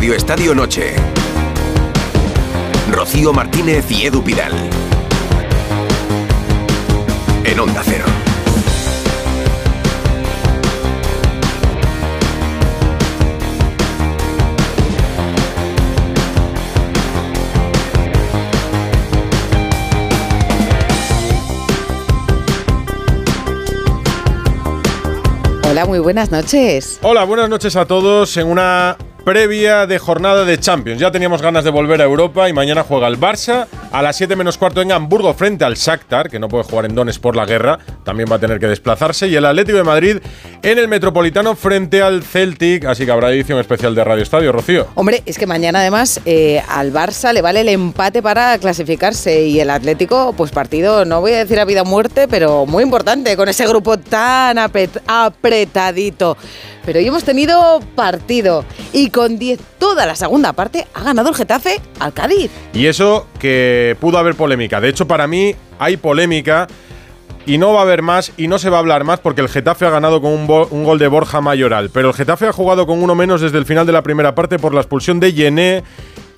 Radio Estadio Noche. Rocío Martínez y Edu Pidal. En Onda Cero. Hola, muy buenas noches. Hola, buenas noches a todos en una previa de jornada de Champions. Ya teníamos ganas de volver a Europa y mañana juega el Barça a las 7 menos cuarto en Hamburgo frente al Shakhtar, que no puede jugar en Dones por la guerra, también va a tener que desplazarse, y el Atlético de Madrid en el Metropolitano frente al Celtic, así que habrá edición especial de Radio Estadio, Rocío. Hombre, es que mañana además eh, al Barça le vale el empate para clasificarse y el Atlético, pues partido, no voy a decir a vida o muerte, pero muy importante, con ese grupo tan apretadito. Pero hoy hemos tenido partido y con 10 toda la segunda parte ha ganado el Getafe al Cádiz. Y eso que pudo haber polémica. De hecho, para mí hay polémica y no va a haber más y no se va a hablar más porque el Getafe ha ganado con un, gol de Borja Mayoral. Pero el Getafe ha jugado con uno menos desde el final de la primera parte por la expulsión de Yené.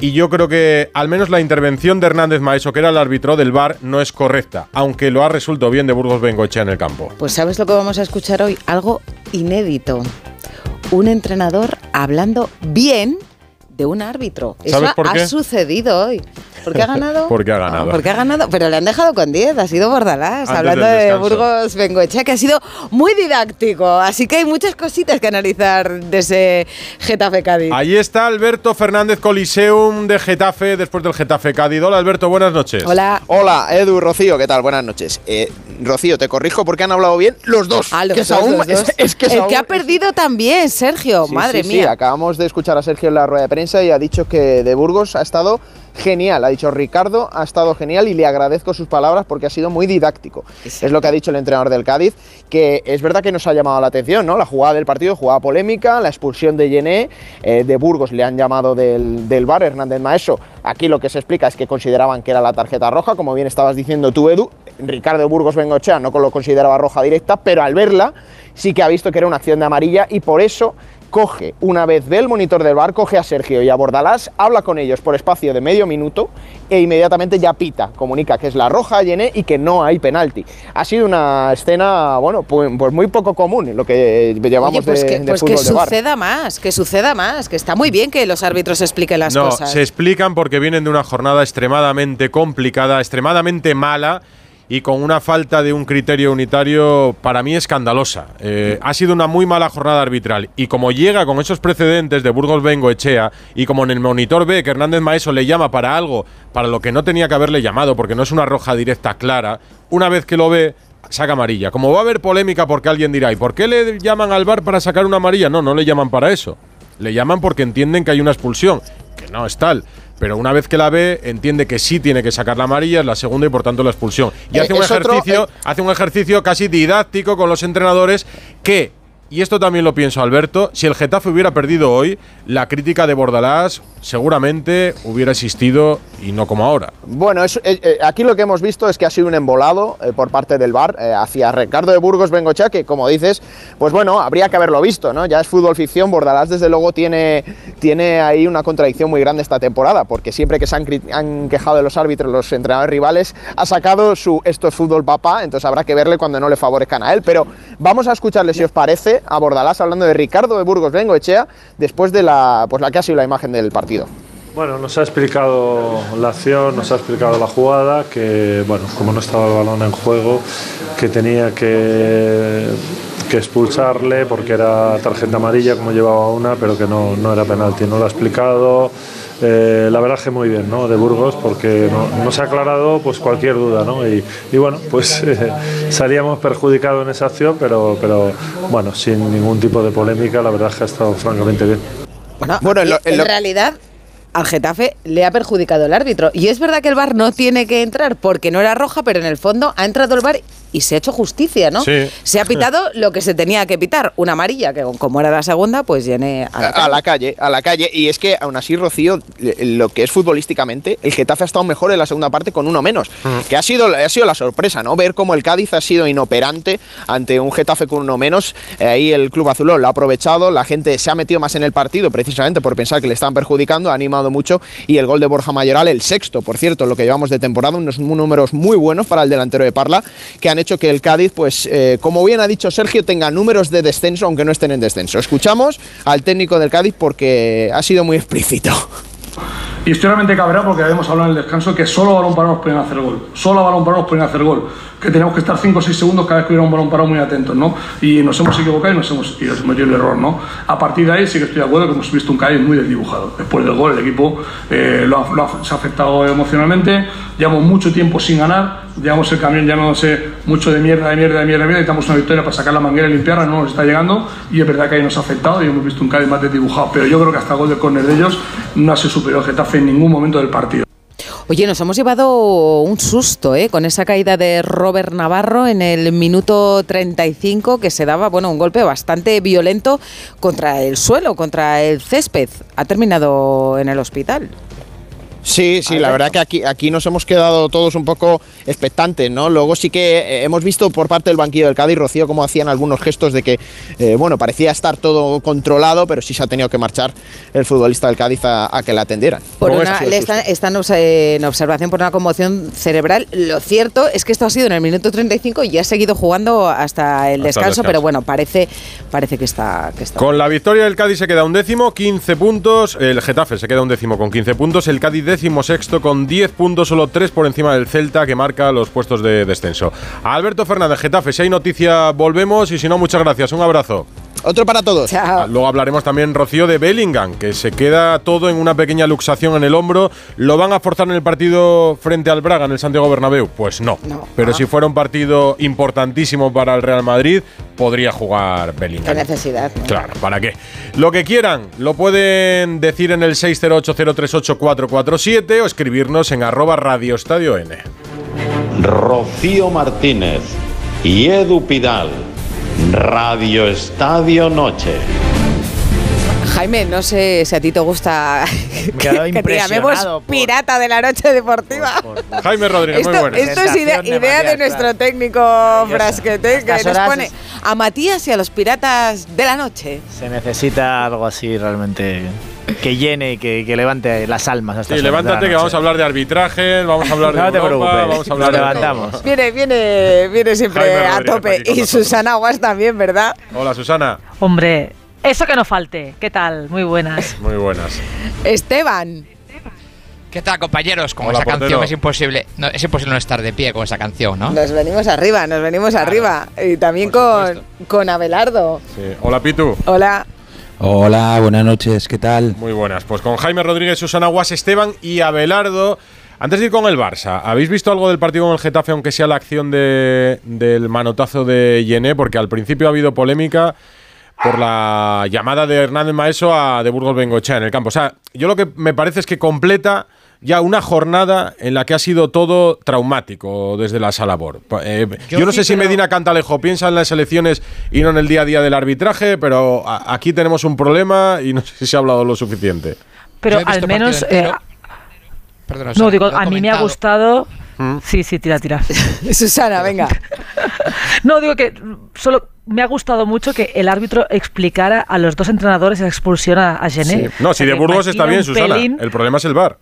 Y yo creo que al menos la intervención de Hernández Maeso, que era el árbitro del VAR, no es correcta, aunque lo ha resuelto bien de Burgos Bengoechea en el campo. Pues sabes lo que vamos a escuchar hoy, algo inédito. Un entrenador hablando bien de un árbitro. ¿Sabes Eso por qué? ha sucedido hoy. ¿Por qué ha ganado? Porque ha ganado. Porque ha ganado, pero le han dejado con 10, ha sido Bordalás, Antes hablando de. Burgos Bengoechea, que ha sido muy didáctico, así que hay muchas cositas que analizar de ese Getafe Cádiz. Ahí está Alberto Fernández Coliseum de Getafe, después del Getafe Cádiz. Hola Alberto, buenas noches. Hola. Hola, Edu, Rocío, ¿qué tal? Buenas noches. Eh, Rocío, te corrijo porque han hablado bien los dos. Ah, los que es dos, aún- los dos. es- es que El aún- que ha perdido también, Sergio, Sí, madre sí, sí, mía. acabamos de escuchar a Sergio en la rueda de prensa y ha dicho que de Burgos ha estado genial. Ha dicho Ricardo, ha estado genial y le agradezco sus palabras porque ha sido muy didáctico. Es lo que ha dicho el entrenador del Cádiz, que es verdad que nos ha llamado la atención, ¿no? La jugada del partido, jugada polémica, la expulsión de Yené, eh, de Burgos le han llamado del, del bar, Hernández Maeso. Aquí lo que se explica es que consideraban que era la tarjeta roja, como bien estabas diciendo tú, Edu. Ricardo Burgos Bengochea no lo consideraba roja directa, pero al verla sí que ha visto que era una acción de amarilla y por eso coge, una vez ve el monitor del bar, coge a Sergio y a Bordalás, habla con ellos por espacio de medio minuto e inmediatamente ya pita, comunica que es la roja a Yené y que no hay penalti. Ha sido una escena, bueno, pues, pues muy poco común en lo que llevamos Oye, pues de, que, de pues que de bar. suceda más, que suceda más, que está muy bien que los árbitros expliquen las no, cosas. se explican porque vienen de una jornada extremadamente complicada, extremadamente mala y con una falta de un criterio unitario para mí escandalosa. Eh, ha sido una muy mala jornada arbitral y como llega con esos precedentes de Burgos Bengoechea y como en el monitor ve que Hernández Maeso le llama para algo para lo que no tenía que haberle llamado porque no es una roja directa clara, una vez que lo ve saca amarilla. Como va a haber polémica porque alguien dirá, ¿y por qué le llaman al bar para sacar una amarilla? No, no le llaman para eso. Le llaman porque entienden que hay una expulsión, que no es tal. Pero una vez que la ve, entiende que sí tiene que sacar la amarilla, es la segunda y por tanto la expulsión. Y Eh, hace un otro, ejercicio, eh, hace un ejercicio casi didáctico con los entrenadores que, y esto también lo pienso Alberto, si el Getafe hubiera perdido hoy, la crítica de Bordalás seguramente hubiera existido y no como ahora. Bueno, eh, eh, aquí lo que hemos visto es que ha sido un embolado eh, por parte del VAR hacia Ricardo de Burgos Bengochea, que como dices, pues bueno, habría que haberlo visto, ¿no? Ya es fútbol ficción, Bordalás desde luego tiene, tiene ahí una contradicción muy grande esta temporada, porque siempre que se han, han quejado de los árbitros, los entrenadores rivales, ha sacado su esto es fútbol papá, entonces habrá que verle cuando no le favorezcan a él. Pero vamos a escucharle, si os parece, a Bordalás hablando de Ricardo de Burgos Bengoechea después de la, pues la que ha sido la imagen del partido. Bueno, nos ha explicado la acción, nos ha explicado la jugada, que bueno, como no estaba el balón en juego, que tenía que, que expulsarle porque era tarjeta amarilla como llevaba una, pero que no, no era penalti. No lo ha explicado. Eh, la verdad que muy bien, ¿no? De Burgos, porque no, nos ha aclarado pues cualquier duda, ¿no? Y, y bueno, pues eh, salíamos perjudicados en esa acción, pero, pero bueno, sin ningún tipo de polémica, la verdad es que ha estado francamente bien. Bueno, Bueno, en lo- en en lo- realidad al Getafe le ha perjudicado el árbitro. Y es verdad que el VAR no tiene que entrar porque no era roja, pero en el fondo ha entrado el VAR y se ha hecho justicia, ¿no? Sí. Se ha pitado lo que se tenía que pitar, una amarilla, que como era la segunda, pues llené a la a la calle, a la calle. Y es que aún así, Rocío, lo que es futbolísticamente, el Getafe ha estado mejor en la segunda parte con uno menos. Que ha sido, ha sido la sorpresa, ¿no? Ver cómo el Cádiz ha sido inoperante ante un Getafe con uno menos. Eh, ahí el Club Azulón lo ha aprovechado, la gente se ha metido más en el partido precisamente por pensar que le estaban perjudicando, ha animado mucho. Y el gol de Borja Mayoral, el sexto, por cierto, lo que llevamos de temporada, unos números muy buenos para el delantero de Parla, que han hecho que el Cádiz, pues, eh, como bien ha dicho Sergio, tenga números de descenso, aunque no estén en descenso. Escuchamos al técnico del Cádiz porque ha sido muy explícito. Y estoy realmente cabreado porque habíamos hablado en el descanso que solo balón parado nos pueden hacer gol. Solo balón parado nos pueden hacer gol. Que tenemos que estar 5 o 6 segundos cada vez que hubiera un balón parado muy atentos, ¿no? Y nos hemos equivocado y nos hemos y metido el error, ¿no? A partir de ahí sí que estoy de acuerdo que hemos visto un Cádiz muy desdibujado. Después del gol el equipo eh, lo ha, lo ha- se ha afectado emocionalmente. Llevamos mucho tiempo sin ganar. Llevamos el camión llamándose mucho de mierda, de mierda, de mierda, de mierda. Necesitamos una victoria para sacar la manguera y limpiarla. No nos está llegando. Y es verdad que ahí nos ha afectado y hemos visto un Cádiz más desdibujado. Pero yo creo que hasta el gol de córner de ellos no ha sido superior al Getafe en ningún momento del partido. Oye, nos hemos llevado un susto ¿eh? con esa caída de Robert Navarro en el minuto 35 que se daba, bueno, un golpe bastante violento contra el suelo, contra el césped. Ha terminado en el hospital. Sí, sí, la verdad que aquí, aquí nos hemos quedado todos un poco expectantes, ¿no? Luego sí que eh, hemos visto por parte del banquillo del Cádiz, Rocío, cómo hacían algunos gestos de que, eh, bueno, parecía estar todo controlado, pero sí se ha tenido que marchar el futbolista del Cádiz a, a que la atendieran. Por ¿Cómo una- susto? están, están obs- en observación por una conmoción cerebral. Lo cierto es que esto ha sido en el minuto 35 y ha seguido jugando hasta el descanso, descanso. pero bueno, parece, parece que está, que está. Con la victoria del Cádiz se queda un décimo, 15 puntos. El Getafe se queda un décimo con 15 puntos. El Cádiz décimo sexto con 10 puntos, solo 3 por encima del Celta que marca los puestos de descenso. Alberto Fernández, Getafe, si hay noticia volvemos y si no, muchas gracias. Un abrazo. Otro para todos. Chao. Ah, Luego hablaremos también, Rocío, de Bellingham, que se queda todo en una pequeña luxación en el hombro. ¿Lo van a forzar en el partido frente al Braga, en el Santiago Bernabéu? Pues no. No. Pero Ah. si fuera un partido importantísimo para el Real Madrid, podría jugar Bellingham. Qué necesidad. ¿no? Claro, ¿para qué? Lo que quieran, lo pueden decir en el 608038447 o escribirnos en arroba Radio Estadio N. Rocío Martínez y Edu Pidal. Radio Estadio Noche. Jaime, no sé si a ti te gusta quedado que te llamemos por- pirata de la noche deportiva. Jaime Rodríguez, muy buenas. esto es idea, de nuestro claro. técnico Frasquete, que nos pone a Matías y a los piratas de la noche. Se necesita algo así realmente que llene y que, que levante las almas. Sí, levántate que vamos a hablar de arbitraje, vamos a hablar de No te Europa, preocupes, vamos a hablar nos de todo. levantamos. Viene, viene, viene siempre a tope. Y. Susana Aguas también, ¿verdad? Hola Susana, Hombre, eso que no falte. ¿Qué tal? Muy buenas. muy buenas. Esteban. ¿Qué tal, compañeros? Con Hola, esa canción portero. es imposible, no, es imposible no estar de pie con esa canción, ¿no? Nos venimos arriba, nos venimos arriba. Y también con, con Abelardo. Sí. Hola Pitu. Hola. Hola, buenas noches, ¿qué tal? Muy buenas. Pues con Jaime Rodríguez, Susana Guas, Esteban y Abelardo. Antes de ir con el Barça, ¿habéis visto algo del partido con el Getafe, aunque sea la acción de- del manotazo de Yené? Porque al principio ha habido polémica por la llamada de Hernández Maeso a de Burgos Bengochea en el campo. O sea, yo lo que me parece es que completa ya una jornada en la que ha sido todo traumático desde la Salabor. Eh, yo, Yo no sí, sé si Medina Cantalejo piensa en las elecciones y no en el día a día del arbitraje, pero a- aquí tenemos un problema y no sé si se ha hablado lo suficiente. Pero al menos. eh, Perdona, no, digo, a mí me ha gustado. ¿Mm? Sí, sí, tira, tira. Susana, venga. No, digo que solo me ha gustado mucho que el árbitro explicara a los dos entrenadores esa expulsión a, Gené. No, si de Burgos está bien, Susana. pelín. El problema es el bar.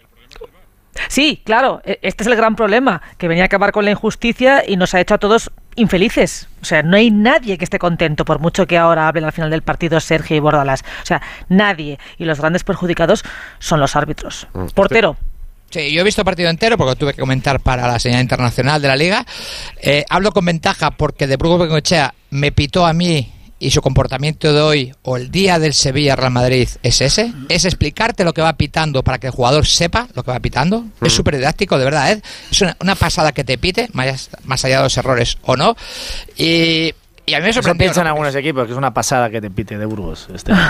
Sí, claro, e- este es el gran problema, que venía a acabar con la injusticia y nos ha hecho a todos infelices. O sea, no hay nadie que esté contento, por mucho que ahora hablen al final del partido Sergio y Bordalas. O sea, nadie. Y los grandes perjudicados son los árbitros. Mm, Portero. Sí, yo he visto partido entero porque lo tuve que comentar para la señal internacional de la liga. Eh, hablo con ventaja porque de Burgos Bengochea me pitó a mí y su comportamiento de hoy o el día del Sevilla Real Madrid es ese. Es explicarte lo que va pitando para que el jugador sepa lo que va pitando. Es súper didáctico, de verdad. ¿eh? Es una, una pasada que te pite, más, más allá de los errores o no. Y, y a mí me Eso sorprendió. piensan ¿no? algunos equipos, que es una pasada que te pite de Burgos. Este.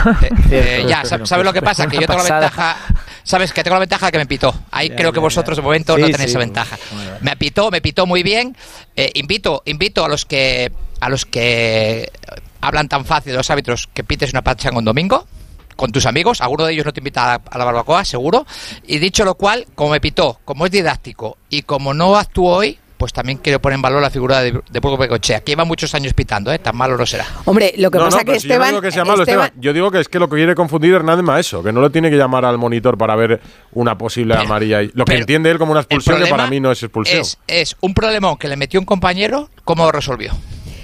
Eh, eh, ya, ¿sabes lo que pasa? Que yo tengo la ventaja Sabes que tengo la ventaja de que me pitó. Ahí Ya, creo que vosotros ya. de momento Sí, no tenéis sí, esa ventaja. bueno. Me pitó, me pitó muy bien. Eh, invito, invito a los que a los que hablan tan fácil de los árbitros que pites una pachanga un domingo con tus amigos, alguno de ellos no te invita a, a la barbacoa, seguro. Y dicho lo cual, como me pitó, como es didáctico y como no actúo hoy, pues también quiero poner en valor la figura de, de Burgos Bengochea, que lleva muchos años pitando, ¿eh? tan malo no será. Hombre, lo que No, pasa no, que pero si yo no Esteban, digo que sea malo, Esteban- Esteban. Yo digo que es que lo que quiere confundir Hernández Maeso, que no lo tiene que llamar al monitor para ver una posible Pero- amarilla. Lo que entiende él como una expulsión, que para mí no es expulsión. Es, es un problemón que le metió un compañero, ¿cómo lo resolvió?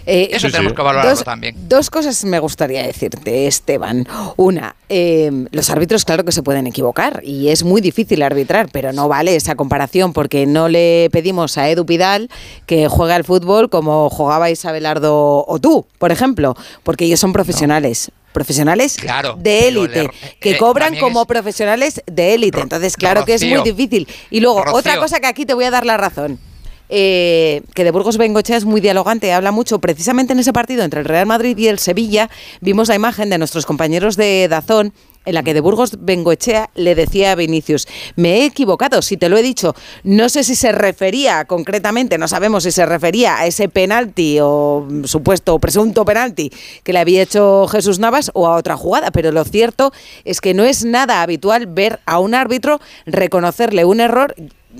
Eh, Eso Sí, tenemos sí. que valorarlo dos, también. dos cosas me gustaría decirte, Esteban. Una, eh, los árbitros claro que se pueden equivocar y es muy difícil arbitrar, pero no vale esa comparación porque no le pedimos a Edu Pidal que juegue al fútbol como jugabais Abelardo o tú, por ejemplo, porque ellos son profesionales. Profesionales Claro, de élite, que eh, cobran como es- profesionales de élite. Entonces, claro que es muy difícil. Y luego, otra cosa que aquí te voy a dar la razón. Eh, que de Burgos Bengochea es muy dialogante, habla mucho. Precisamente en ese partido entre el Real Madrid y el Sevilla vimos la imagen de nuestros compañeros de Dazón en la que de Burgos Bengoechea le decía a Vinicius, me he equivocado, si te lo he dicho, no sé si se refería concretamente, no sabemos si se refería a ese penalti o mm, supuesto o presunto penalti que le había hecho Jesús Navas o a otra jugada, pero lo cierto es que no es nada habitual ver a un árbitro reconocerle un error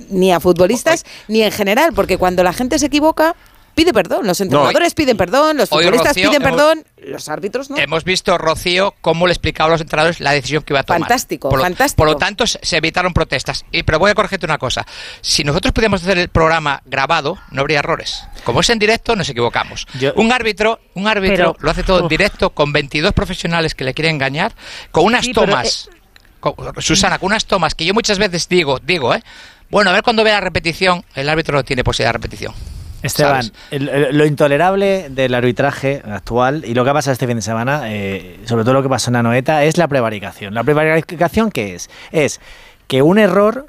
ni a futbolistas ni en general, porque cuando la gente se equivoca pide perdón, los entrenadores piden perdón, los futbolistas Rocío, piden hemos- perdón, los árbitros no. Hemos visto, Rocío, cómo le explicaba a los entrenadores la decisión que iba a tomar. Fantástico, por lo, fantástico. Por lo tanto, se evitaron protestas. Y, pero voy a corregirte una cosa. Si nosotros pudiéramos hacer el programa grabado, no habría errores. Como es en directo, nos equivocamos. Yo- un árbitro, un árbitro Pero- lo hace todo en directo con 22 profesionales que le quieren engañar, con unas Sí, pero, tomas. con- Susana, con unas tomas que yo muchas veces digo, digo, ¿eh? Bueno, a ver cuando ve la repetición, el árbitro no tiene posibilidad de repetición. Esteban, ¿sabes? el- el- lo intolerable del arbitraje actual y lo que ha pasado este fin de semana, eh, sobre todo lo que pasó en Anoeta, es la prevaricación. ¿La prevaricación qué es? Es que un error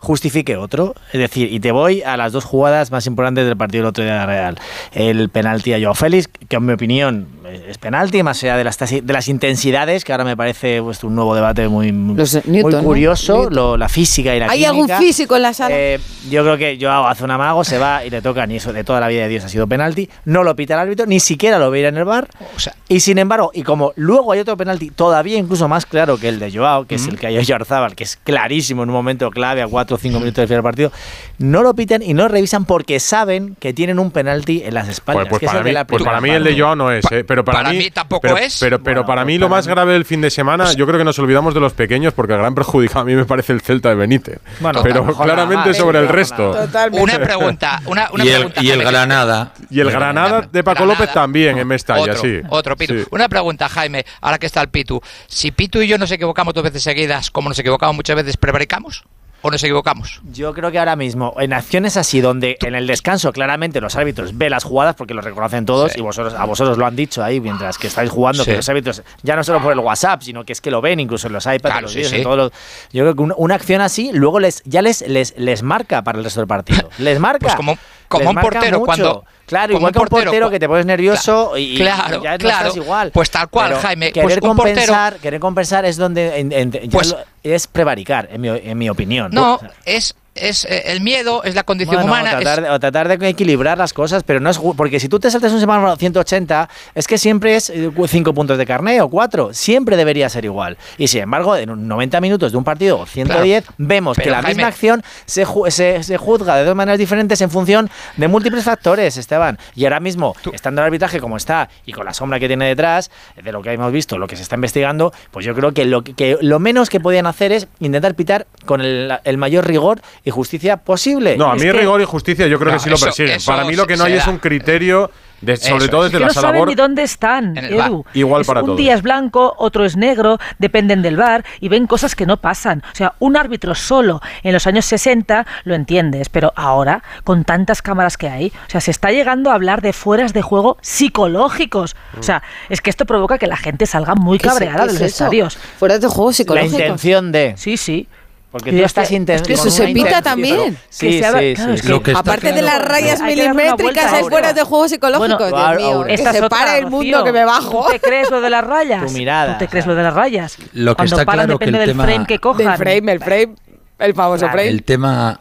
justifique otro. Es decir, y te voy a las dos jugadas más importantes del partido del otro día de la Real. El penalti a Joao Félix, que en mi opinión es penalti, más allá de las, de las intensidades, que ahora me parece pues, un nuevo debate muy, Los, muy Newton, ¿no? curioso, Newton. lo- la física y la ¿Hay química. algún físico en la sala? Eh, yo creo que Joao hace un amago, se va y le tocan, y eso de toda la vida de Dios ha sido penalti. No lo pita el árbitro, ni siquiera lo veía en el bar. O sea, Y sin embargo, y como luego hay otro penalti todavía incluso más claro que el de Joao, que es el que hay a Arzábal, que es clarísimo en un momento clave a 4 o 5 minutos del final del partido, no lo pitan y no lo revisan porque saben que tienen un penalti en las espaldas. Pues, pues que es para, de mí, la pues para mí el de. Joao no es, Pa- eh, pero para, para mí tampoco pero, es. Pero, pero Bueno, para mí pues lo más mí- grave del fin de semana, yo creo que nos olvidamos de los pequeños porque el gran perjudicado a mí me parece el Celta de Benítez. Bueno, pero claramente sobre eh, el resto. Totalmente. una pregunta, una, una y el, pregunta. y el Granada. Y el Granada de Paco Granada. López también en Mestalla, otro, sí. Otro, Pitu. Sí. Una pregunta, Jaime, ahora que está el Pitu. Si Pitu y yo nos equivocamos dos veces seguidas, como nos equivocamos muchas veces, ¿prevaricamos? ¿O nos equivocamos? Yo creo que ahora mismo, en acciones así, donde en el descanso claramente los árbitros ven las jugadas porque lo reconocen todos Sí. y vosotros a vosotros lo han dicho ahí mientras que estáis jugando, Sí. que los árbitros, ya no solo por el WhatsApp, sino que es que lo ven incluso en los iPads, Claro, en los sí, sí. en todos los- Yo creo que una, una acción así luego les ya les, les, les marca para el resto del partido. Les marca. Pues como, como un portero mucho. cuando. Claro, como igual que un portero, cu- que te pones nervioso y, y Claro, ya no claro. estás igual. Pues tal cual, Pero Jaime. Querer Pues un portero. compensar, querer compensar es donde en- en- Pues- lo- es prevaricar, en mi, en mi opinión. No, O sea, es, es eh, el miedo, es la condición bueno, humana. o tratar, de, o tratar de equilibrar las cosas, pero no es porque si tú te saltas un semáforo 180, es que siempre es 5 puntos de carné o 4, siempre debería ser igual. Y sin embargo, en un 90 minutos de un partido o 110, vemos que la Jaime- misma acción se, ju- se, se juzga de dos maneras diferentes en función de múltiples factores, Esteban. Y ahora mismo, estando el arbitraje como está y con la sombra que tiene detrás, de lo que hemos visto, lo que se está investigando, pues yo creo que lo, que, que lo menos que podían hacer es intentar pitar con el, el mayor rigor y justicia posible. No, a Es mí que- rigor y justicia yo creo No, que sí lo persiguen. Para mí lo que no hay es da. un criterio, de, sobre Eso todo es. desde que la no sala saben ni dónde están. Edu. Igual Es para un todos. día es blanco, otro es negro, dependen del bar y ven cosas que no pasan. O sea, un árbitro solo en los años 60 lo entiendes, pero ahora, con tantas cámaras que hay, o sea, se está llegando a hablar de fueras de juego psicológicos. O sea, es que esto provoca que la gente salga muy ¿Qué es- cabreada qué de es los eso? estadios. Fuera de juego la psicológico. intención de... Sí, sí. Porque Y tú es estás que- intentando. es que Eso se pita también. Sí, Que sí, sí, claro, es sí. que Lo que está Aparte de las rayas que milimétricas hay fuera de juego psicológicos. Bueno, Dios mío, que se para el mundo que me bajo. ¿Tú te crees lo de las rayas? Tu mirada, ¿Tú te crees lo de las rayas? Lo que Cuando está paran claro que depende el del tema- frame que cojan. Del frame, el frame, el famoso Claro, frame. El tema,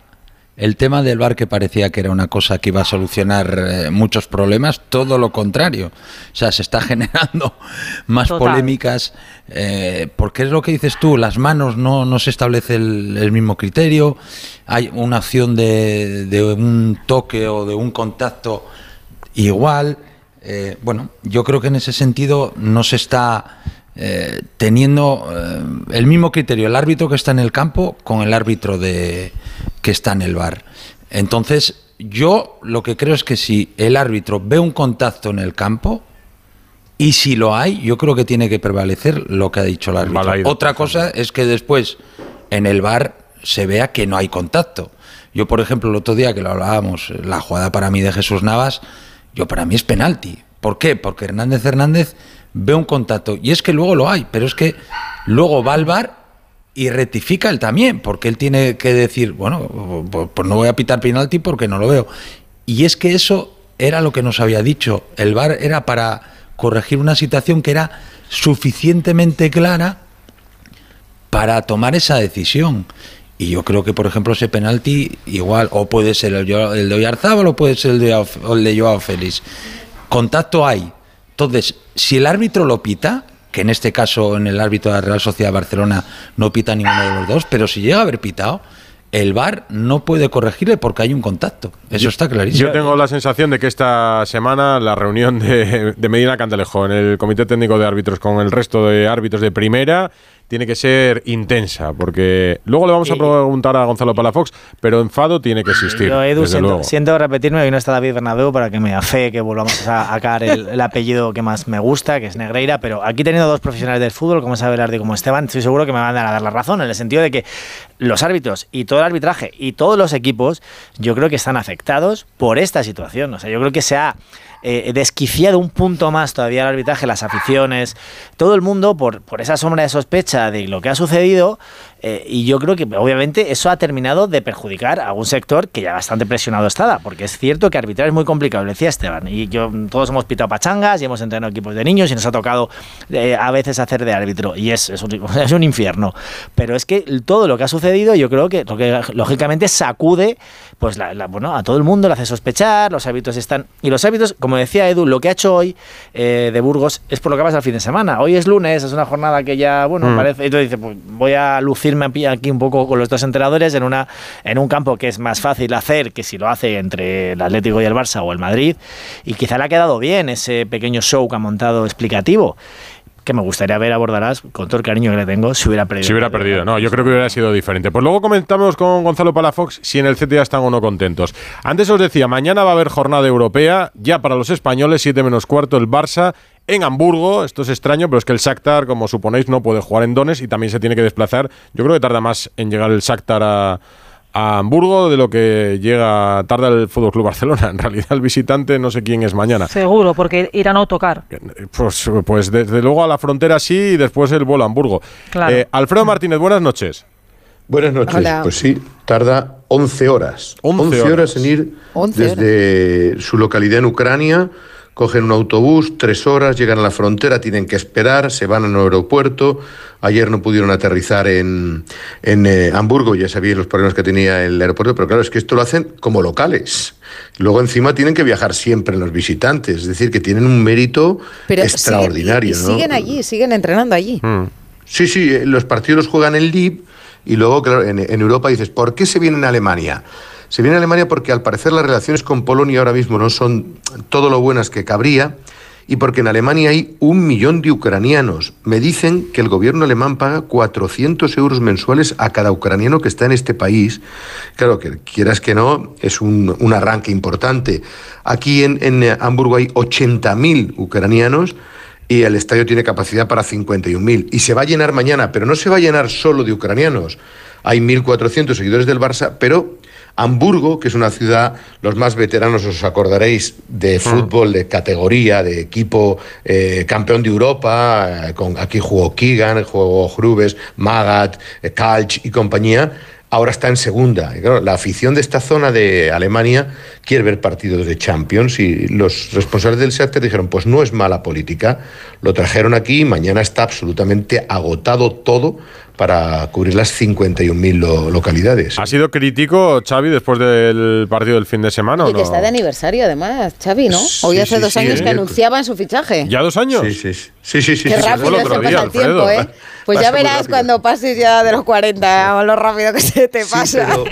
el tema del bar que parecía que era una cosa que iba a solucionar eh, muchos problemas, todo lo contrario. O sea, se está generando más Total. polémicas, eh, porque es lo que dices tú, las manos no, no se establece el, el mismo criterio, hay una acción de, de un toque o de un contacto igual. Eh, bueno, yo creo que en ese sentido no se está eh, teniendo eh, el mismo criterio el árbitro que está en el campo con el árbitro de que está en el bar. Entonces, yo lo que creo es que si el árbitro ve un contacto en el campo y si lo hay, yo creo que tiene que prevalecer lo que ha dicho el árbitro. Otra cosa es que después en el bar se vea que no hay contacto. Yo, por ejemplo, el otro día que lo hablábamos, la jugada para mí de Jesús Navas, yo para mí es penalti. ¿Por qué? Porque Hernández Hernández ve un contacto. Y es que luego lo hay, pero es que luego va al bar y rectifica él también, porque él tiene que decir, bueno, pues pues no voy a pitar penalti porque no lo veo. Y es que eso era lo que nos había dicho. El bar era para corregir una situación que era suficientemente clara para tomar esa decisión. Y yo creo que, por ejemplo, ese penalti igual, o puede ser el, de Oyarzábal o puede ser el de, el de Joao Félix. Contacto hay. Entonces, si el árbitro lo pita, que en este caso en el árbitro de la Real Sociedad de Barcelona no pita ninguno de los dos, pero si llega a haber pitado, el VAR no puede corregirle porque hay un contacto. Eso está clarísimo. Yo tengo la sensación de que esta semana la reunión de, de Medina Cantalejo en el Comité Técnico de Árbitros con el resto de árbitros de primera tiene que ser intensa, porque luego le vamos a preguntar a Gonzalo Palafox, pero enfado tiene que existir. Yo, Edu, desde siento, luego. siento repetirme, hoy no está David Bernabéu para que me afee que volvamos a sacar el, el apellido que más me gusta, que es Negreira, pero aquí teniendo dos profesionales del fútbol, como es Abelardo y como Esteban, estoy seguro que me van a dar la razón, en el sentido de que los árbitros y todo el arbitraje y todos los equipos, yo creo que están afectados por esta situación. O sea, yo creo que se ha eh, desquiciado un punto más todavía el arbitraje, las aficiones, todo el mundo por, por esa sombra de sospecha de lo que ha sucedido. Eh, y yo creo que obviamente eso ha terminado de perjudicar a un sector que ya bastante presionado estaba, porque es cierto que arbitrar es muy complicado, lo decía Esteban. Y yo todos hemos pitado pachangas y hemos entrenado equipos de niños y nos ha tocado eh, a veces hacer de árbitro. Y es, es, un, es un infierno. Pero es que todo lo que ha sucedido, yo creo que, lo que lógicamente sacude pues la- la- bueno, a todo el mundo, le hace sospechar, los árbitros están. Y los árbitros, como decía Edu, lo que ha hecho hoy eh, de Burgos es por lo que pasa el fin de semana. Hoy es lunes, es una jornada que ya, bueno, Mm. parece. Entonces dice, pues voy a lucirme aquí- aquí un poco con los dos entrenadores en, una, en un campo que es más fácil hacer que si lo hace entre el Atlético y el Barça o el Madrid. Y quizá le ha quedado bien ese pequeño show que ha montado explicativo. Que me gustaría ver a Bordalás, con todo el cariño que le tengo, si hubiera perdido. Si hubiera perdido, no, yo creo que hubiera sido diferente. Pues luego comentamos con Gonzalo Palafox si en el CTA están o no contentos. Antes os decía, mañana va a haber jornada europea, ya para los españoles, 7 menos cuarto, el Barça en Hamburgo. Esto es extraño, pero es que el Shakhtar, como suponéis, no puede jugar en Dones y también se tiene que desplazar. Yo creo que tarda más en llegar el Shakhtar a, a Hamburgo de lo que llega tarda el Fútbol Club Barcelona. En realidad, el visitante no sé quién es mañana. Seguro, porque irán a autocar. Pues, pues desde luego a la frontera sí y después el vuelo a Hamburgo. Claro. Eh, Alfredo Martínez, buenas noches. Buenas noches. Hola. Pues sí, tarda 11 horas. 11 11, horas. horas. en ir 11 desde su localidad en Ucrania. Cogen un autobús, tres horas, llegan a la frontera, tienen que esperar, se van al aeropuerto. Ayer no pudieron aterrizar en, en eh, Hamburgo, ya sabían los problemas que tenía el aeropuerto, pero claro, es que esto lo hacen como locales. Luego encima tienen que viajar siempre los visitantes, es decir, que tienen un mérito Pero extraordinario. siguen, y ¿no? siguen allí, siguen entrenando allí. Sí, sí, eh, los partidos los juegan en Lib y luego, claro, en, en Europa dices, ¿por qué se viene a Alemania? Se viene a Alemania porque al parecer las relaciones con Polonia ahora mismo no son todo lo buenas que cabría y porque en Alemania hay un millón de ucranianos. Me dicen que el gobierno alemán paga 400 euros mensuales a cada ucraniano que está en este país. Claro, que quieras que no, es un, un arranque importante. Aquí en, en Hamburgo hay 80.000 ucranianos y el estadio tiene capacidad para 51.000. Y se va a llenar mañana, pero no se va a llenar solo de ucranianos. Hay 1.400 seguidores del Barça, pero Hamburgo, que es una ciudad, los más veteranos os acordaréis, de fútbol de categoría, de equipo eh, campeón de Europa, eh, con, aquí jugó Keegan, jugó Grubes, Magat, eh, Kalch y compañía ahora está en segunda. Y claro, la afición de esta zona de Alemania quiere ver partidos de Champions y los responsables del Shakhtar dijeron, pues no es mala política, lo trajeron aquí y mañana está absolutamente agotado todo para cubrir las 51.000 lo- localidades. ¿Ha sido crítico Xavi después del partido del fin de semana o Y que no? está de aniversario además, Xavi, ¿no? Hoy Sí, hace sí, dos sí, años que anunciaban su fichaje. ¿Ya dos años? Sí, sí, sí. Sí, sí, sí. Qué rápido se pasa día, el tiempo, Alfredo. ¿eh? Pues Pasa ya verás cuando pases ya de los 40, lo rápido que se te Sí, pasa. pero,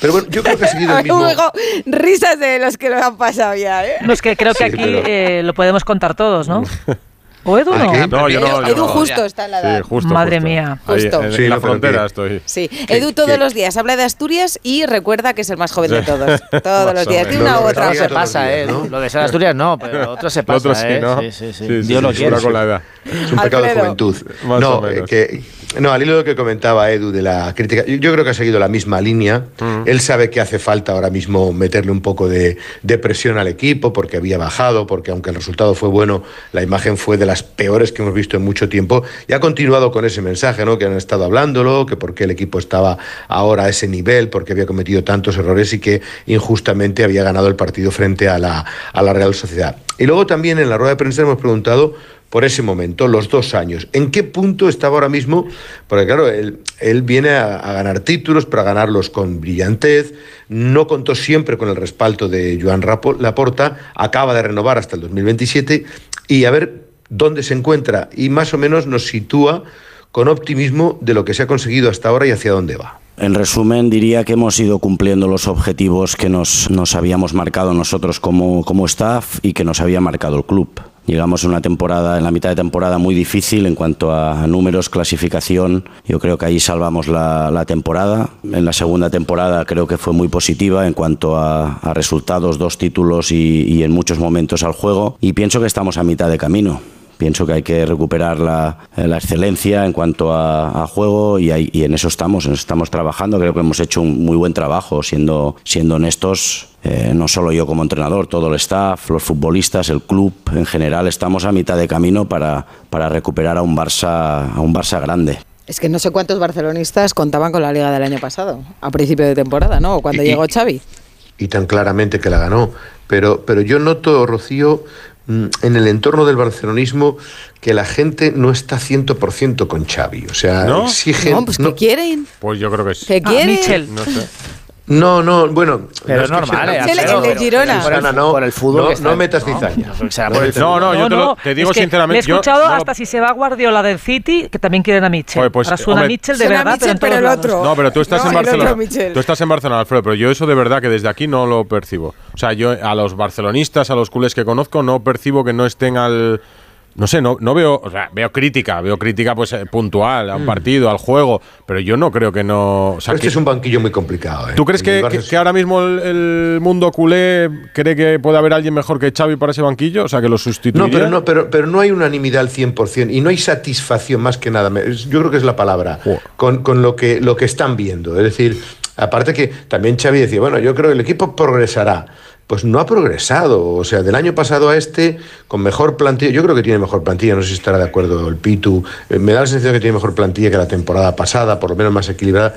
pero bueno, yo creo que ha seguido el mismo... Luego, risas de los que lo han pasado ya, ¿eh? No, es que creo que aquí pero- eh, lo podemos contar todos, ¿no? ¿O Edu no? ¿A qué? No, yo no. yo Edu no. justo está en la edad. Sí, justo. Madre justo. mía. Ahí, Justo. en Sí, la no, pero frontera estoy. Sí, Edu todos que- los días habla de Asturias y recuerda que es el más joven de todos. Todos los días, de una u otra se pasa, ¿eh? ¿no? Lo de ser Asturias no, pero lo otro se pasa, Otro sí, ¿eh? ¿no? Sí, sí, sí. Sí, sí, Dios lo quiere. jura con la edad. Es un pecado de juventud. Más no, o menos. eh, que, no, al hilo de lo que comentaba Edu de la crítica, yo, creo que ha seguido la misma línea. Él sabe que hace falta ahora mismo meterle un poco de, de presión al equipo porque había bajado, porque aunque el resultado fue bueno, la imagen fue de las peores que hemos visto en mucho tiempo. Y ha continuado con ese mensaje, ¿no? Que han estado hablándolo, que por qué el equipo estaba ahora a ese nivel, porque había cometido tantos errores y que injustamente había ganado el partido frente a la, a la Real Sociedad. Y luego también en la rueda de prensa hemos preguntado por ese momento, los dos años. ¿En qué punto estaba ahora mismo? Porque claro, él, viene a, ganar títulos, pero a ganarlos con brillantez, no contó siempre con el respaldo de Joan Laporta, acaba de renovar hasta el 2027 y a ver dónde se encuentra y más o menos nos sitúa con optimismo de lo que se ha conseguido hasta ahora y hacia dónde va. En resumen, diría que hemos ido cumpliendo los objetivos que nos, nos habíamos marcado nosotros como, como staff y que nos había marcado el club. Llegamos a una temporada, en la mitad de temporada muy difícil en cuanto a números, clasificación. Yo creo que ahí salvamos la, la temporada. En la segunda temporada creo que fue muy positiva en cuanto a, resultados, dos títulos y en muchos momentos al juego. Y pienso que estamos a mitad de camino. Pienso que hay que recuperar la, eh, la excelencia en cuanto a, a juego y, ahí- y en eso estamos, en eso estamos trabajando. Creo que hemos hecho un muy buen trabajo, siendo, siendo honestos. eh, no solo yo como entrenador, todo el staff, los futbolistas, el club en general, estamos a mitad de camino para, para recuperar a un Barça, a un Barça grande. Es que no sé cuántos barcelonistas contaban con la liga del año pasado, a principio de temporada, ¿no? O Cuando Y- llegó Xavi. y tan claramente que la ganó. Pero, pero yo noto, Rocío, en el entorno del barcelonismo que la gente no está 100% con Xavi. O sea, ¿No? exigen... No, pues ¿qué quieren? Pues yo creo que sí. ¿Qué Ah, quieren? Michel. No sé. No, no, bueno. Pero no es que normal, sea- ¿eh? El- Alfredo? el de Girona. Por el, no, por el fútbol no, que está- no metas cizaña. No No, no, yo te, lo- te digo es que sinceramente. Le he escuchado yo, no, hasta si se va Guardiola del City, que también quieren a Mitchell. Pues, Ahora suena hombre, Mitchell de Suena verdad, Mitchell, pero, en pero todos el otro. No, pero tú estás No, en otro Barcelona. Tú estás en Barcelona, Alfredo, pero yo eso de verdad que desde aquí no lo percibo. O sea, yo a los barcelonistas, a los culés que conozco, no percibo que no estén al. No sé, no, no veo, o sea, veo crítica, veo crítica pues eh, puntual a un partido, al juego, pero yo no creo que no. O sea, este que- es un banquillo muy complicado. ¿eh? ¿Tú crees que, Barça que- es- que ahora mismo el, el mundo culé cree que puede haber alguien mejor que Xavi para ese banquillo? O sea, que lo sustituiría. No, pero no, pero, pero no hay unanimidad al 100% y no hay satisfacción más que nada. Yo creo que es la palabra con, con lo, que, lo que están viendo. Es decir, aparte que también Xavi decía, bueno, yo creo que el equipo progresará. Pues no ha progresado. O sea, del año pasado a este, con mejor plantilla. Yo creo que tiene mejor plantilla. No sé si estará de acuerdo el Pitu. Eh, me da la sensación que tiene mejor plantilla que la temporada pasada, por lo menos más equilibrada.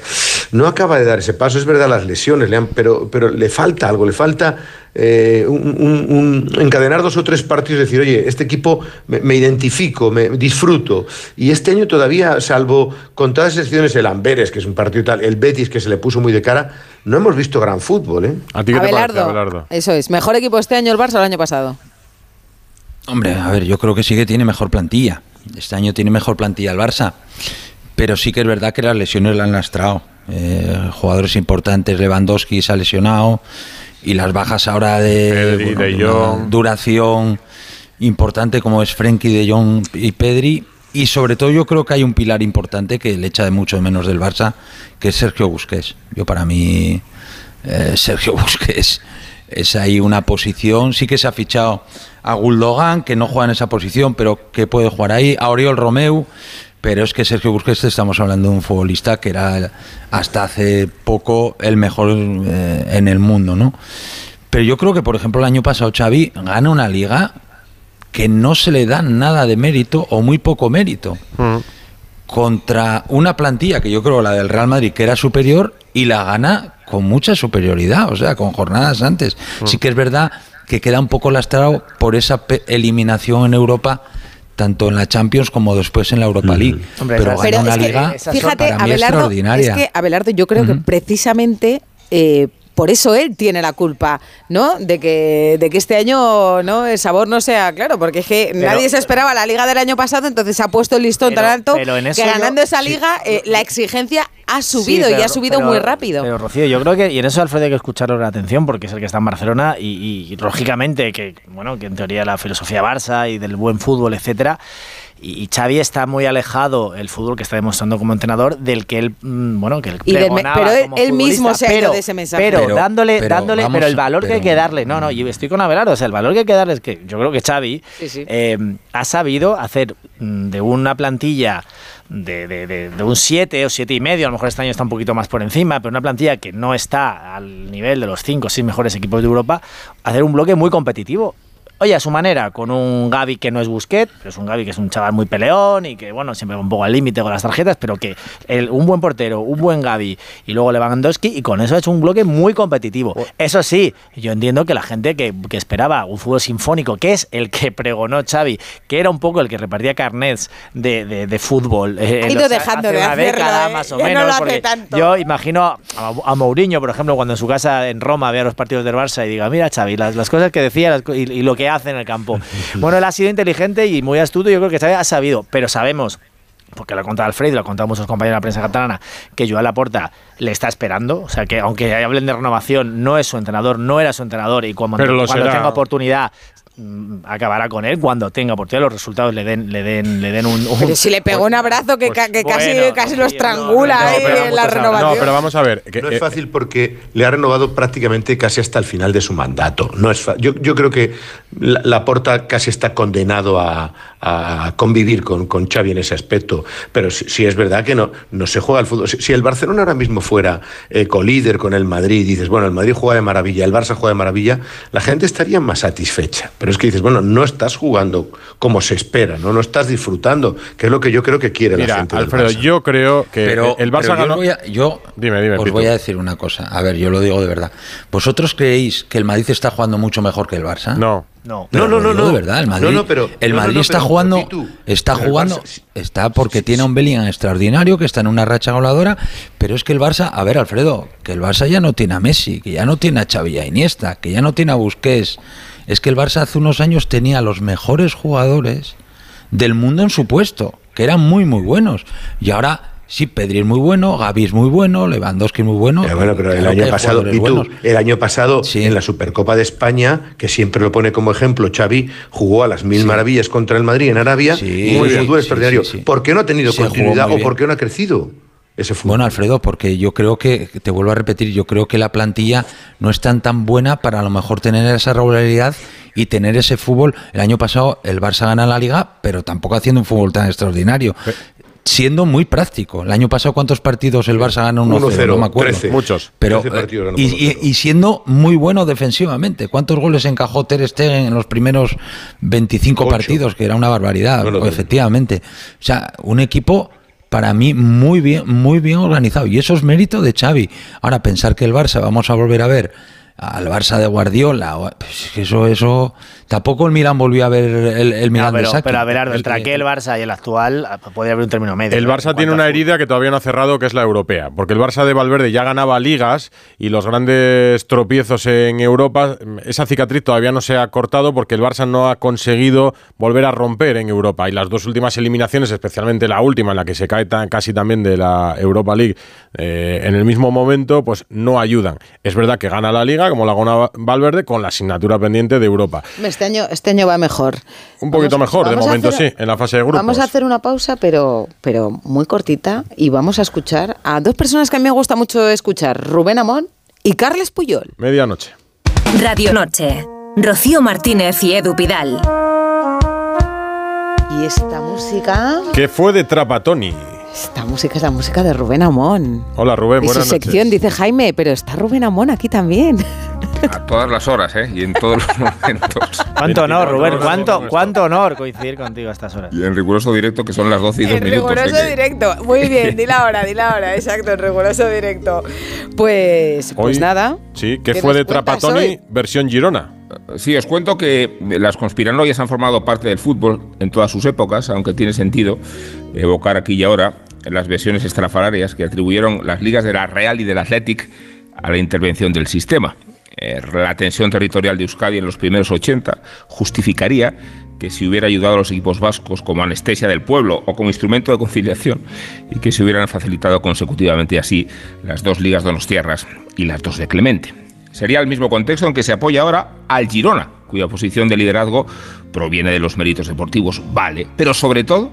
No acaba de dar ese paso. Es verdad, las lesiones, le han, pero, pero le falta algo. Le falta eh, un, un- un- encadenar dos o tres partidos y decir, oye, este equipo me, me identifico, me disfruto. Y este año todavía, salvo con todas las excepciones, el Amberes, que es un partido tal, el Betis, que se le puso muy de cara, no hemos visto gran fútbol. ¿eh? ¿A ti qué te parece, Abelardo. Abelardo? Eso es. ¿Mejor equipo este año el Barça o el año pasado? Hombre, a ver, yo creo que sí que tiene mejor plantilla. Este año tiene mejor plantilla el Barça. Pero sí que es verdad que las lesiones la han lastrado. Eh, jugadores importantes, Lewandowski se ha lesionado. Y las bajas ahora de, Pedri, De una Jong. duración importante como es Frenkie de Jong y Pedri. Y sobre todo yo creo que hay un pilar importante que le echa de mucho menos del Barça, que es Sergio Busquets. Yo para mí, eh, Sergio Busquets es ahí una posición. Sí que se ha fichado a Guldogan, que no juega en esa posición, pero que puede jugar ahí. A Oriol Romeu. Pero es que Sergio Busquets estamos hablando de un futbolista que era hasta hace poco el mejor eh, en el mundo, ¿no? Pero yo creo que, por ejemplo, el año pasado Xavi gana una liga que no se le da nada de mérito o muy poco mérito. Mm. Contra una plantilla que yo creo la del Real Madrid que era superior y la gana con mucha superioridad, o sea, con jornadas antes. Mm. Sí que es verdad que queda un poco lastrado por esa eliminación en Europa tanto en la Champions como después en la Europa League. Hombre, pero gana Pero una es que, liga fíjate, para mí Abelardo, extraordinaria. es que Abelardo, yo creo que precisamente eh, por eso él tiene la culpa, ¿no? De que, de que este año no el sabor no sea claro, porque es que Pero- nadie se esperaba la liga del año pasado, entonces se ha puesto el listón tan alto pero en eso que yo- ganando esa sí. liga eh, la exigencia ha Sí, subido y ha subido muy rápido. Pero Rocío, yo creo que, y en eso Alfredo hay que escucharlo con atención porque es el que está en Barcelona y, y, lógicamente que, bueno, que en teoría la filosofía Barça y del buen fútbol, etcétera. Y, y Xavi está muy alejado el fútbol que está demostrando como entrenador del que él, mm, bueno, que él Y del me- pregonaba pero él- como él mismo se ha ido de ese mensaje. Pero, Pero- dándole, pero dándole, vamos, pero el valor que hay que darle, no, no, yo estoy con Abelardo, o sea, el valor que hay que darle es que yo creo que Xavi Sí, sí. eh, ha sabido hacer mm, de una plantilla de, de- de- de un 7 o siete y medio, a lo mejor este año está un poquito más por encima, pero una plantilla que no está al nivel de los 5 o 6 mejores equipos de Europa, hacer un bloque muy competitivo. Oye, a su manera, con un Gaby que no es Busquet, pero es un Gaby que es un chaval muy peleón y que, bueno, siempre va un poco al límite con las tarjetas, pero que el- un buen portero, un buen Gaby y luego Lewandowski, y con eso ha hecho un bloque muy competitivo. Eso sí, yo entiendo que la gente que, que esperaba un fútbol sinfónico, que es el que pregonó Xavi, que era un poco el que repartía carnets de, de- de fútbol. eh, Ha ido los- dejando hace de una hacerlo, década, ¿eh? más o Ya no menos. lo hace tanto. Yo imagino a, a Mourinho, por ejemplo, cuando en su casa en Roma vea los partidos del Barça y diga, mira Xavi, las, las cosas que decía las y, y lo que hace en el campo. bueno, él ha sido inteligente y muy astuto, yo creo que ha sabido, pero sabemos porque lo ha contado Alfredo, lo han contado muchos compañeros de la prensa catalana, que Joan Laporta le está esperando. O sea, que aunque hablen de renovación, no es su entrenador, no era su entrenador y cuando, cuando tenga oportunidad acabará con él cuando tenga oportunidad los resultados le den le den le den un, un- Pero si le pegó un abrazo que, ca- que casi, bueno, casi lo estrangula No, pero- en la no, renovación. pero vamos a ver. que- No eh, es fácil porque le ha renovado prácticamente casi hasta el final de su mandato. No es fa- yo, yo creo que la, Laporta casi está condenado a, a convivir con, con Xavi en ese aspecto. Pero sí, sí es verdad que no, no se juega al fútbol. Si, si el Barcelona ahora mismo fuera eh, colíder con el Madrid y dices, bueno, el Madrid juega de maravilla, el Barça juega de maravilla, la gente estaría más satisfecha. Pero es que dices, bueno, no estás jugando como se espera, no, no estás disfrutando, que es lo que yo creo que quiere la gente. del Alfredo, Barça. yo creo que Pero, el Barça pero yo ganó. os voy a- yo Dime, dime, os Pitu. voy a decir una cosa. A ver, yo lo digo de verdad. ¿Vosotros creéis que el Madrid está jugando mucho mejor que el Barça? No. no Pero No, no, no. De verdad, el Madrid, No, no, pero- el no, no, Madrid no, está pero, jugando, Pitu, está jugando, Barça- está porque tiene a un Bellingham extraordinario que está en una racha goleadora, pero es que el Barça, a ver, Alfredo, que el Barça ya no tiene a Messi, que ya no tiene a Xavi y a Iniesta, que ya no tiene a Busquets. Es que el Barça hace unos años tenía los mejores jugadores del mundo en su puesto, que eran muy muy buenos. Y ahora sí, Pedri es muy bueno, Gavi es muy bueno, Lewandowski es muy bueno. Pero bueno, pero el año pasado, y tú, el año pasado Sí. en la Supercopa de España, que siempre lo pone como ejemplo, Xavi jugó a las mil maravillas contra el Madrid en Arabia, Sí, extraordinario. ¿Por qué no ha tenido Se continuidad o por qué no ha crecido ese fútbol? Bueno, Alfredo, porque yo creo que, te vuelvo a repetir, yo creo que la plantilla no es tan tan buena para a lo mejor tener esa regularidad y tener ese fútbol. El año pasado el Barça gana la liga, pero tampoco haciendo un fútbol tan extraordinario. Siendo muy práctico. El año pasado, ¿cuántos partidos el Barça gana 1-0? 1-0, no me acuerdo. 13. Muchos. Pero, 13 partidos ganó y, por y- 1-0. y siendo muy bueno defensivamente. ¿Cuántos goles encajó Ter Stegen en los primeros 25 Ocho. partidos? Que era una barbaridad, Bueno, efectivamente. O sea, un equipo para mí muy bien, muy bien organizado. Y eso es mérito de Xavi. Ahora, pensar que el Barça, vamos a volver a ver al Barça de Guardiola, pues, eso, eso... Tampoco el Milan volvió a ver el, el No, Milan de pero, Saki. pero a ver, Ardo, El entre que- aquel Barça y el actual ah, puede haber un término medio. El ¿no? Barça tiene una herida que todavía no ha cerrado, que es la europea. Porque el Barça de Valverde ya ganaba ligas y los grandes tropiezos en Europa, esa cicatriz todavía no se ha cortado porque el Barça no ha conseguido volver a romper en Europa. Y las dos últimas eliminaciones, especialmente la última, en la que se cae tan- casi también de la Europa League eh, en el mismo momento, pues no ayudan. Es verdad que gana la liga, como la gana Valverde, con la asignatura pendiente de Europa. Este año, este año va mejor. Un poquito Vamos- mejor, de momento hacer- sí, en la fase de grupos. Vamos a hacer una pausa, pero, pero muy cortita, y vamos a escuchar a dos personas que a mí me gusta mucho escuchar, Rubén Amón y Carles Puyol. Medianoche. Radio Noche. Rocío Martínez y Edu Pidal. Y esta música. ¿Qué fue de Trapatoni? Esta música es la música de Rubén Amón. Hola Rubén, Y su buenas sección noches. dice Jaime, pero está Rubén Amón aquí también. A todas las horas, ¿eh? Y en todos los momentos. Cuánto honor, 24 Rubén, cuánto, cuánto honor coincidir contigo a estas horas. Y en riguroso directo, que son las 12 y 2 En minutos. riguroso ¿eh? Que- directo. Muy bien, di la hora, di la hora, exacto, en riguroso directo. Pues, pues Hoy- nada. Sí, ¿qué ¿Qué fue de Trapatoni hoy? versión Girona? Sí, os cuento que las conspiranoias han formado parte del fútbol en todas sus épocas, aunque tiene sentido evocar aquí y ahora las versiones estrafalarias que atribuyeron las ligas de la Real y del Athletic a la intervención del sistema. Eh, la tensión territorial de Euskadi en los primeros 80 justificaría que se hubiera ayudado a los equipos vascos como anestesia del pueblo o como instrumento de conciliación y que se hubieran facilitado consecutivamente así las dos ligas donostiarras y las dos de Clemente. Sería el mismo contexto en que se apoya ahora al Girona, cuya posición de liderazgo proviene de los méritos deportivos, vale, pero sobre todo,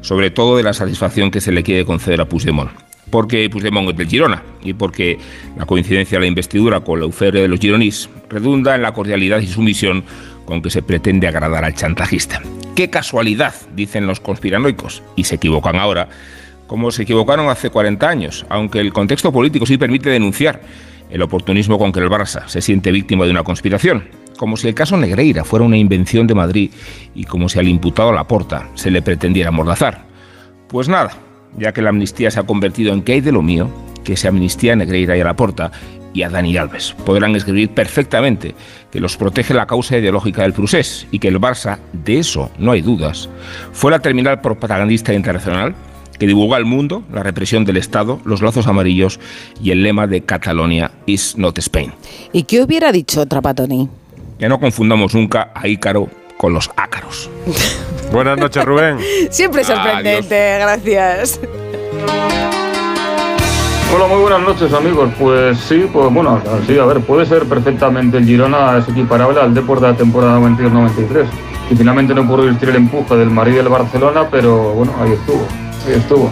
sobre todo de la satisfacción que se le quiere conceder a Puigdemont. Porque Puigdemont es del Girona y porque la coincidencia de la investidura con la UFR de los gironís redunda en la cordialidad y sumisión con que se pretende agradar al chantajista. ¡Qué casualidad! dicen los conspiranoicos, y se equivocan ahora, como se equivocaron hace 40 años, aunque el contexto político sí permite denunciar el oportunismo con que el Barça se siente víctima de una conspiración, como si el caso Negreira fuera una invención de Madrid y como si al imputado Laporta se le pretendiera amordazar. Pues nada, ya que la amnistía se ha convertido en que hay de lo mío, que se amnistía a Negreira y a Laporta y a Dani Alves. Podrán escribir perfectamente que los protege la causa ideológica del Prusés y que el Barça, de eso no hay dudas, fue la terminal propagandista internacional que divulga al mundo la represión del Estado, los lazos amarillos y el lema de Catalonia is not Spain. ¿Y qué hubiera dicho Trapatoni? Que no confundamos nunca a Ícaro con los ácaros. Buenas noches, Rubén. Siempre sorprendente, gracias. Hola, muy buenas noches amigos. Pues sí, pues bueno, sí, a ver, puede ser perfectamente el Girona es equiparable al Depor de la temporada 92-93. Y finalmente no pudo resistir el empuje del Madrid y del Barcelona, pero bueno, ahí estuvo, ahí estuvo.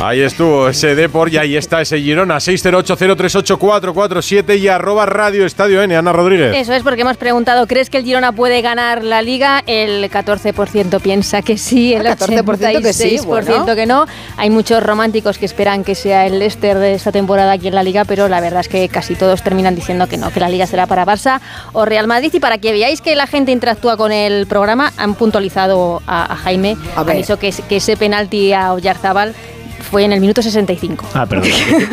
Ahí estuvo ese Depor y ahí está ese Girona, 608038447 y arroba Radio Estadio N, Ana Rodríguez. Eso es porque hemos preguntado, ¿crees que el Girona puede ganar la liga? El 14% piensa que sí, el Ah, 14% que sí, 86% bueno. que no. Hay muchos románticos que esperan que sea el Leicester de esta temporada aquí en la liga, pero la verdad es que casi todos terminan diciendo que no, que la liga será para Barça o Real Madrid. Y para que veáis que la gente interactúa con el programa, han puntualizado a, a Jaime, A dicho que, que ese penalti a Oyarzábal fue en el minuto 65. Ah, perdón.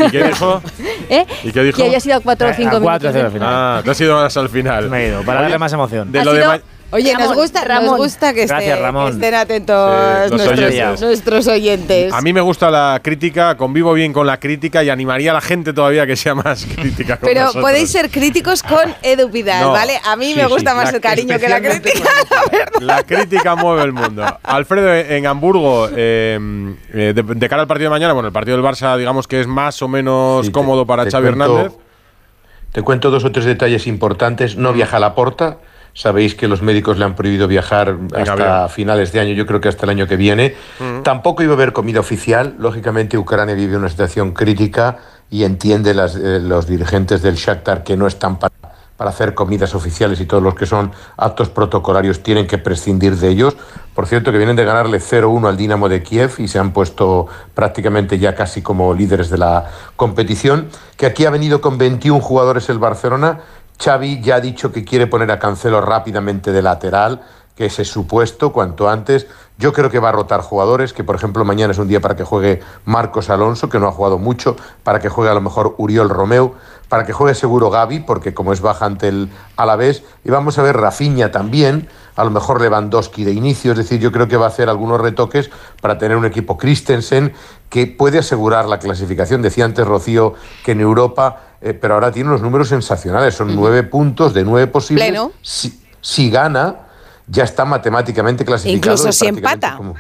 ¿Y qué dijo? ¿Eh? ¿Y qué dijo? Que había sido a 4 o 5 A cuatro, minutos. al final. Ah, te has ido más al final. Me he ido, para darle más emoción. De Ha lo de Oye, nos Ramón, gusta, nos Ramón. gusta que, esté- Gracias, Ramón. que estén atentos Sí, nuestros, oyentes. nuestros oyentes. A mí me gusta la crítica, convivo bien con la crítica y animaría a la gente todavía que sea más crítica con Pero nosotros. podéis ser críticos con Edu Pidal, No, ¿vale? A mí sí, me gusta sí, más el cariño que la crítica. La crítica mueve el mundo. Alfredo, en Hamburgo, eh, eh, de, de cara al partido de mañana, bueno, el partido del Barça, digamos que es más o menos Sí, te- cómodo para te Xavi cuento- Hernández. Te cuento dos o tres detalles importantes. No viaja a la porta. Sabéis que los médicos le han prohibido viajar hasta finales de año, yo creo que hasta el año que viene. Tampoco iba a haber comida oficial. Lógicamente, Ucrania vive una situación crítica y entiende las, eh, los dirigentes del Shakhtar que no están para, para hacer comidas oficiales y todos los que son actos protocolarios tienen que prescindir de ellos. Por cierto, que vienen de ganarle 0-1 al Dinamo de Kiev y se han puesto prácticamente ya casi como líderes de la competición. Que aquí ha venido con 21 jugadores el Barcelona. Xavi ya ha dicho que quiere poner a Cancelo rápidamente de lateral, que ese supuesto cuanto antes. Yo creo que va a rotar jugadores, que por ejemplo mañana es un día para que juegue Marcos Alonso, que no ha jugado mucho, para que juegue a lo mejor Uriol Romeu, para que juegue seguro Gaby, porque como es baja ante el Alavés, y vamos a ver Rafinha también, a lo mejor Lewandowski de inicio, es decir, yo creo que va a hacer algunos retoques para tener un equipo Christensen que puede asegurar la clasificación. Decía antes Rocío que en Europa, eh, pero ahora tiene unos números sensacionales, son nueve puntos de nueve posibles. Pleno. Si, si gana, ya está matemáticamente clasificado. Incluso si empata. como-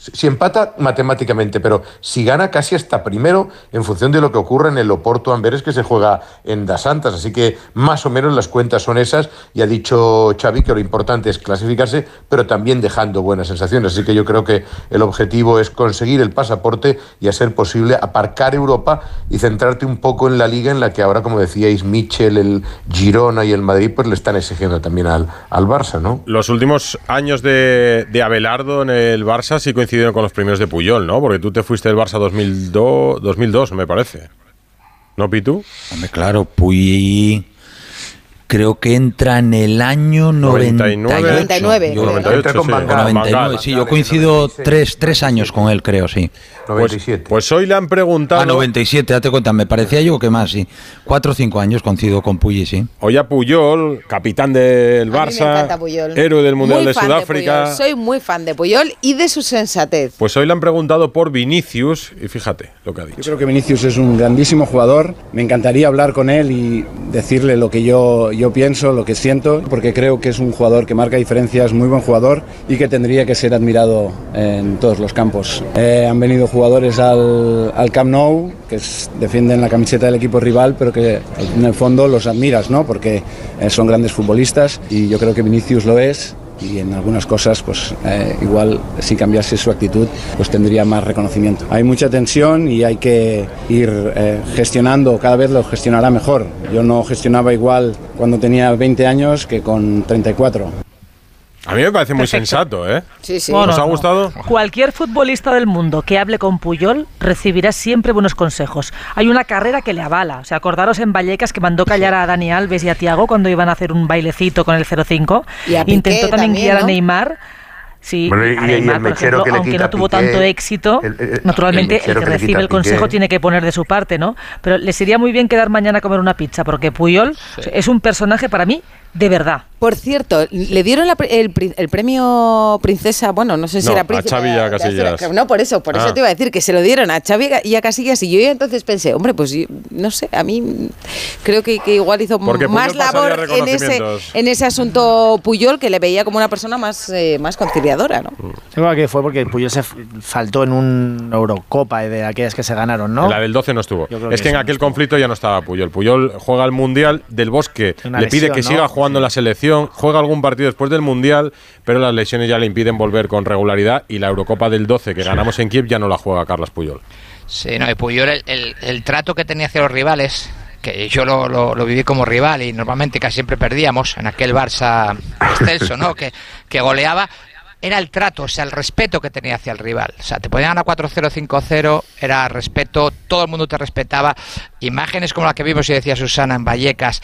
Si empata matemáticamente, pero si gana casi hasta primero en función de lo que ocurre en el Oporto Amberes que se juega en Das Santas. Así que más o menos las cuentas son esas y ha dicho Xavi que lo importante es clasificarse, pero también dejando buenas sensaciones. Así que yo creo que el objetivo es conseguir el pasaporte y a ser posible aparcar Europa y centrarte un poco en la liga en la que ahora, como decíais, Michel, el Girona y el Madrid pues le están exigiendo también al, al Barça, ¿no? Los últimos años de, de Abelardo en el Barça sí coincidieron con los primeros de Puyol, ¿no? Porque tú te fuiste del Barça 2002, 2002 me parece. ¿No, Pitu? Hombre, claro, Puy creo que entra en el año 99. 99. Yo, 98, con sí. Van Gaal. Van 99, Gaal. sí, yo coincido tres, tres años con él, creo, sí. Pues, pues hoy le han preguntado. Ah, 97, date cuenta, me parecía yo que más, sí. Cuatro o cinco años coincido con Puyi, sí. Hoy a Puyol, capitán del A mí me Barça, encanta Puyol. héroe del Mundial Muy de fan Sudáfrica. Puyol. Soy muy fan de Puyol y de su sensatez. Pues hoy le han preguntado por Vinicius y fíjate lo que ha dicho. Yo creo que Vinicius es un grandísimo jugador. Me encantaría hablar con él y decirle lo que yo, yo pienso, lo que siento, porque creo que es un jugador que marca diferencias, muy buen jugador y que tendría que ser admirado en todos los campos. Eh, han venido jugadores al, al Camp Nou que es- defienden la camiseta del equipo rival, pero que en el fondo los admiras, ¿no? Porque eh, son grandes futbolistas y yo creo que Vinicius lo es y en algunas cosas pues eh, igual si cambiase su actitud pues tendría más reconocimiento. Hay mucha tensión y hay que ir eh, gestionando, cada vez lo gestionará mejor. Yo no gestionaba igual cuando tenía 20 años que con 34. A mí me parece muy Perfecto. sensato, ¿eh? Sí, sí. ¿Os No, ha no, no. gustado? Cualquier futbolista del mundo que hable con Puyol recibirá siempre buenos consejos. Hay una carrera que le avala. O sea, acordaros en Vallecas que mandó callar a Dani Alves y a Tiago cuando iban a hacer un bailecito con el 05. Y a Piqué Intentó también, también, guiar ¿no? a Neymar. Sí, Bueno, y- a y Neymar, el por ejemplo, que le aunque quita no tuvo Piqué, tanto éxito, el- el- naturalmente el el, que que le recibe el consejo tiene que poner de su parte, ¿no? Pero les iría muy bien quedar mañana a comer una pizza, porque Puyol es un personaje para mí de verdad. Por cierto, le dieron la pre- el, el premio princesa, bueno, no sé si No, era a príncipe. Xavi y a Casillas. No, por eso, por Ah. eso te iba a decir que se lo dieron a Xavi y a Casillas y yo entonces pensé, hombre, pues no sé, a mí creo que, que igual hizo Porque más labor en ese, en ese asunto Puyol que le veía como una persona más, eh, más conciliadora, ¿no? Seguro que fue porque Puyol se faltó en un Eurocopa de aquellas que se ganaron, ¿no? La del 12 no estuvo. Es que que en sí, aquel conflicto ya no estaba Puyol. Puyol juega el Mundial del Bosque, Una le pide lesión, que ¿no? siga jugando en la selección, juega algún partido después del Mundial, pero las lesiones ya le impiden volver con regularidad y la Eurocopa del 12 que ganamos en Kiev ya no la juega Carlos Puyol. Sí, no, y Puyol, el, el- el trato que tenía hacia los rivales, que yo lo, lo- lo viví como rival y normalmente casi siempre perdíamos en aquel Barça excelso, ¿no? Que, que goleaba, era el trato, o sea, el respeto que tenía hacia el rival. O sea, te podían ganar 4-0, 5-0, era respeto, todo el mundo te respetaba. Imágenes como la que vimos y decía Susana en Vallecas,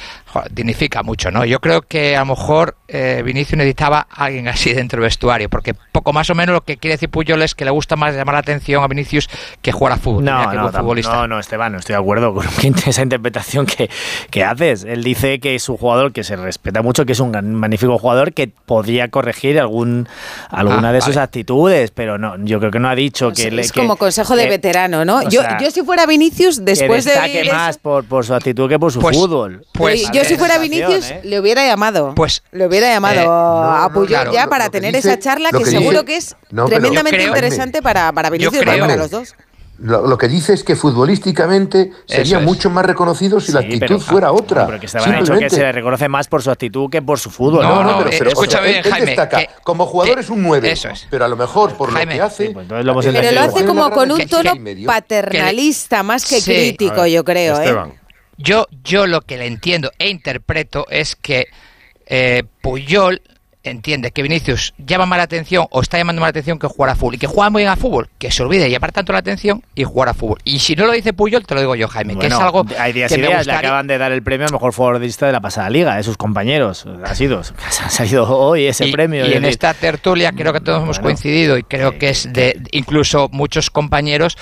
dignifica mucho, ¿no? Yo creo que a lo mejor eh, Vinicius necesitaba a alguien así dentro del vestuario, porque poco más o menos lo que quiere decir Puyol es que le gusta más llamar la atención a Vinicius que jugar a fútbol. No, qué no, futbolista. no, no, Esteban, no estoy de acuerdo con esa interpretación que, que haces. Él dice que es un jugador que se respeta mucho, que es un magnífico jugador que podría corregir algún, alguna Ah, de sus vale. actitudes, pero no, yo creo que no ha dicho que... Es, le- es que- como consejo de que- veterano, ¿no? Yo, sea, yo si fuera Vinicius, después que de destaque más por, por su actitud que por su Pues- fútbol. pues- yo si fuera Vinicius ¿eh? le hubiera llamado. Pues le hubiera llamado eh, a no, Puyol claro, ya lo- para tener dice- esa charla que, que seguro dice- que es No, tremendamente interesante para, para Vinicius y para los dos. Lo, lo que dice es que futbolísticamente sería es. mucho más reconocido si la actitud pero- fuera otra. Pero que Esteban ha dicho que Simplemente. se le reconoce más por su actitud que por su fútbol. No, no, pero, eh, pero, escúchame o sea, él destaca, que- como jugador que- es un 9, eso es. pero a lo mejor por Jaime, lo que hace... pues lo hemos Pero lo entendido. hace como con un tono que- paternalista más que Sí. crítico, ver, yo creo. ¿eh? Esteban. Yo, yo lo que le entiendo e interpreto es que eh, Puyol entiende que Vinicius llama más la atención o está llamando más la atención que jugar a fútbol y que juega muy bien a fútbol, que se olvide llamar tanto la atención y jugar a fútbol. Y si no lo dice Puyol, te lo digo yo, Jaime, que es algo hay días que y me días, le acaban de dar el premio al mejor futbolista de la pasada liga, de sus compañeros. Ha sido, ha salido hoy ese y, premio. y en decir, esta tertulia creo que todos hemos coincidido y creo que es de incluso muchos compañeros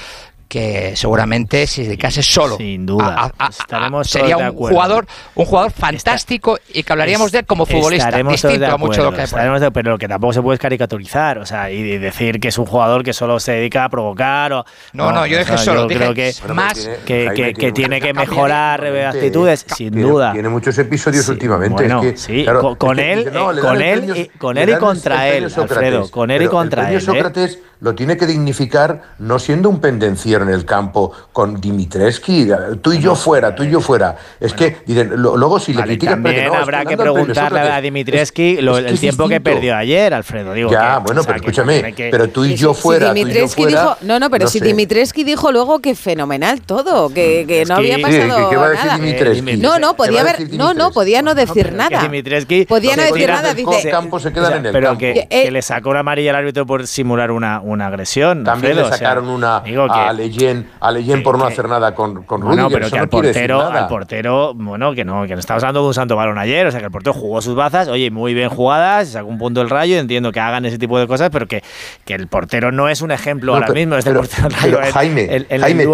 que seguramente si se dedicase solo Sin duda. a- a- a- Estaremos sería un acuerdo. jugador un jugador fantástico y que hablaríamos de él como futbolista distinto de a mucho de lo que estaremos de- pero lo que tampoco se puede es caricaturizar, o sea, y y decir que es un jugador que solo se dedica a provocar o No, no, yo o dije sea, solo, yo dije creo que más- que, que- tiene que tiene que mejorar eh, actitudes, sin Tiene- duda. Tiene muchos episodios últimamente. Bueno, es que, sí, claro, con, es con que él, dice, no, con él, y, con él y contra él, Sócrates, Alfredo, con él y contra él. ¿eh? Sócrates lo tiene que dignificar no siendo un pendenciero en el campo con Dimitrescu, tú y yo fuera, tú y yo fuera. Es que dicen, lo- luego si le Vale, porque también no, habrá que preguntarle a Dimitrescu lo- el tiempo que perdió ayer, Alfredo. Digo Ya, que- bueno, o sea, pero escúchame, que- pero tú y yo fuera, sí, tú y yo Dimitrescu fuera. dijo, no, no, pero si sé. Dimitrescu dijo luego que fenomenal todo, que, que no había Sí, pasado ¿qué va a decir nada. Dimitrescu? No, no, ¿Qué podía haber, no, no, podía no decir nada. Dimitrescu Podía no decir nada, dice. campo se quedan en el pero campo. que, Eh, que le sacó una amarilla al árbitro por simular una, una agresión. También le sacaron una digo que- a Leyen, a Leyen por no hacer nada con, con Rudiger, pero que no al portero, al portero, bueno, que no, que no estamos hablando de un santo balón ayer, o sea que el portero jugó sus bazas, oye, muy bien jugadas, sacó un punto del rayo, entiendo que hagan ese tipo de cosas, pero que, que el portero no es un ejemplo No, ahora pero- mismo, es el pero- portero pero, rayo Jaime, en Jaime, el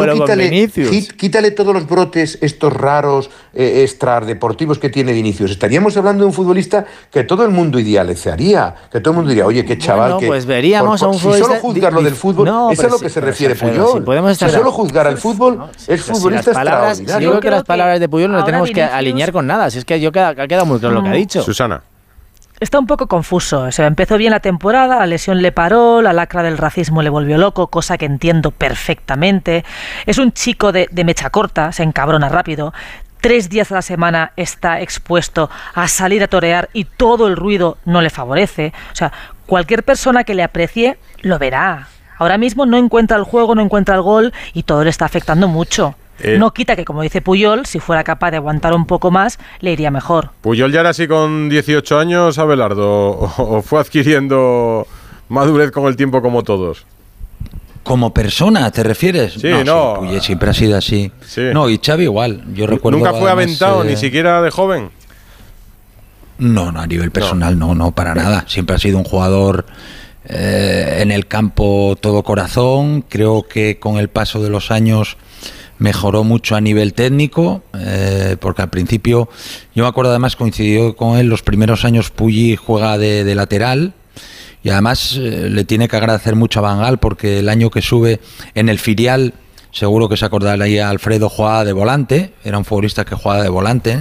tú quítale, todos los brotes estos raros, eh, extradeportivos que tiene Vinicius. Estaríamos hablando de un futbolista que todo el mundo idealizaría, que todo el mundo diría, oye, qué chaval Bueno, que... pues veríamos a un Si solo futbolista juzgar lo del fútbol, no, eso es a lo que se refiere Puyol. si podemos estar si solo juzgar al fútbol, es futbolista palabras, si extraordinario. yo creo que las palabras de Puyol no ahora tenemos que alinear con nada, si es que yo queda, ha quedado muy claro lo que ha dicho. Susana. Está un poco confuso. O sea, empezó bien la temporada, la lesión le paró, la lacra del racismo le volvió loco, cosa que entiendo perfectamente. Es un chico de, de mecha corta, se encabrona rápido. Tres días a la semana está expuesto a salir a torear y todo el ruido no le favorece. O sea, cualquier persona que le aprecie lo verá. Ahora mismo no encuentra el juego, no encuentra el gol y todo le está afectando mucho. Eh. No quita que, como dice Puyol, si fuera capaz de aguantar un poco más, le iría mejor. Puyol ya era así con 18 años, Abelardo, o, o fue adquiriendo madurez con el tiempo como todos. Como persona, ¿te refieres? Sí, no. sí, Puyol siempre ha sido así. No, y Xavi igual. Yo recuerdo Nunca fue aventado, eh, ni siquiera de joven. No, no, a nivel personal no, no, para nada. Siempre ha sido un jugador eh, en el campo todo corazón. Creo que con el paso de los años mejoró mucho a nivel técnico, eh, porque al principio, yo me acuerdo además coincidió con él los primeros años Pulli juega de, lateral. Y además eh, le tiene que agradecer mucho a Bangal porque el año que sube en el filial, seguro que se acordará ahí a Alfredo, jugaba de volante, era un futbolista que jugaba de volante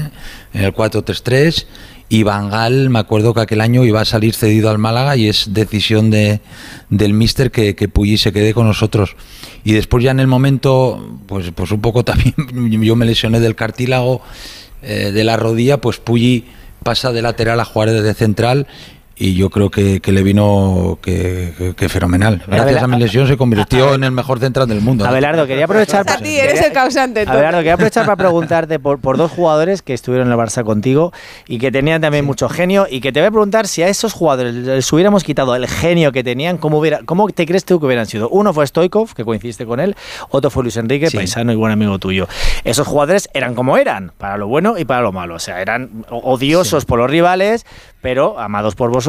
en el 4-3-3 y Bangal, me acuerdo que aquel año iba a salir cedido al Málaga y es decisión de, del míster que, que Pulli se quede con nosotros. Y después ya en el momento, pues, pues un poco también, yo me lesioné del cartílago eh, de la rodilla, pues Pulli pasa de lateral a jugar de central y yo creo que, que le vino que, que- que fenomenal. Gracias a mi lesión se convirtió en el mejor central del mundo. ¿no? Abelardo, quería aprovechar. A ti, eres el causante. tú. Abelardo, quería aprovechar para preguntarte por, por dos jugadores que estuvieron en el Barça contigo y que tenían también mucho genio y que te voy a preguntar si a esos jugadores les hubiéramos quitado el genio que tenían, ¿cómo, hubiera, cómo te crees tú que hubieran sido? Uno fue Stoikov, que coincidiste con él, otro fue Luis Enrique, Sí. paisano y buen amigo tuyo. Esos jugadores eran como eran, para lo bueno y para lo malo. O sea, eran odiosos por los rivales, pero amados por vosotros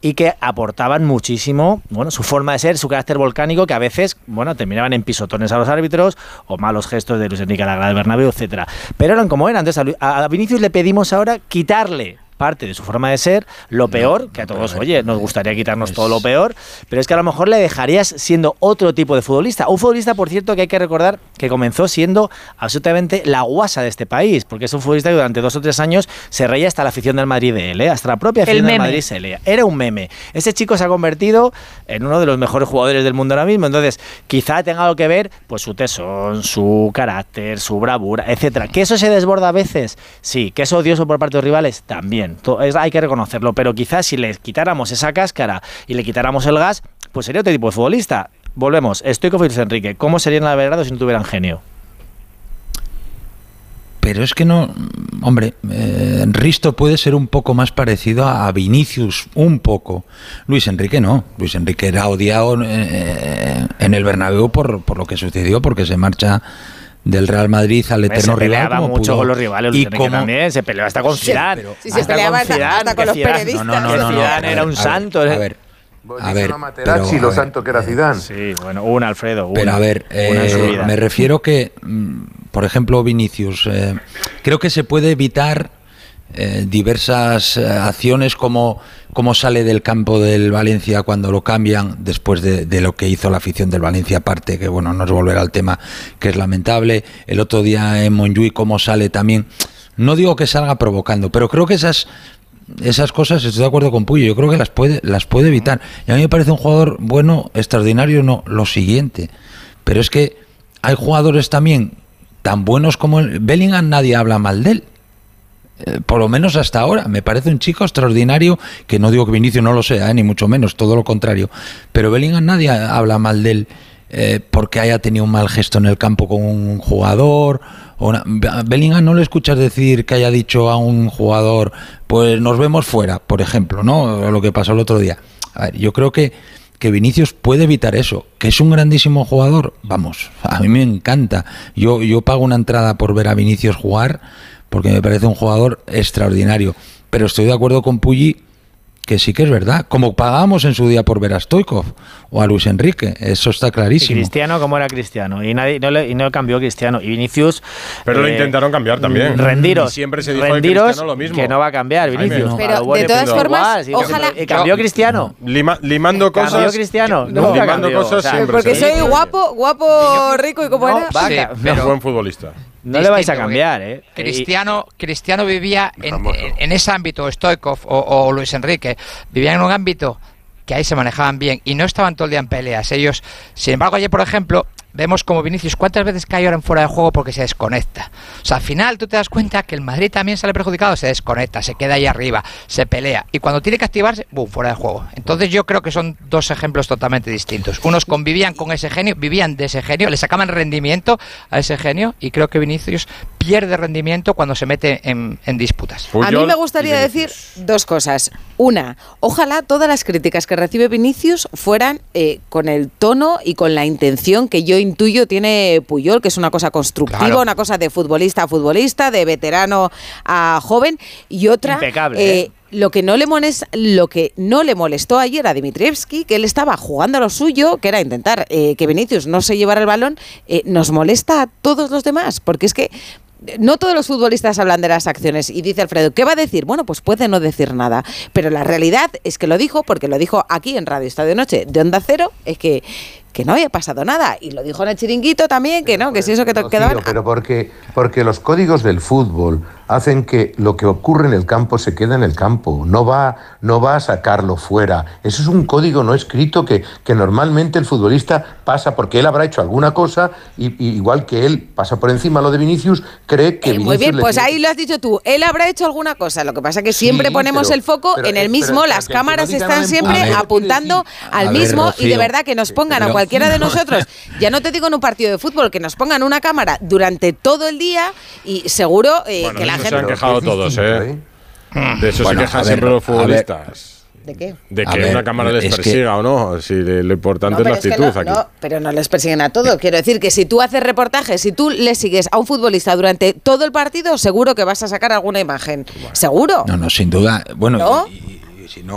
y que aportaban muchísimo, bueno, su forma de ser, su carácter volcánico, que a veces, bueno, terminaban en pisotones a los árbitros o malos gestos de Luis Enrique a la grada del Bernabéu, etcétera. Pero eran como eran. Entonces a Vinicius le pedimos ahora quitarle parte de su forma de ser, lo peor, que a todos, oye, nos gustaría quitarnos todo lo peor, pero es que a lo mejor le dejarías siendo otro tipo de futbolista. Un futbolista, por cierto, que hay que recordar que comenzó siendo absolutamente la guasa de este país, porque es un futbolista que durante dos o tres años se reía hasta la afición del Madrid de él, ¿eh? hasta la propia El afición del. Madrid se leía. Era un meme. Ese chico se ha convertido en uno de los mejores jugadores del mundo ahora mismo, entonces quizá tenga algo que ver pues su tesón, su carácter, su bravura, etcétera. ¿Que eso se desborda a veces? Sí. ¿Que es odioso por parte de los rivales? También. Hay que reconocerlo, pero quizás si le quitáramos esa cáscara y le quitáramos el gas, pues sería otro tipo de futbolista. Volvemos, estoy con Luis Enrique. ¿Cómo serían el Belgrado si no tuvieran genio? Pero es que no, hombre, eh, Risto puede ser un poco más parecido a Vinicius, un poco. Luis Enrique no. Luis Enrique era odiado eh, en el Bernabéu por, por lo que sucedió, porque se marcha del Real Madrid al eterno se rival. peleaba como mucho pudo. con los rivales, Y como- también, se peleó hasta con Sí, Zidane. pero- Sí, se Hasta peleaba con hasta- Zidane, hasta con los Zidane- periodistas. No, no, no, no, Zidane a ver, era un a ver, santo. A ver, a ver, pero, lo a ver, santo que era Zidane. Sí, bueno, una Alfredo. Una, Pero a ver, eh, me refiero que, mm, por ejemplo, Vinicius, eh, creo que se puede evitar eh, diversas eh, acciones como, como sale del campo del Valencia cuando lo cambian después de, de lo que hizo la afición del Valencia aparte, que bueno, no es volver al tema que es lamentable. El otro día en Monjuy cómo sale también. No digo que salga provocando, pero creo que esas esas cosas estoy de acuerdo con Puyo, yo creo que las puede las puede evitar. Y a mí me parece un jugador bueno, extraordinario, no lo siguiente. Pero es que hay jugadores también tan buenos como el Bellingham, nadie habla mal de él. Eh, por lo menos hasta ahora. Me parece un chico extraordinario, que no digo que Vinicio no lo sea, eh, ni mucho menos, todo lo contrario. Pero Bellingham nadie habla mal de él eh, porque haya tenido un mal gesto en el campo con un jugador. o una- Bellingham no le escuchas decir que haya dicho a un jugador, pues nos vemos fuera, por ejemplo, ¿no? Lo que pasó el otro día. A ver, yo creo que que Vinicius puede evitar eso, que es un grandísimo jugador, vamos, a mí me encanta. Yo, yo pago una entrada por ver a Vinicius jugar porque me parece un jugador extraordinario. Pero estoy de acuerdo con Pulli que sí que es verdad, como pagamos en su día por ver a Stoikov o a Luis Enrique, eso está Y clarísimo. Cristiano como era Cristiano y nadie no, le- y no cambió Cristiano y Vinicius Pero lo eh, intentaron cambiar también. rendiros Y siempre se dijo de rendiros Cristiano lo mismo. que no va a cambiar Vinicius no. Pero, de y todas pero formas, igual, sí, ojalá- y cambió Cristiano Lima- limando Cambió cosas. Cristiano, que- nunca limando cambió, cosas o sea, siempre. Porque soy guapo, guapo, rico y como era. va a Sí, ca- pero- Buen futbolista. No le vais a cambiar eh Cristiano, Cristiano vivía en, en- en ese ámbito, Stoikov o, o Luis Enrique, vivían en un ámbito que ahí se manejaban bien y no estaban todo el día en peleas. Ellos, sin embargo, ayer, por ejemplo, vemos como Vinicius, ¿cuántas veces cae ahora en fuera de juego porque se desconecta? O sea, al final tú te das cuenta que el Madrid también sale perjudicado, se desconecta, se queda ahí arriba, se pelea y cuando tiene que activarse, ¡bum!, fuera de juego. Entonces yo creo que son dos ejemplos totalmente distintos. Unos convivían con ese genio, vivían de ese genio, le sacaban rendimiento a ese genio y creo que Vinicius pierde rendimiento cuando se mete en, en disputas. A mí me gustaría decir dos cosas. Una, ojalá todas las críticas que recibe Vinicius fueran eh, con el tono y con la intención que yo intuyo tiene Puyol, que es una cosa constructiva, Claro. una cosa de futbolista a futbolista, de veterano a joven, y otra, Impecable, eh, ¿eh? lo que no le molest- lo que no le molestó ayer a Dimitrievski, que él estaba jugando a lo suyo, que era intentar eh, que Vinicius no se llevara el balón, eh, nos molesta a todos los demás, porque es que no todos los futbolistas hablan de las acciones y dice Alfredo, ¿qué va a decir? Bueno, pues puede no decir nada, pero la realidad es que lo dijo, porque lo dijo aquí en Radio Estadio Noche de Onda Cero, es que, que no había pasado nada, y lo dijo en el chiringuito también, que no, que si eso que. Rocío, pero porque, porque los códigos del fútbol hacen que lo que ocurre en el campo se quede en el campo, no va, no va a sacarlo fuera. Eso es un código no escrito que, que normalmente el futbolista pasa porque él habrá hecho alguna cosa y, y igual que él pasa por encima lo de Vinicius, cree que Eh, Vinicius Muy bien, pues tiene- ahí lo has dicho tú. Él habrá hecho alguna cosa. Lo que pasa es que siempre Sí, ponemos pero- el foco pero- en el pero- mismo. pero las cámaras están siempre apuntando al A ver, mismo y de Rocío. verdad que nos pongan a pero- cualquiera de nosotros. Ya no te digo en un partido de fútbol, que nos pongan una cámara durante todo el día y seguro eh, Bueno, que la de eso se gente. han quejado todos, ¿eh? De eso Bueno, se quejan siempre los futbolistas. ¿De qué? De que ver, una cámara les que- persiga o no. Si le- lo importante No, es la pero es que actitud no, aquí. no, pero no les persiguen a todos. Quiero decir que si tú haces reportajes, si tú le sigues a un futbolista durante todo el partido, seguro que vas a sacar alguna imagen. Seguro. No, no, sin duda. Bueno, ¿No? y-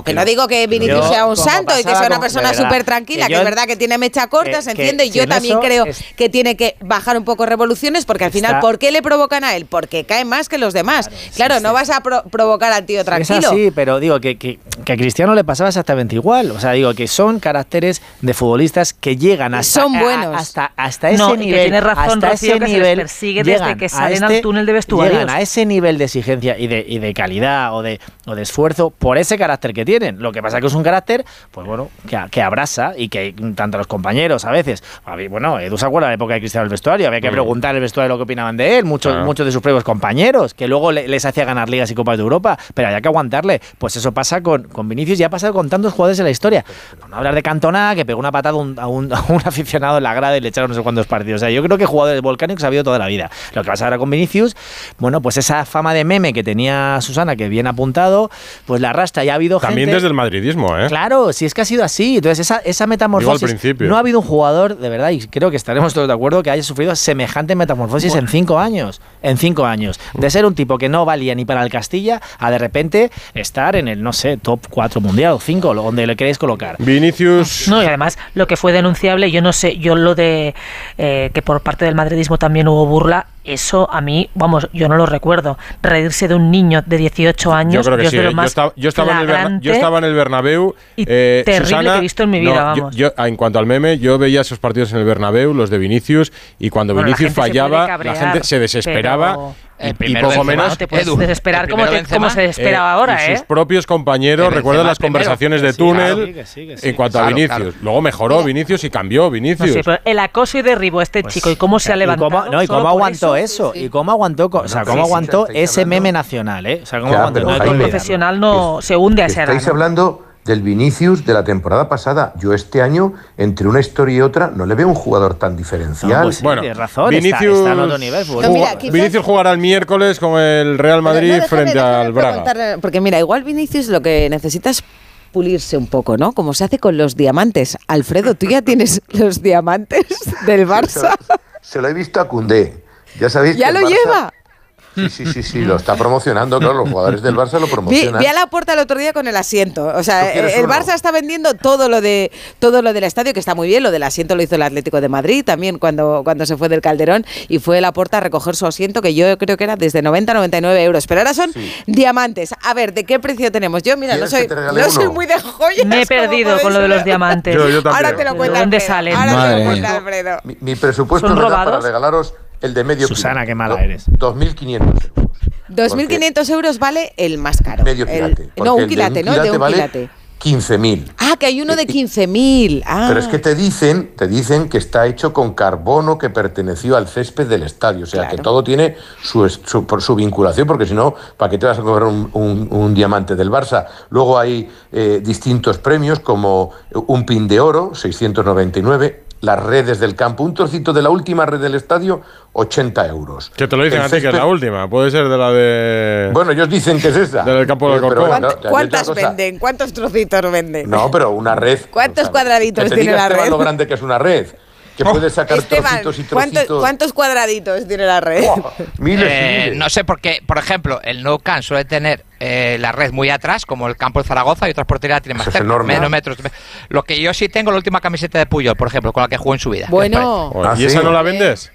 Que no digo que Vinicius Yo, sea un santo y que sea una persona súper tranquila, que es verdad que tiene mecha corta, que- se entiende, y yo también creo es- que tiene que bajar un poco revoluciones, porque al final, ¿por qué le provocan a él? Porque cae más que los demás. Claro, no vas a pro- provocar al tío Es tranquilo. así, pero digo que, que, que a Cristiano le pasaba exactamente igual. O sea, digo que son caracteres de futbolistas que llegan hasta, Son a- buenos. hasta, hasta ese No, nivel. tienes razón, hasta Rocío, ese que se les nivel persigue desde que a salen al este- túnel de vestuarios. Llegan a ese nivel de exigencia y de, y de calidad o de, o de esfuerzo por ese carácter que tienen. Lo que pasa que es un carácter, pues bueno, que, que abraza y que tanto los compañeros a veces. a mí, Bueno, Edu se acuerda de la época de Cristiano el vestuario, había que Mm. preguntar el vestuario lo que opinaban de él, muchos, Claro. muchos de sus propios compañeros, que luego le- les hacía ganar ligas y copas de Europa, pero había que aguantarle. Pues eso pasa con, con Vinicius y ha pasado con tantos jugadores en la historia. Por no hablar de Cantona, que pegó una patada a un, a un- a un aficionado en la grada y le echaron no sé cuántos partidos. O sea, yo creo que jugadores volcánicos ha habido toda la vida. Lo que pasa ahora con Vinicius, bueno, pues esa fama de meme que tenía Susana, que bien apuntado, pues la arrastra. Ya ha habido habido También gente... desde el madridismo, ¿eh? Claro, si es que ha sido así. Entonces, esa, esa metamorfosis. principio. No ha habido un jugador, de verdad, y creo que estaremos todos de acuerdo, que haya sufrido semejante metamorfosis en cinco años. En cinco años. De ser un tipo que no valía ni para el Castilla, a de repente estar en el, no sé, top 4 mundial o 5, donde le queréis colocar. Vinicius. No, y además lo que fue denunciable, yo no sé, yo lo de eh, que por parte del madridismo también hubo burla, eso a mí, vamos, yo no lo recuerdo. Reírse de un niño de 18 años, Yo creo que sí. ¿eh? Yo estaba, yo estaba en el Berna- flagrante. yo estaba en el Bernabéu. y eh, terrible Susana, que he visto en mi vida, no, vamos. yo, en cuanto al meme, yo veía esos partidos en el Bernabéu, los de Vinicius, y cuando Bueno, Vinicius fallaba, la gente se desesperaba. pero- y- El y, primero poco Benzema, menos. te puedes Edu, desesperar como, primero te- como se desespera Eh, ahora, y ¿eh? sus propios compañeros, recuerdan las primero. conversaciones de túnel claro, que sí, que sí. en cuanto a Vinicius. claro. Luego mejoró Vinicius y cambió No Vinicius. sé, pero el acoso y derribo a este chico y cómo se ha Y levantado. cómo, no, y cómo por aguantó eso, y cómo aguantó, o sea, cómo aguantó ese hablando- meme nacional, ¿eh? O sea, cómo Ya, aguantó. pero no hay que Jaime, olvidarlo. profesional no se hunde a edad. Estáis ¿no? hablando del Vinicius de la temporada pasada. Yo este año, entre una historia y otra, no le veo un jugador tan diferencial. No, pues sí, Bueno, tienes razón, Vinicius, está en otro nivel, No, mira, Juga- quizás- Vinicius jugará el miércoles con el Real Madrid No, déjame- frente déjame al Braga. Porque mira, igual Vinicius lo que necesita es pulirse un poco, ¿no? Como se hace con los diamantes. Alfredo, ¿tú ya tienes los diamantes del Barça? Se lo he visto a Cundé. Ya sabéis ¿Ya que lo Barça- lleva? Sí, sí, sí, sí, lo está promocionando, claro, los jugadores del Barça lo Vi, promocionan. vi a la puerta el otro día con el asiento. O ¿Tú sea, el uno? Barça está vendiendo todo lo de todo lo del estadio, que está muy bien. Lo del asiento lo hizo el Atlético de Madrid también cuando, cuando se fue del Calderón y fue la puerta a recoger su asiento, que yo creo que era desde 90 a 99 euros. Pero ahora son diamantes. A ver, ¿de qué precio tenemos? Yo, mira, no ¿Quieres soy, no soy muy de joyas. Me he perdido con lo de los diamantes. Yo- yo. Ahora te lo ¿De cuenta dónde salen? Ahora te lo cuenta mía. Alfredo. Mi, mi presupuesto ¿Son me da para robados? regalaros el de medio Susana, quilate. qué mala Do- eres. 2.500 euros. 2.500 euros vale el más caro. Medio El- no, un de quilate, ¿no? De un vale quilate. 15.000. Ah, que hay uno de 15.000. Ah. Pero es que te dicen, te dicen que está hecho con carbono que perteneció al césped del estadio. O sea, que todo tiene su, por su vinculación, porque si no, ¿para qué te vas a cobrar un, un- un diamante del Barça? Luego hay eh, distintos premios, como un pin de oro, 699, las redes del campo, un trocito de la última red del estadio, 80 euros. Que te lo dicen El a ti, que es la última. Puede ser de la de. Bueno, ellos dicen que es esa. Del campo del Pero Alcorcón. bueno, ¿Cuánt- te- te- ¿Cuántas cosa. venden? ¿Cuántos trocitos venden? No, pero una red. ¿Cuántos cuadraditos que te tiene diga, la Esteban, red? lo grande que es una red. Que puedes sacar Esteban, trocitos y ¿cuántos, trocitos. cuántos cuadraditos tiene la red? Miles y Eh, miles. no sé, porque, por ejemplo, el Nou Camp suele tener eh, la red muy atrás, como el campo de Zaragoza, y otras porterías tienen más cerca, menos metros. Lo que yo sí tengo, la última camiseta de Puyol, por ejemplo, con la que jugó en su vida. ¿Qué os Bueno, Joder, Ah, ¿Y esa no la vendes?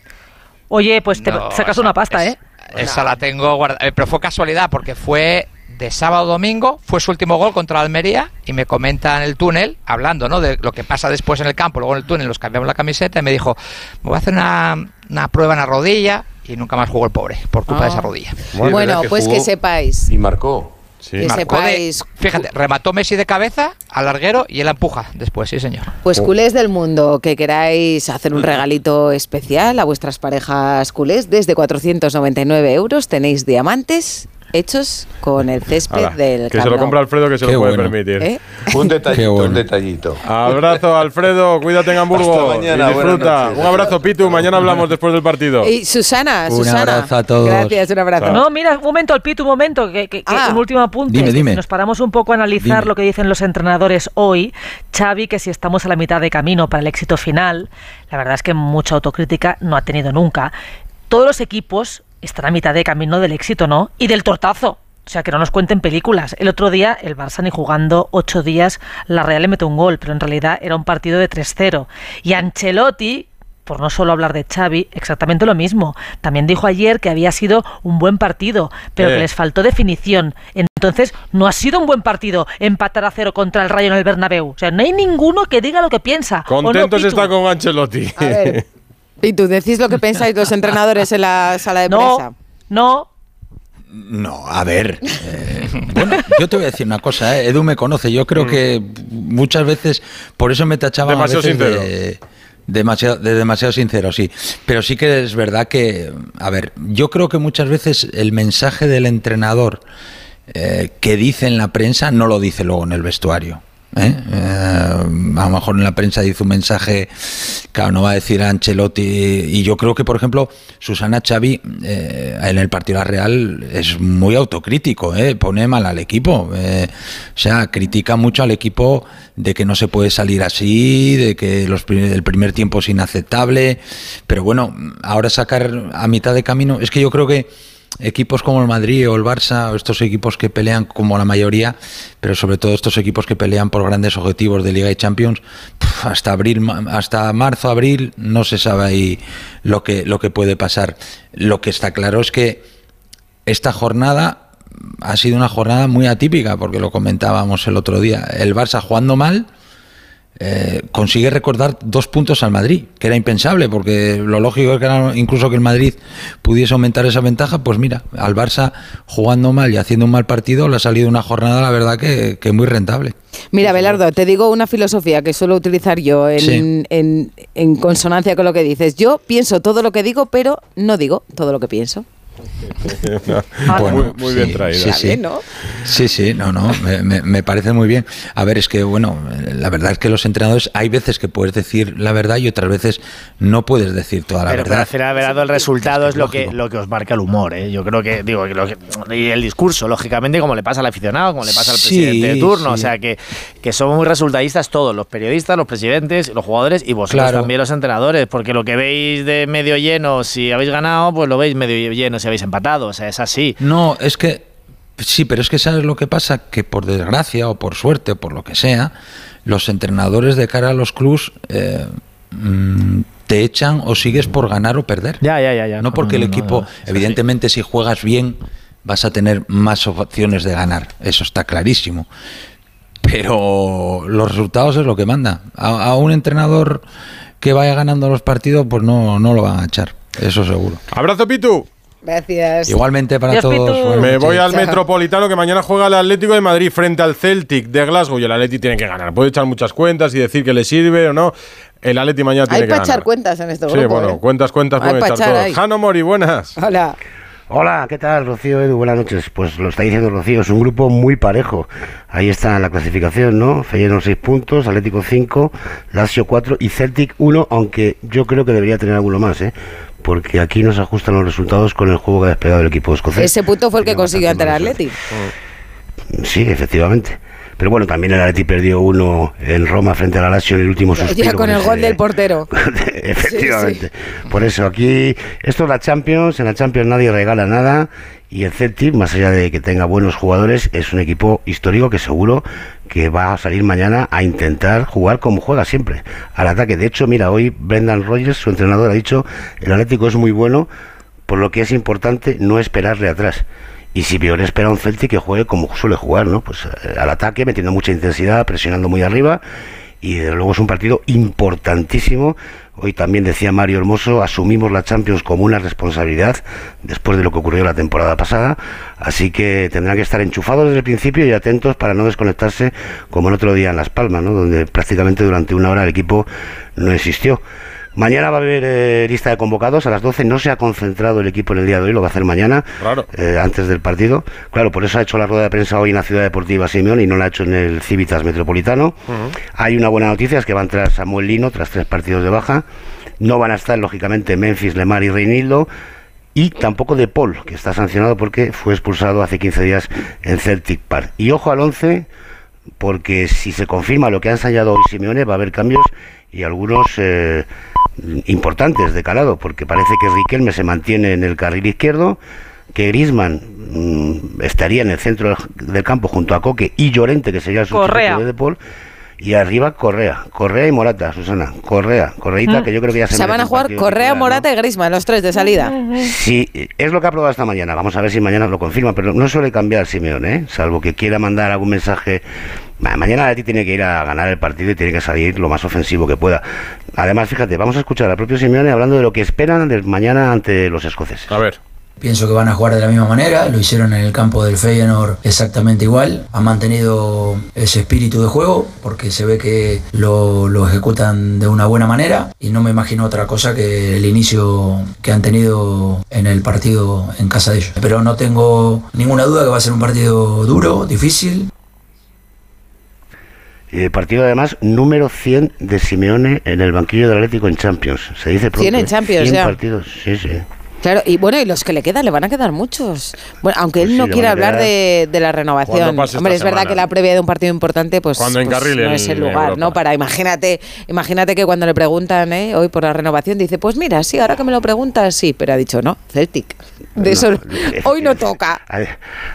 Oye, pues te No, sacas una pasta, es- ¿eh? Esa la tengo guardada. Eh, Pero fue casualidad, porque fue de sábado domingo, fue su último gol contra la Almería, y me comenta en el túnel, hablando ¿no? de lo que pasa después en el campo, luego en el túnel nos cambiamos la camiseta, y me dijo, me voy a hacer una, una prueba en la rodilla, y nunca más jugó el pobre, por culpa de esa rodilla. Sí, es bueno, que pues jugó que sepáis. Y marcó. Sí. Que Marcó de- sepáis. fíjate, remató Messi de cabeza al larguero y él empuja después, sí señor. Pues culés del mundo, que queráis hacer un regalito especial a vuestras parejas culés, desde 499 euros tenéis diamantes hechos con el césped del que se lo compra Alfredo, que se Qué lo puede bueno. permitir. ¿Eh? Un detallito, Qué bueno. un detallito. Abrazo, Alfredo. Cuídate en Hamburgo. Hasta mañana, y disfruta. Un abrazo, Pitu. Mañana hablamos después del partido. Y Susana, Un Susana. abrazo a todos. Gracias, un abrazo. No, mira, un momento, el Pitu, un momento, que, que- que Ah. un último apunte. Dime, dime. si Nos paramos un poco a analizar Dime. lo que dicen los entrenadores hoy. Xavi, que si estamos a la mitad de camino para el éxito final, la verdad es que mucha autocrítica no ha tenido nunca. Todos los equipos están a mitad de camino del éxito, ¿no? Y del tortazo. O sea, que no nos cuenten películas. El otro día, el Barça ni jugando ocho días, la Real le metió un gol, pero en realidad era un partido de 3-0. Y Ancelotti, por no solo hablar de Xavi, exactamente lo mismo. También dijo ayer que había sido un buen partido, pero Eh. que les faltó definición. Entonces, no ha sido un buen partido empatar a cero contra el Rayo en el Bernabéu. O sea, no hay ninguno que diga lo que piensa. ¿O no, Contentos Pitu? está con Ancelotti. A ver. ¿Y tú decís lo que pensáis los entrenadores en la sala de No, prensa? no. No, a ver. eh, bueno, yo te voy a decir una cosa, ¿eh? Edu me conoce. Yo creo que muchas veces, por eso me tachaban a Demasiado veces sincero. de, demasiado, de demasiado sincero, sí. Pero sí que es verdad que, a ver, yo creo que muchas veces el mensaje del entrenador eh, que dice en la prensa no lo dice luego en el vestuario. ¿Eh? Eh, a lo mejor en la prensa dice un mensaje, claro, no va a decir a Ancelotti. Y yo creo que, por ejemplo, Susana Xavi eh, en el partido Real es muy autocrítico, ¿eh? pone mal al equipo. o sea, critica mucho al equipo de que no se puede salir así, de que los, el primer tiempo es inaceptable. Pero bueno, ahora sacar a mitad de camino, es que yo creo que equipos como el Madrid o el Barça, o estos equipos que pelean como la mayoría, pero sobre todo estos equipos que pelean por grandes objetivos de Liga y Champions, hasta abril, hasta marzo, abril, no se sabe ahí lo que, lo que puede pasar. Lo que está claro es que esta jornada ha sido una jornada muy atípica, porque lo comentábamos el otro día. El Barça jugando mal, eh, consigue recordar dos puntos al Madrid, que era impensable, porque lo lógico es que era incluso que el Madrid pudiese aumentar esa ventaja, pues mira, al Barça jugando mal y haciendo un mal partido le ha salido una jornada, la verdad, que, muy rentable. Mira, Belardo, te digo una filosofía que suelo utilizar yo en, en consonancia con lo que dices. Yo pienso todo lo que digo, pero no digo todo lo que pienso. muy, bien traído. Sí, sí. ¿no? sí, sí, no, no, me, parece muy bien. A ver, es que, bueno, la verdad es que los entrenadores hay veces que puedes decir la verdad y otras veces no puedes decir toda la Pero verdad. Pero hacer verdad el resultado es, lo que, lo que os marca el humor, ¿eh? Yo creo que, digo, y el discurso, lógicamente, como le pasa al aficionado, como le pasa al presidente de turno, o sea, que, que somos muy resultadistas todos, los periodistas, los presidentes, los jugadores y vosotros también los entrenadores, porque lo que veis de medio lleno, si habéis ganado, pues lo veis medio lleno si habéis empatado, o sea, es así. No, es que sí, pero es que sabes lo que pasa, que por desgracia o por suerte o por lo que sea, los entrenadores de cara a los clubs eh, mm, te echan o sigues por ganar o perder. Ya, ya, ya, ya. No porque el equipo, evidentemente, si juegas bien vas a tener más opciones de ganar, eso está clarísimo. Pero los resultados es lo que manda. A, un entrenador que vaya ganando los partidos, pues no, no lo van a echar, eso seguro. Abrazo, Pitu. Gracias. Igualmente para todos. Me voy al Metropolitano que mañana juega el Atlético de Madrid frente al Celtic de Glasgow y el Atlético tiene que ganar. Puede echar muchas cuentas y decir que le sirve o no. El Atlético mañana tiene que ganar. Hay para echar cuentas en este grupo. Sí, bueno, ¿eh? cuentas, cuentas pueden echar todos. Jano Mori, buenas. Hola. Hola, ¿qué tal, Rocío Edu? Buenas noches. Pues lo está diciendo Rocío, es un grupo muy parejo. Ahí está la clasificación, ¿no? Feyenoord 6 puntos, Atlético 5, Lazio 4 y Celtic 1, aunque yo creo que debería tener alguno más, ¿eh? Porque aquí nos ajustan los resultados con el juego que ha desplegado el equipo escocés. Ese punto fue el que consiguió ante el Atleti. Sí, efectivamente. Pero bueno, también el Atleti perdió uno en Roma frente al Lazio en el último suspiro. Ya con el gol del portero. Efectivamente. Por eso, aquí, esto es la Champions, en la Champions nadie regala nada y el Celtic, más allá de que tenga buenos jugadores, es un equipo histórico que seguro que va a salir mañana a intentar jugar como juega siempre, al ataque. De hecho, mira, hoy Brendan Rogers, su entrenador, ha dicho, el Atlético es muy bueno, por lo que es importante no esperarle atrás. Y si peor espera un Celtic que juegue como suele jugar, ¿no? Pues eh, al ataque, metiendo mucha intensidad, presionando muy arriba. Y desde luego es un partido importantísimo. Hoy también decía Mario Hermoso, asumimos la Champions como una responsabilidad después de lo que ocurrió la temporada pasada. Así que tendrán que estar enchufados desde el principio y atentos para no desconectarse como el otro día en Las Palmas, ¿no? donde prácticamente durante una hora el equipo no existió. Mañana va a haber eh, lista de convocados a las 12. No se ha concentrado el equipo en el día de hoy, lo va a hacer mañana, eh, antes del partido. Claro, por eso ha hecho la rueda de prensa hoy en la Ciudad Deportiva Simeón y no la ha hecho en el Civitas Metropolitano. Hay una buena noticia, es que va a entrar Samuel Lino tras tres partidos de baja. No van a estar, lógicamente, Memphis, Lemar y Reinildo. Y tampoco de Paul, que está sancionado porque fue expulsado hace 15 días en Celtic Park. Y ojo al 11, porque si se confirma lo que ha ensayado hoy Simeone, va a haber cambios y algunos eh, importantes de calado, porque parece que Riquelme se mantiene en el carril izquierdo, que Grisman mm, estaría en el centro del campo junto a Coque y Llorente, que sería de De Paul, y arriba Correa, Correa y Morata, Susana, Correa, Correita, mm. que yo creo que ya se, se van a jugar Correa, Morata y Grisman, los tres de salida. Sí, es lo que ha probado esta mañana. Vamos a ver si mañana lo confirma, pero no suele cambiar Simeone, ¿eh? salvo que quiera mandar algún mensaje Mañana ti tiene que ir a ganar el partido y tiene que salir lo más ofensivo que pueda. Además, fíjate, vamos a escuchar al propio Simeone hablando de lo que esperan del mañana ante los escoceses. A ver. Pienso que van a jugar de la misma manera, lo hicieron en el campo del Feyenoord exactamente igual, han mantenido ese espíritu de juego porque se ve que lo, lo, ejecutan de una buena manera y no me imagino otra cosa que el inicio que han tenido en el partido en casa de ellos. Pero no tengo ninguna duda que va a ser un partido duro, difícil, Eh, partido además número 100 de Simeone en el banquillo del Atlético en Champions. Se dice pronto. 100 en ¿eh? Champions, 100 ya. partidos, sí, sí. Claro, y bueno, y los que le quedan, le van a quedar muchos. Bueno, aunque él Pues sí, no quiere hablar de, de la renovación. Hombre, es verdad semana. que la previa de un partido importante, pues, pues no es el lugar, Europa. ¿no? Para imagínate, imagínate que cuando le preguntan ¿eh? hoy por la renovación, dice, pues mira, sí, ahora que me lo preguntas, sí, pero ha dicho no, Celtic. De eso hoy no toca.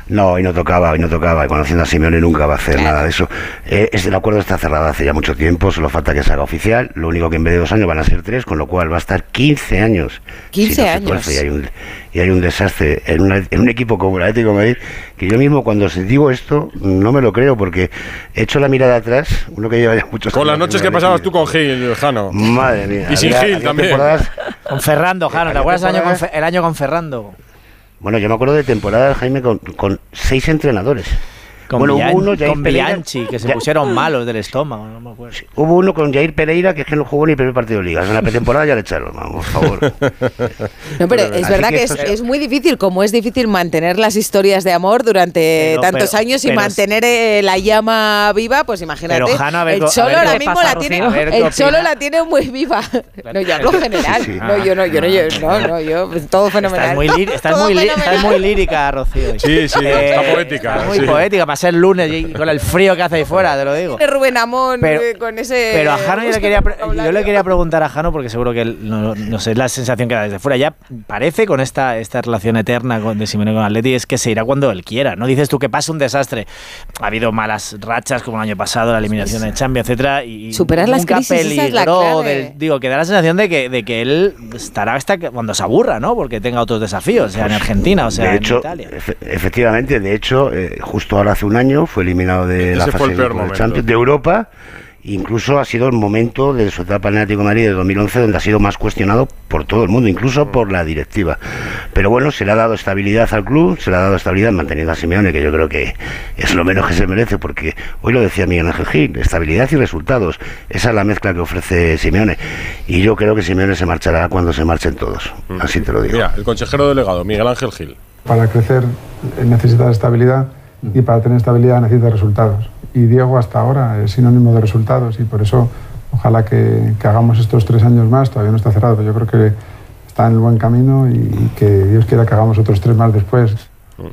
No, hoy no tocaba, hoy no tocaba. Y Conociendo a Simeone nunca va a hacer nada de eso. Eh, es, el acuerdo está cerrado hace ya mucho tiempo, solo falta que se haga oficial. Lo único que en vez de dos años van a ser tres, con lo cual va a estar 15 años. 15 si no se años. Y hay un, y hay un desastre en, una- en un equipo como el Atlético de Madrid, que yo mismo cuando os digo esto, no me lo creo, porque he hecho la mirada atrás, uno que lleva ya muchos Con las años noches que pasabas tú con Gil, Jano. Madre mía. Y sin había- Gil había también. Con Ferrando, Jano, ¿te acuerdas el año, con, el año con Ferrando? Bueno, yo me acuerdo de temporadas, Jaime, con, con seis entrenadores. Con, bueno, Bian- hubo uno, Jair con Pereira, Bianchi, que se Ya- pusieron malos del estómago, no me acuerdo. Hubo uno con Jair Pereira que es que no jugó ni el primer partido de liga. En la pretemporada ya le echaron, vamos, por favor. No, pero es verdad que que es, es muy difícil, como es difícil mantener las historias de amor durante Pero- tantos pero- años y pero- mantener eh, la llama viva, pues imagínate. Pero, Jano, a ver el Cholo ver ahora mismo pasa, la tiene, el. Cholo la tiene muy viva. No, yo hablo general. Sí, sí. No, yo no, yo no, yo no, no, yo todo fenomenal. Estás muy, estás muy, estás muy lírica, Rocío. Eh, Sí, sí, está poética, Estás muy sí. poética para ser lunes y con el frío que hace ahí fuera, te lo digo. De Rubén Amón Pero- eh, con ese. Pero a Jano yo le, quería, yo le quería preguntar a Jano, porque seguro que él, no, no sé, es la sensación que da desde fuera. Ya parece con esta, esta relación eterna con, de Simeone con Atleti, es que se irá cuando él quiera. No dices tú que pasa un desastre. Ha habido malas rachas como el año pasado, la eliminación de Champions, etcétera y Superar las crisis, esa es la peligró clave. del- digo, que da la sensación de que, de que él estará hasta que- cuando se aburra, ¿no? Porque tenga otros desafíos, sea en Argentina o sea de en hecho, Italia. efe- efectivamente, de hecho, eh, justo ahora hace un año fue eliminado de Ese la fase de. Champions de Europa. Incluso ha sido el momento de su etapa en Atlético de Madrid de 2011 donde ha sido más cuestionado por todo el mundo, incluso por la directiva. Pero bueno, se le ha dado estabilidad al club, se le ha dado estabilidad manteniendo a Simeone, que yo creo que es lo menos que se merece, porque hoy lo decía Miguel Ángel Gil, estabilidad y resultados. Esa es la mezcla que ofrece Simeone. Y yo creo que Simeone se marchará cuando se marchen todos. Así te lo digo. Mira, el consejero delegado, Miguel Ángel Gil. Para crecer necesitas estabilidad y para tener estabilidad necesitas resultados. Y Diego hasta ahora es sinónimo de resultados y por eso ojalá que, que hagamos estos tres años más, todavía no está cerrado, pero yo creo que está en el buen camino y, y que Dios quiera que hagamos otros tres más después.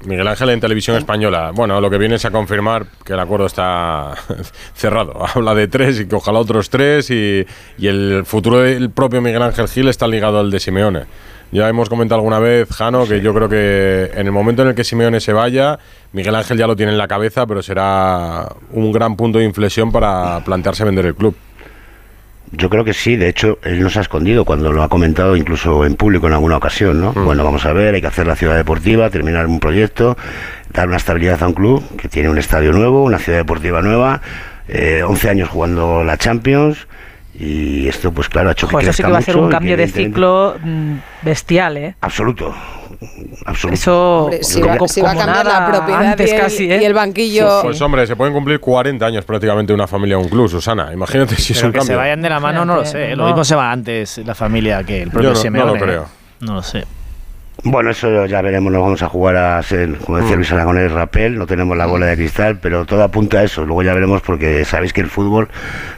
Miguel Ángel en televisión española. Bueno, lo que viene es a confirmar que el acuerdo está cerrado. Habla de tres y que ojalá otros tres y, y el futuro del propio Miguel Ángel Gil está ligado al de Simeone. Ya hemos comentado alguna vez, Jano, que yo creo que en el momento en el que Simeone se vaya, Miguel Ángel ya lo tiene en la cabeza, pero será un gran punto de inflexión para plantearse vender el club. Yo creo que sí, de hecho, él no se ha escondido cuando lo ha comentado incluso en público en alguna ocasión, ¿no? Bueno, vamos a ver, hay que hacer la ciudad deportiva, terminar un proyecto, dar una estabilidad a un club que tiene un estadio nuevo, una ciudad deportiva nueva, eh, 11 años jugando la Champions y esto pues claro ha hecho que eso sí crezca que va a ser un cambio de ciclo mm, bestial, ¿eh? Absoluto. Absoluto. Eso Hombre, si como- va, si va a cambiar la propiedad antes y, el, casi, ¿eh? y el banquillo. Pues hombre, se pueden cumplir 40 años prácticamente una familia o un club, Susana. Imagínate si es un que cambio. se vayan de la mano no lo sé. ¿eh? Lo No. mismo se va antes la familia que el Yo propio no- no Simeone. lo ¿eh? creo. No lo sé. Bueno, eso ya veremos, nos vamos a jugar a ser, como decía Mm. Luis Aragonés, rapel, no tenemos la bola de cristal, pero todo apunta a eso, luego ya veremos porque sabéis que el fútbol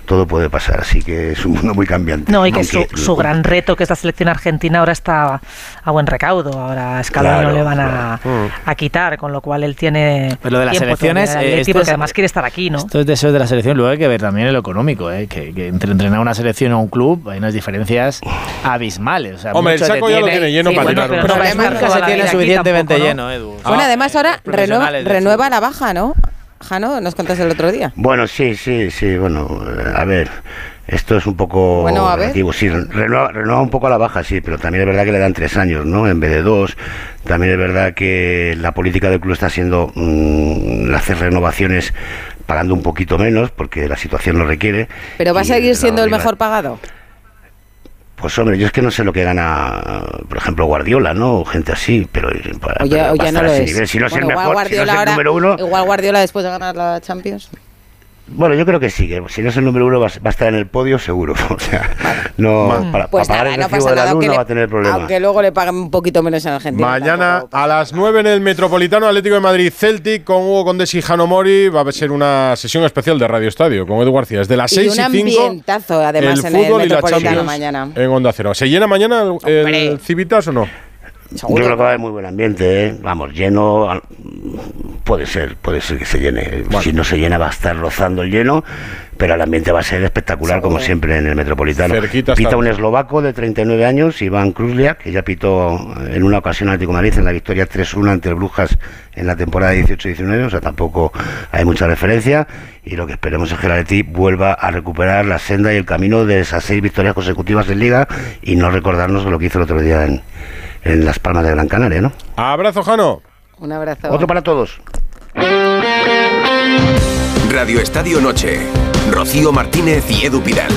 todo puede pasar, así que es un mundo muy cambiante. No, y que su, gran reto, que es la selección argentina, ahora está a buen recaudo. Ahora a Scaloni Claro, no le van a, Mm. a quitar, con lo cual él tiene. Pero lo de las tiempo selecciones, todavía en el eh, porque es- además quiere estar aquí, ¿no? Estos deseos de la selección, luego hay que ver también en lo económico, ¿eh? que, que entre entrenar una selección o un club hay unas diferencias abismales. O sea, Hombre, el saco ya lo tiene- lleno Sí, para bueno, tirar. Además nunca se tiene suficientemente tampoco, ¿no? lleno, Edu. Bueno, Ah, además ahora renueva, renueva la baja, ¿no? Jano, nos contaste el otro día. Bueno, sí, sí, sí, bueno, a ver, esto es un poco Bueno, a ver. relativo, sí, renueva, renueva un poco a la baja, sí, pero también es verdad que le dan tres años, ¿no? En vez de dos, también es verdad que la política del club está siendo mm, hacer renovaciones pagando un poquito menos, porque la situación lo requiere. Pero va a seguir siendo el mejor pagado. Pues hombre, yo es que no sé lo que gana, por ejemplo, Guardiola, ¿no? O gente así, pero para, O ya, para o ya estar no a lo ese es. nivel, si no es Bueno, el igual mejor, si no es el número uno, Igual Guardiola después de ganar la Champions. Bueno, yo creo que sí, que si no es el número uno va, a estar en el podio seguro. O sea, no, para, Pues para pagar nada, el no recibo de la nada, luz aunque no le- va a tener problema. Aunque luego le paguen un poquito menos en Argentina. Mañana a las 9 en el Metropolitano Atlético de Madrid Celtic con Hugo Condés y Jano Mori va a ser una sesión especial de Radio Estadio con Edu García. Desde las Y 6 un y 5 ambientazo, además, el en el y Metropolitano mañana. en Onda Cero. ¿Se llena mañana el, el Civitas o no? Yo creo que va a haber muy buen ambiente, ¿eh? vamos, lleno, puede ser, puede ser que se llene. Si no se llena va a estar rozando el lleno, pero el ambiente va a ser espectacular como siempre en el Metropolitano. Cerquita Pita un eslovaco de 39 años, Iván Kruzliak, que ya pitó en una ocasión al Atlético Madrid en la victoria 3-1 ante el Brujas en la temporada 18-19, o sea, tampoco hay mucha referencia. Y lo que esperemos es que el Atleti vuelva a recuperar la senda y el camino de esas seis victorias consecutivas en Liga y no recordarnos lo que hizo el otro día en, en Las Palmas de Gran Canaria, ¿no? Abrazo, Jano. Un abrazo. Otro para todos. Radio Estadio Noche. Rocío Martínez y Edu Pidal.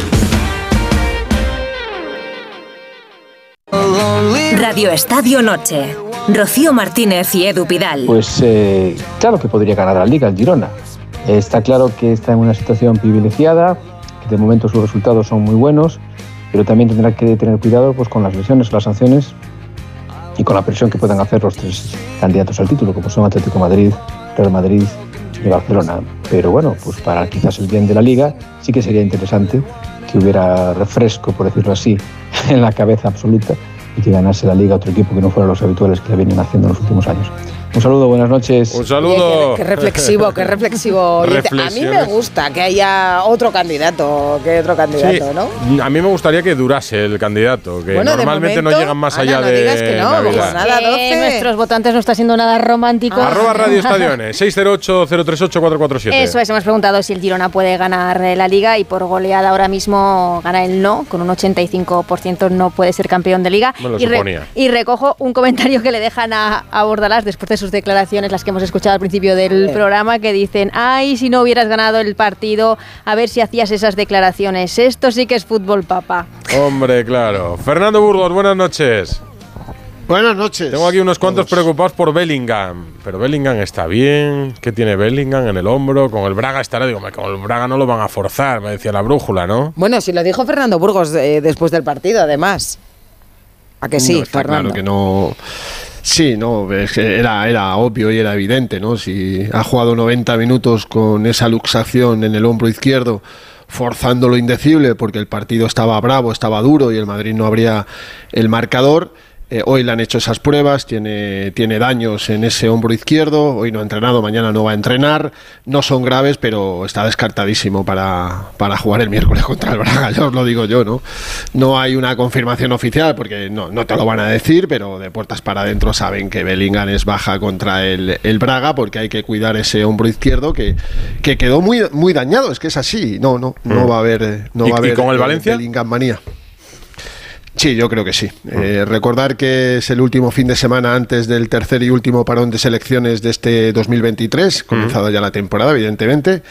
Radio Estadio Noche. Rocío Martínez y Edu Pidal. Pues eh, claro que podría ganar la liga el Girona. Está claro que está en una situación privilegiada, que de momento sus resultados son muy buenos, pero también tendrá que tener cuidado pues, con las lesiones, las sanciones y con la presión que puedan hacer los tres candidatos al título, como son Atlético Madrid, Real Madrid y Barcelona. Pero bueno, pues para quizás el bien de la liga sí que sería interesante que hubiera refresco, por decirlo así, en la cabeza absoluta y que ganase la liga otro equipo que no fuera los habituales que la vienen haciendo en los últimos años. Un saludo, buenas noches. Un saludo. Qué reflexivo, qué reflexivo. A mí me gusta que haya otro candidato, que otro candidato, ¿no? A mí me gustaría que durase el candidato, que Bueno, normalmente no momento, llegan más Ana, allá no de digas que no, Navidad. pues nada, Que 12. nuestros votantes no está siendo nada romántico. Arroba Radio Estadiones, 608-038-447. Eso es, hemos preguntado si el Girona puede ganar la liga y por goleada ahora mismo gana el no, con un 85% no puede ser campeón de liga. Me lo y, re- suponía. y recojo un comentario que le dejan a, a Bordalás después de sus declaraciones, las que hemos escuchado al principio del programa, que dicen, ay, si no hubieras ganado el partido, a ver si hacías esas declaraciones. Esto sí que es fútbol, papá. Hombre, claro. Fernando Burgos, buenas noches. Buenas noches. Tengo aquí unos cuantos preocupados por Bellingham. Pero Bellingham está bien. ¿Qué tiene Bellingham en el hombro? Con el Braga estará. Digo, con el Braga no lo van a forzar, me decía la brújula, ¿no? Bueno, si lo dijo Fernando Burgos eh, después del partido, además. ¿A que sí, No, está Fernando? Claro que no. Sí, no, era, era obvio y era evidente, ¿no? Si ha jugado 90 minutos con esa luxación en el hombro izquierdo, forzando lo indecible, porque el partido estaba bravo, estaba duro y el Madrid no abría el marcador. Eh, hoy le han hecho esas pruebas, tiene, tiene daños en ese hombro izquierdo, hoy no ha entrenado, mañana no va a entrenar, no son graves, pero está descartadísimo para, para jugar el miércoles contra el Braga, ya os lo digo yo, ¿no? No hay una confirmación oficial, porque no, no te lo van a decir, pero de puertas para adentro saben que Bellingham es baja contra el, el Braga, porque hay que cuidar ese hombro izquierdo que, que quedó muy, muy dañado, es que es así, no, no, no Mm. va a haber, no ¿Y- va a y haber con el eh, Valencia? Bellingham manía. Sí, yo creo que sí. Eh, recordar que es el último fin de semana antes del tercer y último parón de selecciones de este 2023, comenzado ya la temporada, evidentemente.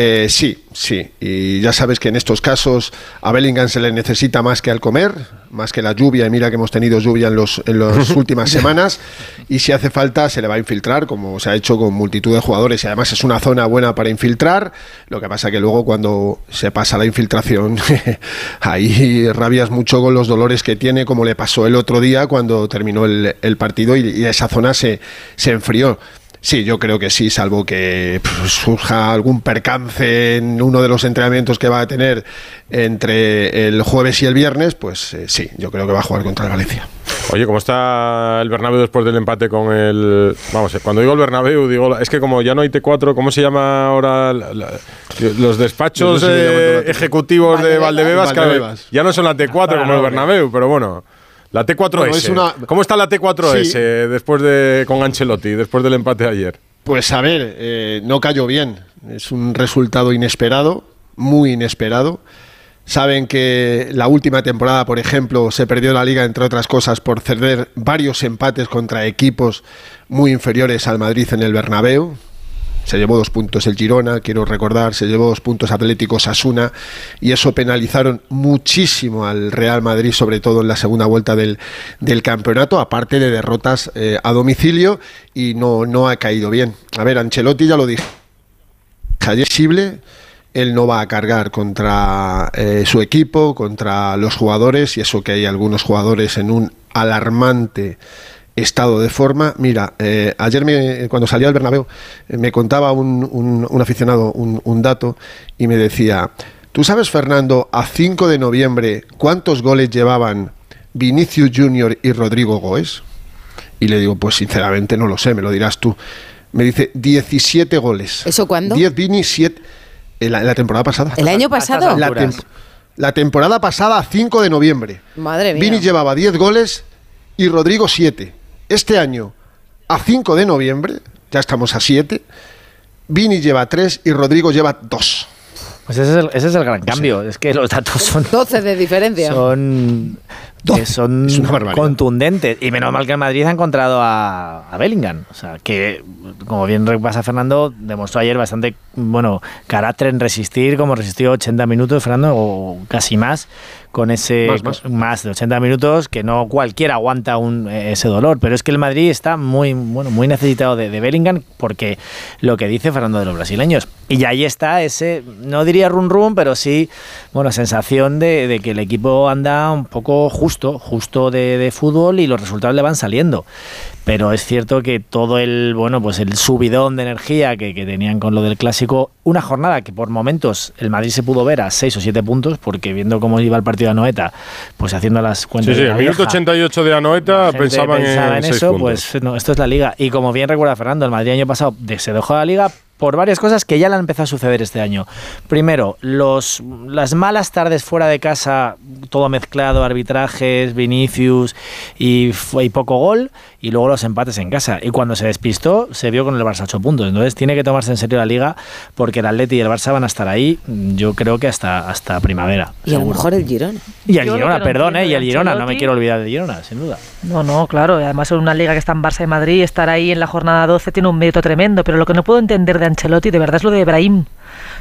Eh, sí, sí. Y ya sabes que en estos casos a Bellingham se le necesita más que al comer, más que la lluvia. Y mira que hemos tenido lluvia en, los, en las últimas semanas. Y si hace falta, se le va a infiltrar, como se ha hecho con multitud de jugadores. Y además es una zona buena para infiltrar. Lo que pasa que luego cuando se pasa la infiltración, ahí rabias mucho con los dolores que tiene, como le pasó el otro día cuando terminó el, el partido y, y esa zona se, se enfrió. Sí, yo creo que sí, salvo que pf, surja algún percance en uno de los entrenamientos que va a tener entre el jueves y el viernes, pues eh, sí, yo creo que va a jugar contra el Valencia. Oye, ¿cómo está el Bernabéu después del empate con el... Vamos, eh, cuando digo el Bernabéu, digo... Es que como ya no hay T4, ¿cómo se llama ahora la- la- los despachos No sé si le llaman eh, todo T4. ejecutivos de Valdebebas? claro, ya no son la T4 como el Bernabéu, pero bueno... La T4S. Bueno, es una- ¿Cómo está la T4S Sí. después de con Ancelotti, después del empate de ayer? Pues a ver, eh, no cayó bien. Es un resultado inesperado, muy inesperado. Saben que la última temporada, por ejemplo, se perdió la liga, entre otras cosas, por ceder varios empates contra equipos muy inferiores al Madrid en el Bernabéu. Se llevó dos puntos el Girona, quiero recordar, se llevó dos puntos Atlético Sasuna y eso penalizaron muchísimo al Real Madrid, sobre todo en la segunda vuelta del, del campeonato, aparte de derrotas eh, a domicilio y no, no ha caído bien. A ver, Ancelotti ya lo dije. Ayer, él no va a cargar contra eh, su equipo, contra los jugadores, y eso que hay algunos jugadores en un alarmante estado de forma. Mira, eh, ayer me, cuando salía al Bernabéu eh, me contaba un, un- un aficionado un, un dato y me decía, ¿tú sabes, Fernando, a 5 de noviembre cuántos goles llevaban Vinicius Junior y Rodrigo Goes? Y le digo, pues sinceramente no lo sé, me lo dirás tú. Me dice 17 goles. ¿Eso cuándo? 10 Vini, 7 en la, en la temporada pasada. ¿El año pasado? La, tem- la temporada pasada, 5 de noviembre. Madre mía. Vini llevaba 10 goles y Rodrigo 7. Este año, a 5 de noviembre, ya estamos a 7, Vini lleva 3 y Rodrigo lleva 2. Pues ese es el, ese es el gran cambio. Es que los datos son 12 de diferencia. son, que son contundentes. Y menos mal que el Madrid ha encontrado a, a Bellingham. O sea, que, como bien repasa Fernando, demostró ayer bastante bueno carácter en resistir, como resistió 80 minutos, Fernando, o casi más, con ese Más, más, más. de 80 minutos, que no cualquiera aguanta un, eh, ese dolor. Pero es que el Madrid está muy, bueno, muy necesitado de, de Bellingham, porque lo que dice Fernando de los brasileños. Y ahí está ese, no diría run run, pero sí, bueno, sensación de, de que el equipo anda un poco justo, justo de, de fútbol y los resultados le van saliendo. Pero es cierto que todo el, bueno, pues el subidón de energía que, que tenían con lo del clásico, una jornada que por momentos el Madrid se pudo ver a 6 o 7 puntos, porque viendo cómo iba el partido de Anoeta, pues haciendo las cuentas. Sí, sí, de la el minuto vieja, 88 de Anoeta pensaban pensaba en, en seis eso, puntos. pues no, esto es la liga. Y como bien recuerda Fernando, el Madrid año pasado se dejó la liga por varias cosas que ya le han empezado a suceder este año. Primero, los, las malas tardes fuera de casa, todo mezclado, arbitrajes, Vinicius y, y poco gol, y luego los empates en casa. Y cuando se despistó, se vio con el Barça 8 puntos. Entonces tiene que tomarse en serio la liga porque el Atleti y el Barça van a estar ahí, yo creo que hasta, hasta primavera. Y a lo mejor el Girona. Y Yo lo Girona, perdón, eh, y de al Girona, no me quiero olvidar de Girona, sin duda. No, no, claro. Además, en una liga que está en Barça y Madrid, estar ahí en la jornada 12 tiene un mérito tremendo. Pero lo que no puedo entender de Ancelotti, de verdad, es lo de Ibrahim.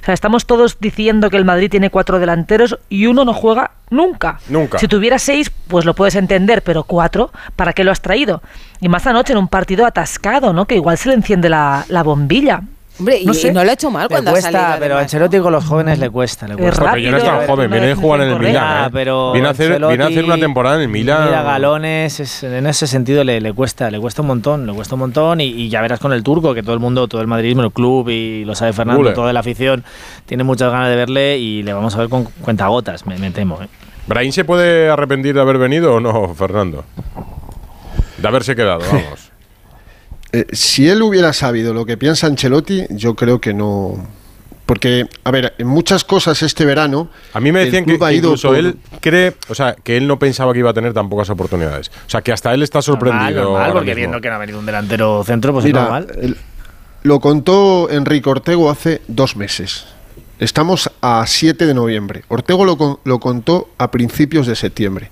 O sea, estamos todos diciendo que el Madrid tiene cuatro delanteros y uno no juega nunca. Nunca. Si tuviera seis, pues lo puedes entender, pero cuatro, ¿para qué lo has traído? Y más anoche en un partido atascado, ¿no? Que igual se le enciende la, la bombilla. Hombre, y No y sé. no lo ha hecho mal Le cuando ha cuesta, salido. pero a Ancelotti con los jóvenes le cuesta, le Es cuesta. Porque ya no es rápido, tan joven, viene de jugar en el Milan. Ah, ¿eh? pero viene, a hacer, viene a hacer una temporada en el Milan. Mira, galones, es- en ese sentido le, le cuesta, le cuesta un montón, le cuesta un montón y, y ya verás con el turco que todo el mundo, todo el madridismo, el club y lo sabe Fernando, toda la afición tiene muchas ganas de verle y le vamos a ver con cuentagotas, me, me temo. ¿eh? ¿Brahim se puede arrepentir de haber venido o no, Fernando? De haberse quedado, vamos. Eh, si él hubiera sabido lo que piensa Ancelotti, yo creo que no. Porque, a ver, en muchas cosas este verano. A mí me decían que club ha ido incluso por- él cree, o sea, que él no pensaba que iba a tener tan pocas oportunidades. O sea, que hasta él está Normal, sorprendido. normal, ahora porque mismo. viendo que no ha venido un delantero centro, pues es Mira, normal. el- lo contó Enrique Ortego hace dos meses. Estamos a 7 de noviembre. Ortego lo, con- lo contó a principios de septiembre.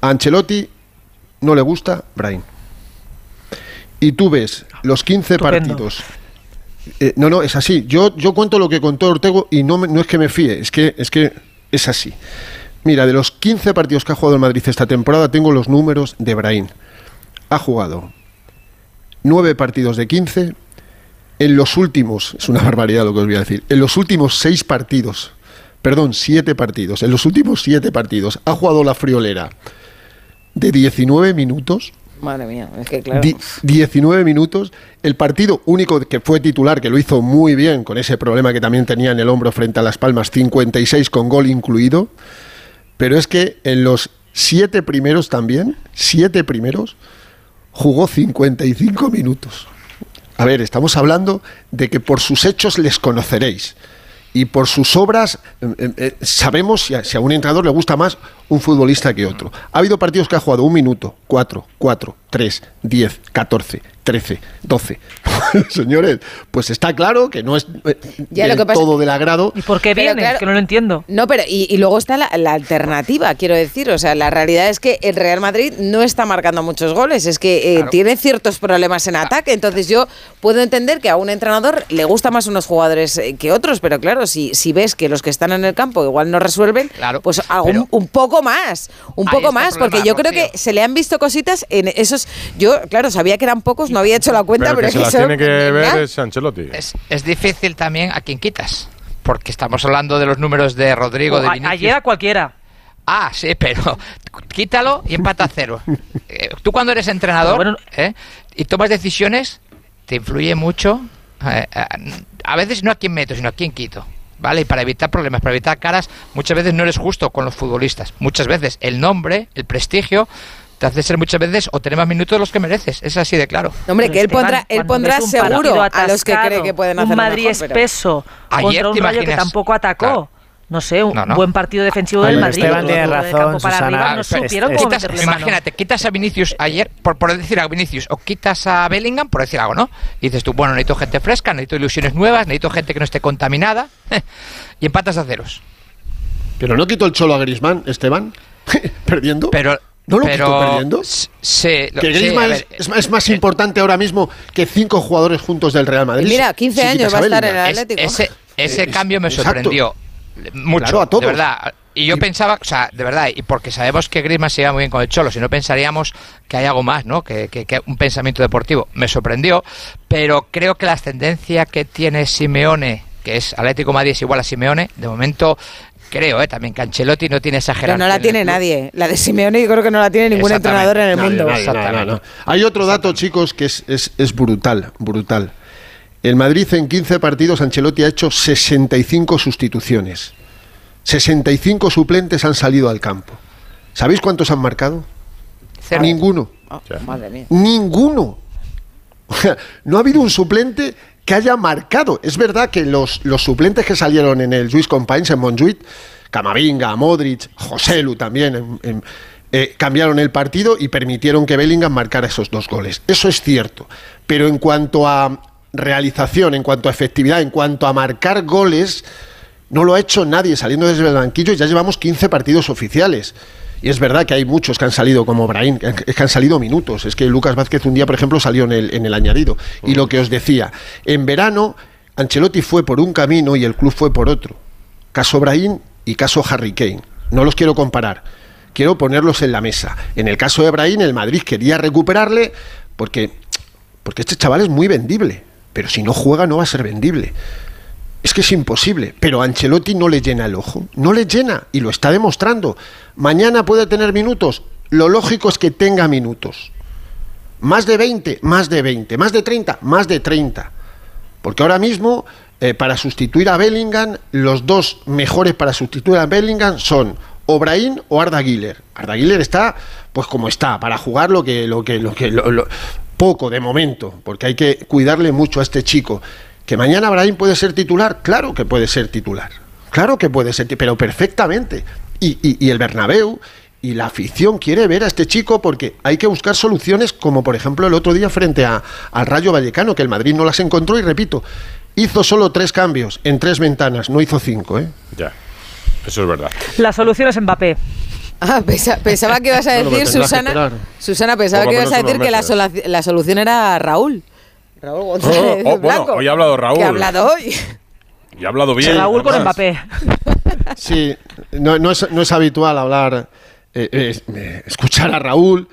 A Ancelotti no le gusta Brain. Y tú ves los 15 Estupendo. partidos. Eh, no, no, es así. Yo, yo cuento lo que contó Ortego y no, me- no es que me fíe, es que, es que es así. Mira, de los 15 partidos que ha jugado el Madrid esta temporada, tengo los números de Brain. Ha jugado 9 partidos de 15. En los últimos, es una barbaridad lo que os voy a decir, en los últimos 6 partidos, perdón, 7 partidos, en los últimos 7 partidos ha jugado la friolera de 19 minutos. Madre mía, es que claro. Di- 19 minutos. El partido único que fue titular, que lo hizo muy bien con ese problema que también tenía en el hombro frente a Las Palmas, 56 con gol incluido. Pero es que en los siete primeros también, siete primeros, jugó 55 minutos. A ver, estamos hablando de que por sus hechos les conoceréis. Y por sus obras eh, eh, eh, sabemos si a, si a un entrenador le gusta más un futbolista que otro. Ha habido partidos que ha jugado un minuto, cuatro, cuatro, tres, diez, catorce, trece, doce. Señores, pues está claro que no es eh, Ya, del lo que pasa- todo del agrado. ¿Y por qué viene? claro- que no lo entiendo. No, pero y, y luego está la, la alternativa, quiero decir. O sea, la realidad es que el Real Madrid no está marcando muchos goles. Es que eh, tiene ciertos problemas en ataque. Entonces yo puedo entender que a un entrenador le gusta más unos jugadores eh, que otros. Pero claro, si, si ves que los que están en el campo igual no resuelven, pues un poco más. Un poco más. Porque yo creo que se le han visto cositas en esos... Yo, claro, sabía que eran pocos, no había hecho la cuenta, Pero pero, que se es las son- tiene que ver es Ancelotti. Es, es difícil también a quien quitas. porque estamos hablando de los números de Rodrigo, de Vinicius. ayer a cualquiera. Ah, sí, pero quítalo y empata a cero. Eh, Tú cuando eres entrenador ¿eh? y tomas decisiones, te influye mucho. eh, a veces no a quién meto, sino a quién quito. ¿Vale? Y para evitar problemas, para evitar caras, muchas veces no eres justo con los futbolistas. Muchas veces el nombre, el prestigio, te hace ser muchas veces o tener más minutos de los que mereces. Es así de claro. Hombre, que él Esteban, pondrá, él pondrá un seguro a los que cree que pueden un hacerlo Madrid mejor, pero- espeso Ayer contra te un Rayo que tampoco atacó. Claro. No sé, un No, no. buen partido defensivo del Madrid. Esteban tiene razón, campo para Susana. arriba, no supieron cómo Quitas- imagínate, quitas a Vinicius ayer, por, por decir a Vinicius, o quitas a Bellingham, por decir algo, ¿no? Y dices tú, bueno, necesito gente fresca, necesito ilusiones nuevas, necesito gente que no esté contaminada, y empatas a ceros. Pero no quitó el cholo a Griezmann, Esteban, perdiendo. Pero ¿No lo pero quitó perdiendo? Sí, lo- que Griezmann es, ver, es más- es más importante ahora mismo que cinco jugadores juntos del Real Madrid. Mira, 15 Si años va a estar en el Atlético. ese, ese Es- cambio me exacto. sorprendió mucho, Claro, a todos. de verdad. Y yo pensaba, o sea, de verdad, y porque sabemos que Griezmann se lleva muy bien con el Cholo, si no pensaríamos que hay algo más, ¿no? Que, que- que un pensamiento deportivo. Me sorprendió, pero creo que la ascendencia que tiene Simeone, que es Atlético Madrid es igual a Simeone, de momento creo, ¿eh? También que Ancelotti no tiene esa Pero jerarquía. no la tiene nadie. La de Simeone yo creo que no la tiene ningún Exactamente. entrenador en el Nadie, mundo. nadie, nadie, no, no. Hay otro dato, chicos, que es, es, es brutal, brutal. El Madrid en 15 partidos, Ancelotti ha hecho 65 sustituciones. 65 suplentes han salido al campo. ¿Sabéis cuántos han marcado? Ninguno. Oh, madre mía. Ninguno. O sea, no ha habido un suplente que haya marcado. Es verdad que los, los suplentes que salieron en el Luis Companys en Montjuic, Camavinga, Modric, Joselu también, eh, cambiaron el partido y permitieron que Bellingham marcara esos dos goles. Eso es cierto. Pero en cuanto a realización, en cuanto a efectividad, en cuanto a marcar goles, no lo ha hecho nadie saliendo desde el banquillo ya llevamos 15 partidos oficiales. Y es verdad que hay muchos que han salido como Brahim, que han salido minutos. Es que Lucas Vázquez un día, por ejemplo, salió en el, en el añadido. Y lo que os decía, en verano Ancelotti fue por un camino y el club fue por otro. Caso Brahim y caso Harry Kane. No los quiero comparar. Quiero ponerlos en la mesa. En el caso de Brahim, el Madrid quería recuperarle porque, porque este chaval es muy vendible. Pero si no juega no va a ser vendible. Es que es imposible, pero Ancelotti no le llena el ojo, no le llena y lo está demostrando. Mañana puede tener minutos, lo lógico es que tenga minutos. Más de 20, más de 20, más de 30, más de 30. Porque ahora mismo, eh, para sustituir a Bellingham, los dos mejores para sustituir a Bellingham son o Brahim o Arda Güler. Arda está, pues como está, para jugar lo que, lo que, lo que, lo- poco de momento, porque hay que cuidarle mucho a este chico. Que mañana Brahim puede ser titular, claro que puede ser titular, claro que puede ser, pero perfectamente. Y, y- y el Bernabéu y la afición quiere ver a este chico porque hay que buscar soluciones como por ejemplo el otro día frente a, al Rayo Vallecano, que el Madrid no las encontró y repito, hizo solo tres cambios en tres ventanas, no hizo cinco, ¿eh? Ya, eso es verdad. La solución es Mbappé. Ah, pensa- pensaba que ibas a decir, que Susana. Susana, pensaba que ibas a decir que la solución era Raúl. Raúl Oh, González oh, bueno, Blanco. hoy ha hablado Raúl. Que ha hablado hoy. Y ha hablado bien. Raúl con además. Mbappé. Sí, no, no es, no es habitual hablar, eh, eh, escuchar a Raúl,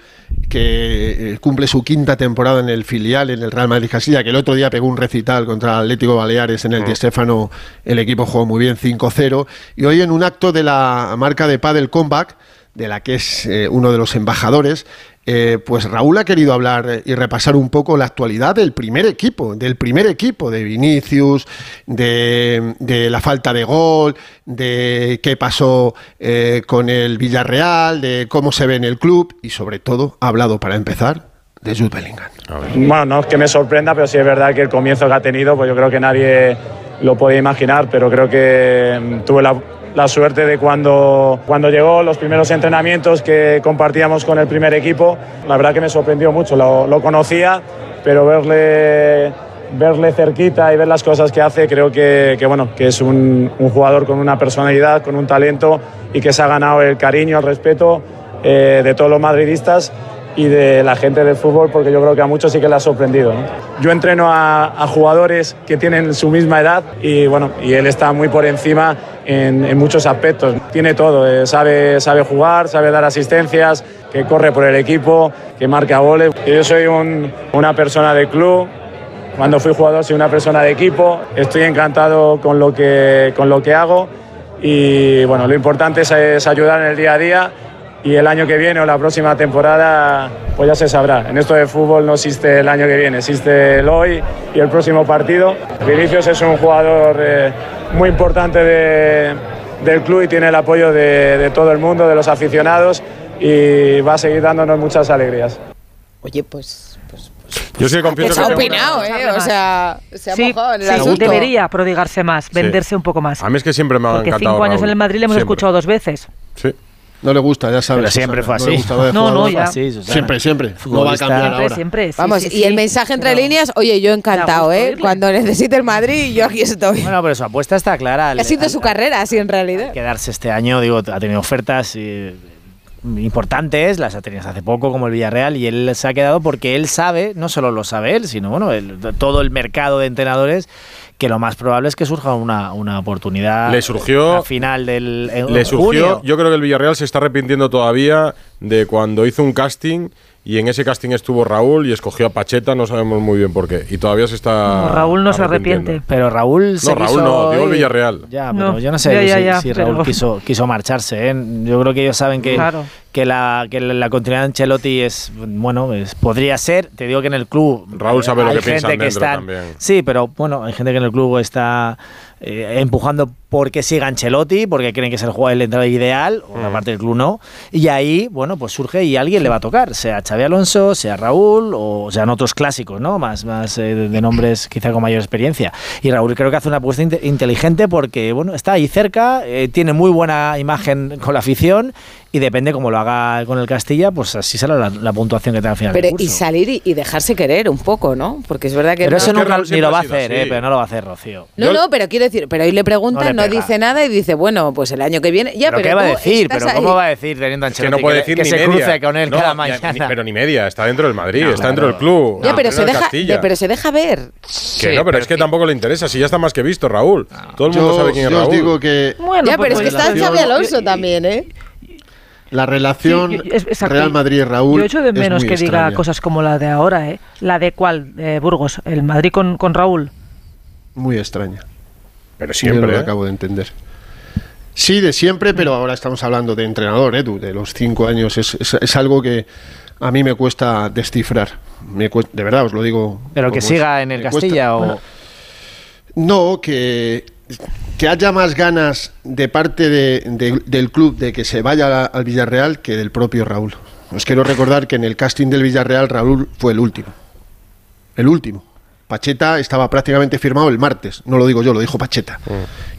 que eh, cumple su quinta temporada en el filial, en el Real Madrid Castilla, que el otro día pegó un recital contra el Atlético Baleares en el Di Stéfano, el equipo jugó muy bien 5-0, y hoy en un acto de la marca de Padel Comeback, de la que es eh, uno de los embajadores, eh, pues Raúl ha querido hablar eh, y repasar un poco la actualidad del primer equipo, del primer equipo, de Vinicius, de, de la falta de gol, de qué pasó eh, con el Villarreal, de cómo se ve en el club y sobre todo ha hablado para empezar de Jude Bellingham. Bueno, no es que me sorprenda, pero sí es verdad que el comienzo que ha tenido, pues yo creo que nadie lo podía imaginar, pero creo que mm, tuve la, la suerte de cuando, cuando llegó los primeros entrenamientos que compartíamos con el primer equipo, la verdad que me sorprendió mucho, lo, lo conocía, pero verle, verle cerquita y ver las cosas que hace, creo que, que, bueno, que es un, un jugador con una personalidad, con un talento y que se ha ganado el cariño, el respeto eh, de todos los madridistas y de la gente del fútbol, porque yo creo que a muchos sí que le ha sorprendido. ¿no? Yo entreno a, a jugadores que tienen su misma edad y bueno, y él está muy por encima en, en muchos aspectos. Tiene todo, eh, sabe, sabe jugar, sabe dar asistencias, que corre por el equipo, que marca goles. Yo soy un- una persona de club, cuando fui jugador soy una persona de equipo, estoy encantado con lo que, con lo que hago y bueno, lo importante es, es ayudar en el día a día y el año que viene o la próxima temporada pues ya se sabrá. En esto de fútbol no existe el año que viene, existe el hoy y el próximo partido. Vinicius es un jugador eh, muy importante de- del club y tiene el apoyo de, de todo el mundo, de los aficionados y va a seguir dándonos muchas alegrías. Oye, pues... Yo sí que Que confieso se ha opinado, una- ¿eh? O sea, se ha Sí, mojado en el sí, asunto. debería prodigarse más, venderse un poco más. A mí es que siempre me ha Porque encantado cinco años Raúl. en el Madrid le hemos Siempre. escuchado dos veces. Sí. No le gusta, ya sabes. Pero siempre fue así. No, no, ya. Siempre, siempre. No va a cambiar Siempre, ahora. siempre. sí, Vamos, sí, y sí, el mensaje entre líneas, oye, yo encantado, ¿eh? Cuando necesite el Madrid, yo aquí estoy. Bueno, pero su apuesta está clara. ha sido su carrera, así en realidad. quedarse este año, digo, ha tenido ofertas eh, importantes, las ha tenido hace poco como el Villarreal y él se ha quedado porque él sabe, no solo lo sabe él, sino bueno, el- todo el mercado de entrenadores que lo más probable es que surja una, una oportunidad Le surgió- a final del en Le surgió, junio. yo creo que el Villarreal se está arrepintiendo todavía de cuando hizo un casting y en ese casting estuvo Raúl y escogió a Pacheta, no sabemos muy bien por qué. Y todavía se está. No, Raúl no se arrepiente. Pero Raúl se No, Raúl quiso no, digo el. Villarreal. Ya, No, pero yo no sé ya, ya, si, ya, si Raúl pero- quiso, quiso marcharse. ¿eh? Yo creo que ellos saben que, Claro. Que, la, que la continuidad de Ancelotti es, bueno, es- podría ser. Te digo que en el club. Raúl sabe lo que piensan que dentro también. Sí, pero bueno, hay gente que en el club está eh, empujando porque siga Ancelotti, porque creen que es el jugador el entrenador ideal, Mm. la parte del club no. Y ahí, bueno, pues surge y alguien le va a tocar, sea Xavi Alonso, sea Raúl, o sean otros clásicos, ¿no? Más, más eh, de de nombres quizá con mayor experiencia. Y Raúl creo que hace una apuesta inte- inteligente porque, bueno, está ahí cerca, eh, tiene muy buena imagen con la afición y depende cómo lo haga con el Castilla, pues así será la, la puntuación que tenga al final Pero del y salir y, y dejarse querer un poco, ¿no? Porque es verdad que Pero no, eso nunca Raúl ni lo va a hacer, así. eh, pero no lo va a hacer Rocío. No, Yo- no, pero quiero decir, pero hoy le preguntan, No le dice nada y dice, bueno, pues el año que viene. Ya, ¿Pero, pero, qué va a decir? ¿Pero cómo ahí. va a decir teniendo a Es que Ancelotti no puede que, decir que ni se media. cruce con él No, cada ya, mañana? ni- pero ni media, está dentro del Madrid, No, está dentro del club. Ya, pero se, deja, pero se deja ver. Que no, pero es que tampoco le interesa, si ya está más que visto Raúl. Todo el mundo sabe quién es yo os Raúl. digo que Bueno, ya, pues pero es que está relación- Xavi Alonso también, ¿eh? La relación Sí, yo-. Real Madrid-Raúl Yo echo de es menos muy que diga cosas como la de ahora, ¿eh? La de cuál, eh, Burgos, el Madrid con, con Raúl. Muy extraña. Pero Yo no siempre, lo ¿eh? acabo de entender. Sí, de siempre, pero ahora estamos hablando de entrenador, Edu, de los cinco años. Es, es- es algo que a mí me cuesta descifrar. Me cuesta- de verdad, os lo digo. Pero que siga es. en el Me cuesta- Castilla o... No, que, que haya más ganas de parte de- de- del club de que se vaya al Villarreal que del propio Raúl. Os quiero recordar que en el casting del Villarreal Raúl fue el último. El último. Pacheta estaba prácticamente firmado el martes, no lo digo yo, lo dijo Pacheta.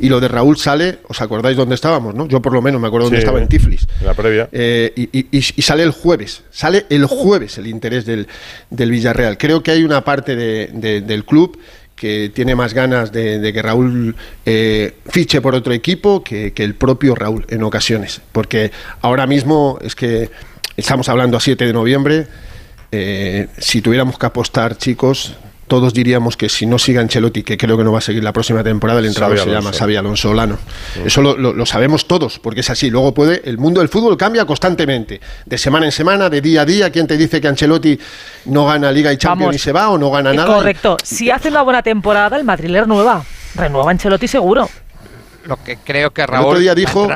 Y lo de Raúl sale, ¿os acordáis dónde estábamos? ¿no? Yo por lo menos me acuerdo dónde estaba en Tiflis. en la previa. Eh, y, y- y- y sale el jueves, sale el jueves el interés del, del Villarreal. Creo que hay una parte de- de- del club que tiene más ganas de, que Raúl eh, fiche por otro equipo que, que el propio Raúl en ocasiones. Porque ahora mismo es que estamos hablando a 7 de noviembre. eh, si tuviéramos que apostar, chicos, todos diríamos que si no sigue Ancelotti, que creo que no va a seguir la próxima temporada, el entrenador Xavi se Alonso. llama Xavi Alonso Olano. Eso lo, lo- lo sabemos todos, porque es así. Luego puede, el mundo del fútbol cambia constantemente, de semana en semana, de día a día. ¿Quién te dice que Ancelotti no gana Liga y Champions Vamos. y se va o no gana Eh, nada? Correcto. Si hace una buena temporada, el Madrid le renueva. Ancelotti seguro. Lo que creo que El Raúl otro día dijo.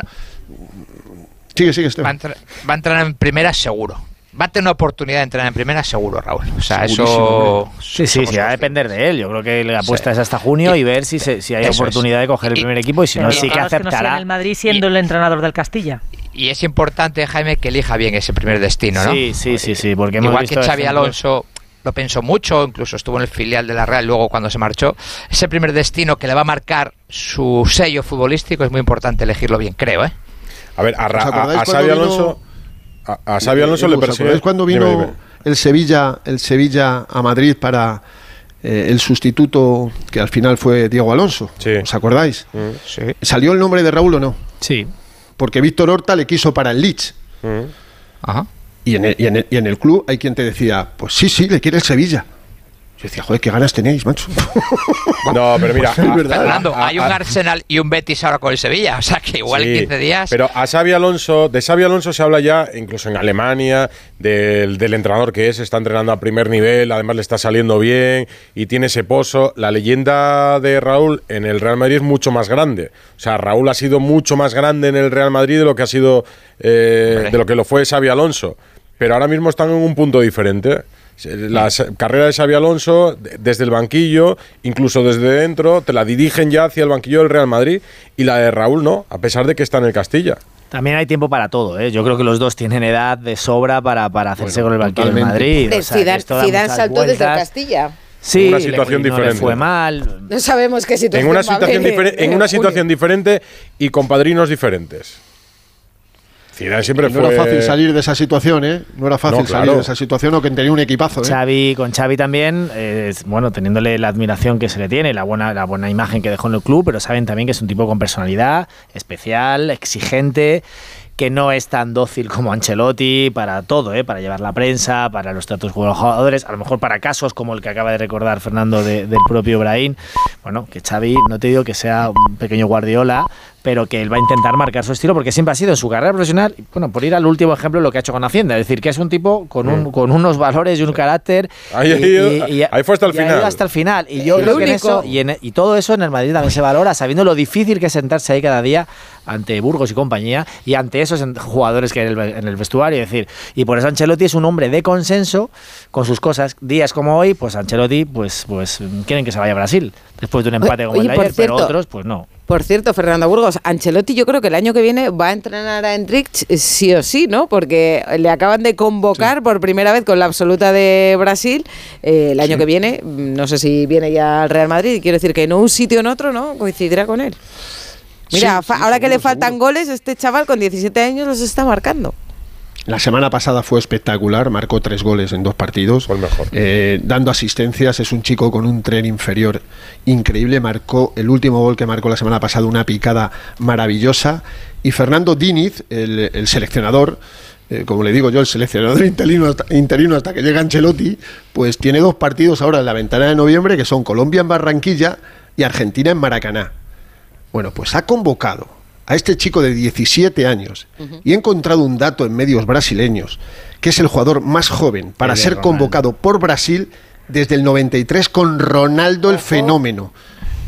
Sigue, sigue, va, a Esteban. entrar, va a entrar en primera seguro. Va a tener una oportunidad de entrar en primera seguro, Raúl. O sea, Segurísimo, eso... Sí, sí, sí, va a depender de él. Yo creo que la apuesta Sí. es hasta junio y ver si, se- si hay es. oportunidad de coger el Y- primer equipo y si no, sí que claro, es no aceptará. el Madrid siendo el entrenador del Castilla. Y es importante, Jaime, que elija bien ese primer destino, ¿no? Sí, sí, sí, sí, porque hemos Igual que Xavi Alonso lo pensó mucho, incluso estuvo en el filial de la Real luego cuando se marchó. Ese primer destino que le va a marcar su sello futbolístico es muy importante elegirlo bien, creo, ¿eh? A ver, a, Ra- ¿Os acordáis a- a cuando Xabi vino- Alonso. A, a Xabi Alonso le ¿Os persigue. acordáis cuando vino Dime, dime. el Sevilla, el Sevilla a Madrid para eh, el sustituto que al final fue Diego Alonso? ¿Os acordáis? Sí. ¿Salió el nombre de Raúl o no? Sí. Porque Víctor Horta le quiso para el Leeds. Ajá. Y en, el, y, en el, y en el club hay quien te decía, pues sí, sí, le quiere el Sevilla. Decía, joder, qué ganas tenéis, macho. No, pero mira, Es verdad. Fernando, a- hay un Arsenal y un Betis ahora con el Sevilla. O sea que igual Sí, en 15 días. Pero a Xavi Alonso, de Xavi Alonso se habla ya, incluso en Alemania, del, del entrenador que es, está entrenando a primer nivel, además le está saliendo bien y tiene ese pozo. La leyenda de Raúl en el Real Madrid es mucho más grande. O sea, Raúl ha sido mucho más grande en el Real Madrid de lo que ha sido, eh, de lo que lo fue Xavi Alonso. Pero ahora mismo están en un punto diferente. La s- carrera de Xavi Alonso, de- desde el banquillo, incluso desde dentro, te la dirigen ya hacia el banquillo del Real Madrid y la de Raúl no, a pesar de que está en el Castilla. También hay tiempo para todo, ¿eh? Yo creo que los dos tienen edad de sobra para, para hacerse Bueno, con el banquillo del. Madrid. O sea, Zidane, Zidane saltó desde el. Castilla. Sí, Una le- situación no diferente. fue mal. No sabemos qué situación En una va a situación, en en una situación diferente y con padrinos diferentes. Zidane siempre no fue... era fácil salir de esa situación, ¿eh? No era fácil No, claro. salir de esa situación o que tenía un equipazo, ¿eh? Xavi, con Xavi también, eh, es- bueno, teniéndole la admiración que se le tiene, la buena, la buena imagen que dejó en el club, pero saben también que es un tipo con personalidad especial, exigente, que no es tan dócil como Ancelotti para todo, ¿eh? para llevar la prensa, para los tratos con los jugadores, a lo mejor para casos como el que acaba de recordar Fernando de- del propio Brahim. Bueno, que Xavi, no te digo que sea un pequeño Guardiola, pero que él va a intentar marcar su estilo porque siempre ha sido en su carrera profesional, bueno, por ir al último ejemplo, lo que ha hecho con Hacienda, es decir, que es un tipo con, un, con unos valores y un carácter. Mm. Ahí- y- y- y- ahí fue hasta el y ha ido final. hasta el final. Y yo Lo creo que en único- eso, y, en- y todo eso en el Madrid también se valora, sabiendo lo difícil que es sentarse ahí cada día ante Burgos y compañía y ante esos jugadores que hay en el, en el vestuario. Es decir, y por eso Ancelotti es un hombre de consenso con sus cosas. Días como hoy, pues Ancelotti, pues, pues quieren que se vaya a Brasil después de un empate como oye, el de por ayer, pero cierto, otros, pues no. Por cierto, Fernando Burgos, Ancelotti yo creo que el año que viene va a entrenar a Enric sí o sí, ¿no? Porque le acaban de convocar por primera vez con la absoluta de Brasil. Eh, el año que viene, mm, no sé si viene ya al Real Madrid, quiero decir que en un sitio o en otro, ¿no? Coincidirá con él. Mira, Sí, ahora que le seguro, faltan goles, este chaval con 17 años los está marcando. La semana pasada fue espectacular, marcó tres goles en dos partidos, eh, dando asistencias, es un chico con un tren inferior increíble, marcó el último gol que marcó la semana pasada, una picada maravillosa, y Fernando Diniz, el, el seleccionador, eh, como le digo yo, el seleccionador interino hasta, interino hasta que llega Ancelotti, pues tiene dos partidos ahora en la ventana de noviembre, que son Colombia en Barranquilla y Argentina en Maracaná. Bueno, pues ha convocado a este chico de 17 años y he encontrado un dato en medios brasileños, que es el jugador más joven para ser Ronaldo. convocado por Brasil desde el 93 con Ronaldo el fenómeno,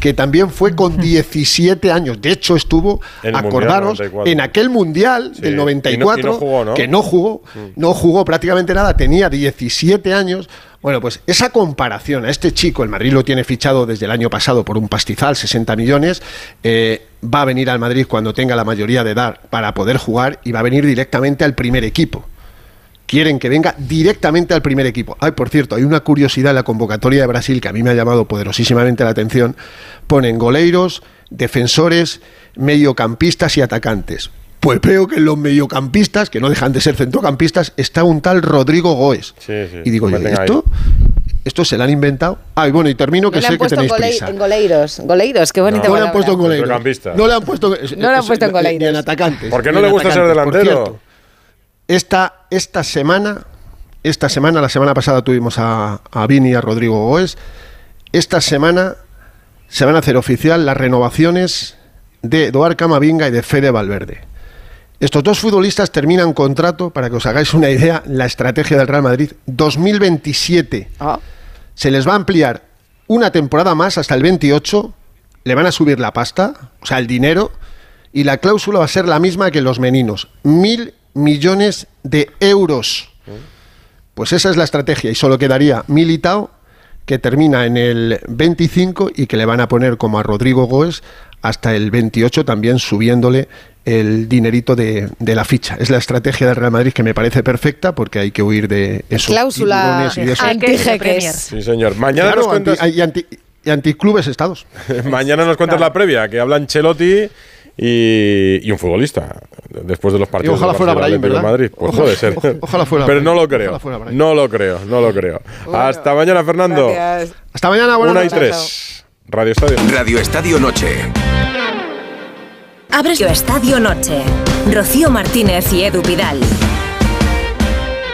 que también fue con 17 años. De hecho, estuvo, el acordaros, 94. en aquel Mundial Sí, del y no- y 94, no jugó, ¿no? que no jugó, no jugó prácticamente nada, tenía 17 años. Bueno, pues esa comparación a este chico, el Madrid lo tiene fichado desde el año pasado por un pastizal, 60 millones, eh, va a venir al Madrid cuando tenga la mayoría de edad para poder jugar y va a venir directamente al primer equipo. Quieren que venga directamente al primer equipo. Ay, por cierto, hay una curiosidad en la convocatoria de Brasil que a mí me ha llamado poderosísimamente la atención. Ponen goleiros, defensores, mediocampistas y atacantes. Pues veo que en los mediocampistas, que no dejan de ser centrocampistas, está un tal Rodrigo Goes. Sí, sí, Y digo yo, ahí. ¿esto? ¿Esto se lo han inventado? Ah, y bueno, y termino que no sé han que tenéis golei- prisa. en goleiros. Goleiros, qué bonita No le han puesto en goleiros. No le han puesto, No le han puesto en ni- ni goleiros. en atacantes. ¿Por qué no le gusta ser delantero? Esta, esta semana, esta semana, la semana pasada tuvimos a, a Vini y a Rodrigo Goes. Esta semana se van a hacer oficial las renovaciones de Eduard Camavinga y de Fede Valverde. Estos dos futbolistas terminan contrato, para que os hagáis una idea, la estrategia del Real Madrid 2027. Ah. Se les va a ampliar una temporada más hasta el 28, le van a subir la pasta, o sea, el dinero, y la cláusula va a ser la misma que los meninos, mil millones de euros. Pues esa es la estrategia y solo quedaría Militao, que termina en el 25 y que le van a poner como a Rodrigo Goes hasta el 28 también subiéndole el dinerito de, de la ficha. Es la estrategia del Real Madrid que me parece perfecta porque hay que huir de esos Cláusula tiburones y de esos- antijeques. Sí, señor. Mañana Claro, nos cuentas, anti- y, anti- y anticlubes estados. mañana nos cuentas la previa, que habla Ancelotti y, y un futbolista después de los partidos. ojalá del fuera Brahim, de ¿verdad? Madrid. Pues Ojalá- puede ser. ojalá- ojalá fuera Pero no lo creo. ojalá fuera Brahim. No lo creo, no lo creo. Hasta mañana, Fernando. Gracias. Hasta mañana, buenas Una y tres. Radio Estadio. Radio Estadio Noche. Abre Estadio Noche. Rocío Martínez y Edu Pidal.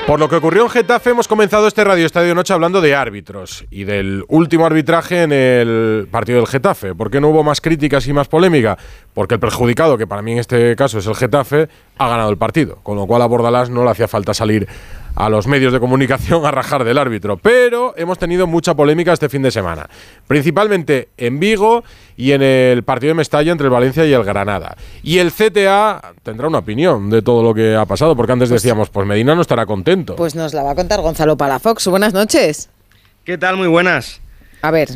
Por lo que ocurrió en Getafe, hemos comenzado este Radio Estadio Noche hablando de árbitros y del último arbitraje en el partido del Getafe. ¿Por qué no hubo más críticas y más polémica? Porque el perjudicado, que para mí en este caso es el Getafe, ha ganado el partido. Con lo cual a Bordalás no le hacía falta salir a los medios de comunicación a rajar del árbitro. Pero hemos tenido mucha polémica este fin de semana. Principalmente en Vigo y en el partido de Mestalla entre el Valencia y el Granada. Y el CTA tendrá una opinión de todo lo que ha pasado, porque antes decíamos, pues Medina no estará contento. Pues nos la va a contar Gonzalo Palafox. Buenas noches. ¿Qué tal? Muy buenas. A ver,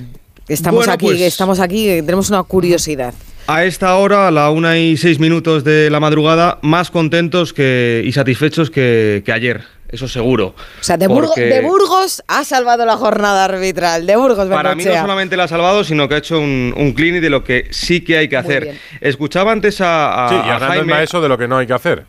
estamos Bueno, aquí, pues- estamos aquí, tenemos una curiosidad. A esta hora, a la una y seis minutos de la madrugada, más contentos que, y satisfechos que, que ayer, eso seguro. O sea, de, Burgo- Porque de Burgos ha salvado la jornada arbitral. De Burgos, Para mí no solamente la ha salvado, sino que ha hecho un, un clinic de lo que sí que hay que hacer. Escuchaba antes a, a- Sí, y a Jaime. eso de lo que no hay que hacer.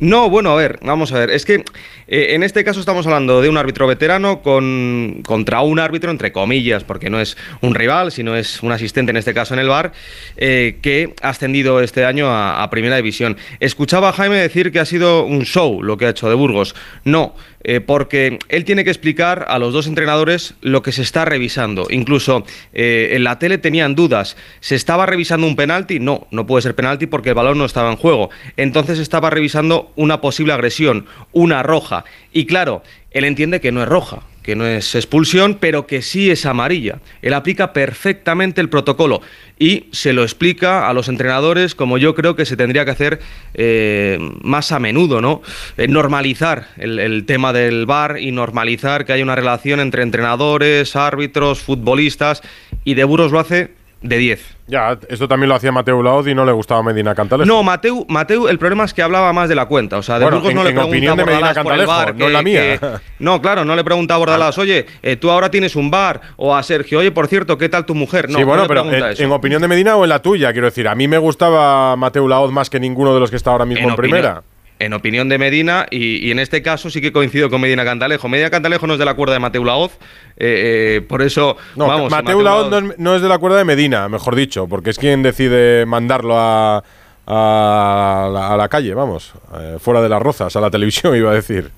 No, bueno, a ver, vamos a ver. Es que eh, en este caso estamos hablando de un árbitro veterano con, contra un árbitro, entre comillas, porque no es un rival, sino es un asistente, en este caso en el bar, eh, que ha ascendido este año a, a Primera División. Escuchaba a Jaime decir que ha sido un show lo que ha hecho de Burgos. No, eh, porque él tiene que explicar a los dos entrenadores lo que se está revisando. Incluso eh, en la tele tenían dudas. ¿Se estaba revisando un penalti? No, no puede ser penalti porque el balón no estaba en juego. Entonces estaba revisando una posible agresión, una roja. Y claro, él entiende que no es roja, que no es expulsión, pero que sí es amarilla. Él aplica perfectamente el protocolo y se lo explica a los entrenadores como yo creo que se tendría que hacer eh, más a menudo, ¿no? Eh, normalizar el, tema del VAR y normalizar que haya una relación entre entrenadores, árbitros, futbolistas y de Burgos lo hace de 10. Ya, esto también lo hacía Mateo Laoz y no le gustaba Medina Cantalejo. No, Mateu, Mateu, el problema es que hablaba más de la cuenta. O sea, de Bueno, Burgos en- no le en pregunta opinión de a Medina Cantalejo, VAR, no en la mía. que- no, claro, no le pregunta a Bordalás, oye, eh, tú ahora tienes un bar, o a Sergio, oye, por cierto, ¿qué tal tu mujer? No, sí, bueno, no le pero en, en opinión de Medina o en la tuya, quiero decir. A mí me gustaba Mateo Laoz más que ninguno de los que está ahora mismo en, opinión- primera. En opinión de Medina, y, y en este caso sí que coincido con Medina Cantalejo. Medina Cantalejo no es de la cuerda de Mateu Laoz, eh, eh, por eso, No, vamos... Mateo Laoz no es, no es de la cuerda de Medina, mejor dicho, porque es quien decide mandarlo a, a la, a la calle, vamos, eh, fuera de las rozas, a la televisión, iba a decir.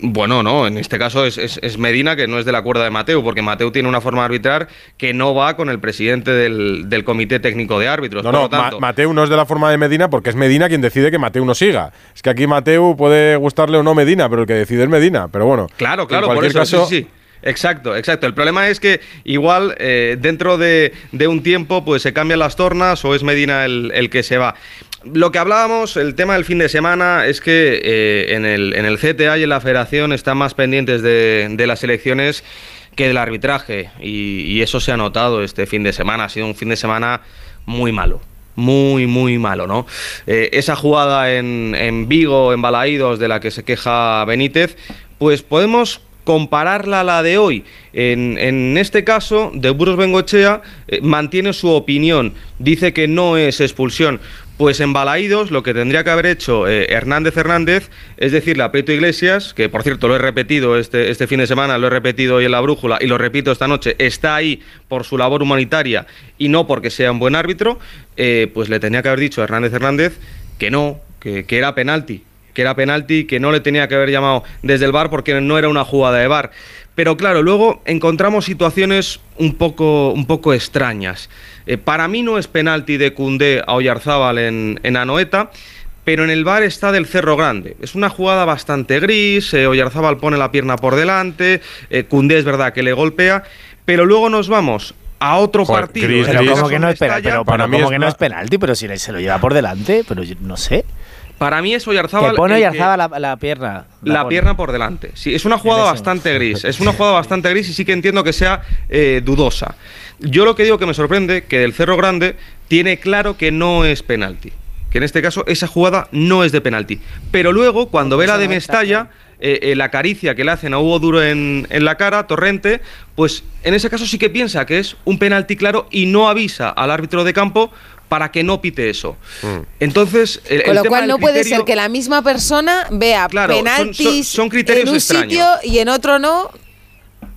Bueno, no, en este caso es, es- es Medina que no es de la cuerda de Mateu, porque Mateu tiene una forma de arbitrar que no va con el presidente del, del Comité Técnico de Árbitros. No, por no, lo tanto, Ma- Mateu no es de la forma de Medina porque es Medina quien decide que Mateu no siga. Es que aquí Mateu puede gustarle o no Medina, pero el que decide es Medina. Pero bueno, Claro, en claro, por eso, caso, sí, sí. Exacto, exacto. El problema es que igual eh, dentro de, de un tiempo pues se cambian las tornas o es Medina el, el que se va. Lo que hablábamos, el tema del fin de semana, es que eh, en, el, en el CTA y en la federación están más pendientes de, de las elecciones que del arbitraje y, eso se ha notado este fin de semana. Ha sido un fin de semana muy malo. Muy, muy malo, ¿no? Eh, esa jugada en, en Vigo, en Balaídos, de la que se queja Benítez, pues podemos compararla a la de hoy. En, en este caso, de Burgos Bengochea eh, mantiene su opinión, dice que no es expulsión. Pues en Balaídos lo que tendría que haber hecho eh, Hernández Hernández es decirle a Peto Iglesias, que por cierto lo he repetido este, este fin de semana, lo he repetido hoy en la brújula y lo repito esta noche, está ahí por su labor humanitaria y no porque sea un buen árbitro, eh, pues le tenía que haber dicho a Hernández Hernández que no, que, que era penalti, que era penalti, que no le tenía que haber llamado desde el bar porque no era una jugada de bar. Pero claro, luego encontramos situaciones un poco, un poco extrañas. Eh, para mí no es penalti de Cundé a Oyarzábal en, en Anoeta, pero en el bar está del Cerro Grande. Es una jugada bastante gris, eh, Oyarzábal pone la pierna por delante, eh, Cundé es verdad que le golpea, pero luego nos vamos a otro Joder, partido. gris, pero como que no es penalti, pero, Para mí como es que no es penalti, pero si se lo lleva por delante, pero yo no sé. Para mí es Oyarzábal. Que pone Oyarzábal la, la pierna. La, pierna por delante. Sí, es una jugada bastante gris. Es una jugada bastante gris y sí que entiendo que sea eh, dudosa. Yo lo que digo que me sorprende que del Cerro Grande tiene claro que no es penalti. Que en este caso esa jugada no es de penalti. Pero luego, cuando ve la de Mestalla, eh, eh, la caricia que le hacen a Hugo Duro en, en la cara, Torrente, pues en ese caso sí que piensa que es un penalti claro y no avisa al árbitro de campo para que no pite eso. Entonces, el, Con el lo tema cual no puede ser que la misma persona vea Claro, penaltis son- son criterios en un extraños. sitio y en otro no.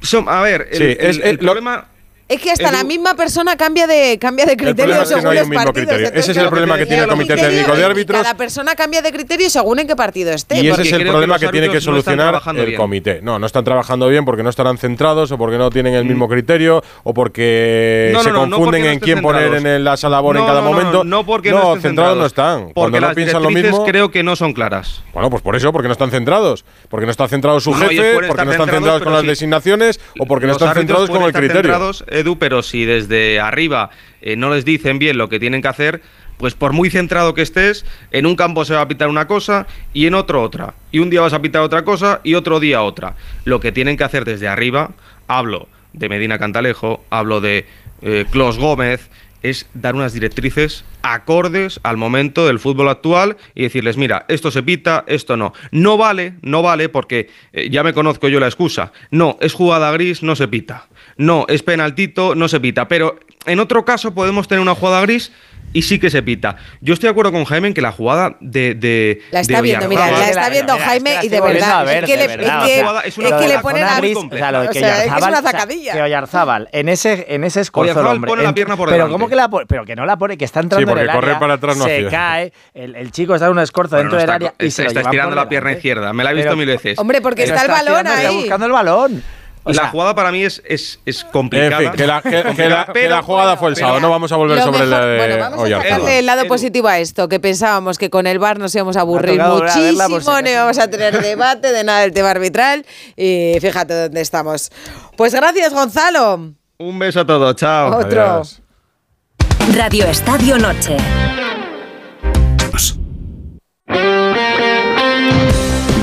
Son- a ver, el, Sí, el- es- el el- lo- problema. Es que hasta Edu- la misma persona cambia de, cambia de criterio problema es que según no hay los un mismo partidos. criterio. Entonces, Ese es el problema que tiene el comité técnico de árbitros. Cada persona cambia de criterio según en qué partido esté. Y ese es el que problema que, tiene que no solucionar el bien. comité. No, no están trabajando bien porque no estarán centrados o porque no tienen el mismo criterio o porque Mm. No, se no, no, no confunden porque no en quién poner en el- la salabón en No, cada no, no, momento. No, porque no, estén centrados no están. Porque Cuando no las piensan lo mismo. creo que no son claras. Bueno, pues por eso, porque no están centrados. Porque no está centrado su jefe, porque no están centrados, con las designaciones o porque no están centrados con el criterio. Pero si desde arriba eh, no les dicen bien lo que tienen que hacer, pues por muy centrado que estés, en un campo se va a pitar una cosa y en otro otra. Y un día vas a pitar otra cosa y otro día otra. Lo que tienen que hacer desde arriba, hablo de Medina Cantalejo, hablo de eh, Gómez, es dar unas directrices acordes al momento del fútbol actual y decirles, mira, esto se pita, esto no. No vale, no vale porque eh, ya me conozco yo la excusa. No, es jugada gris, no se pita. No, es penaltito, no se pita. Pero en otro caso podemos tener una jugada gris y sí que se pita. Yo estoy de acuerdo con Jaime en que la jugada de, de La está de viendo, mira, la está viendo Jaime y de verdad, es que le, es que- es Lo que de le la pone zona la gris, o sea, lo de o que sea, es que una o sea, zacadilla. que Oyarzábal, en ese, en ese escorzo Oyarzábal hombre. pone la pierna por pero delante. ¿cómo que la pone? Pero que no la pone, que está entrando porque en el correr área, para atrás no se hacía. cae, el, el chico está en un escorzo Bueno, dentro no del área y se está estirando la pierna izquierda. Me la he visto Pero- mil veces. Hombre, porque Pero está el balón estirando, está ahí. buscando el balón. O la sea, jugada para mí es, es, es En complicada. fin, que la, que- que la- Complicada, que pero- la jugada fue el pero- sábado. No vamos a volver sobre mejor- la de bueno, vamos a Oyarzábal. sacarle el lado positivo a esto, que pensábamos que con el VAR nos íbamos a aburrir a muchísimo, si no íbamos a tener debate de nada del tema arbitral y fíjate dónde estamos. Pues gracias, Gonzalo. Un beso a todos, chao. Otro. Adiós. Radio Estadio Noche.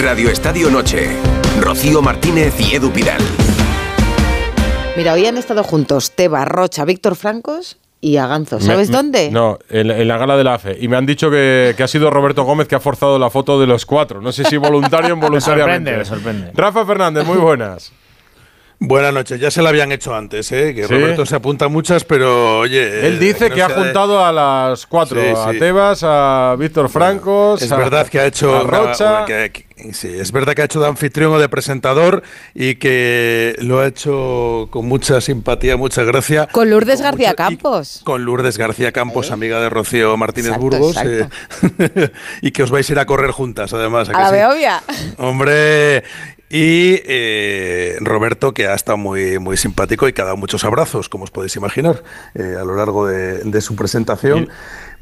Radio Estadio Noche. Rocío Martínez y Edu Pidal. Mira, hoy han estado juntos Teba, Rocha, Víctor Francos y Aganzo. Me- ¿Sabes me- dónde? No, en, en la gala de la AFE. Y me han dicho que, que ha sido Roberto Gómez que ha forzado la foto de los cuatro. No sé si voluntario o involuntariamente. Me sorprende, me sorprende. Rafa Fernández, muy buenas. Buenas noches, ya se la habían hecho antes, ¿eh? que ¿Sí? Roberto se apunta a muchas, pero oye... Él dice no que ha de- juntado a las cuatro, Sí, a sí. Tebas, a Víctor Francos, Es a- verdad que ha hecho a una- Rocha. una- que- que- sí, es verdad que ha hecho de anfitrión o de presentador y que lo ha hecho con mucha simpatía, mucha gracia. Con Lourdes con García Campos. Con Lourdes García Campos, amiga de Rocío Martínez Exacto, Burgos, exacto. eh, y que os vais a ir a correr juntas, además. ¿a que A la sí? Beovia. Hombre, y eh, Roberto, que ha estado muy, muy simpático y que ha dado muchos abrazos, como os podéis imaginar, eh, a lo largo de, de su presentación.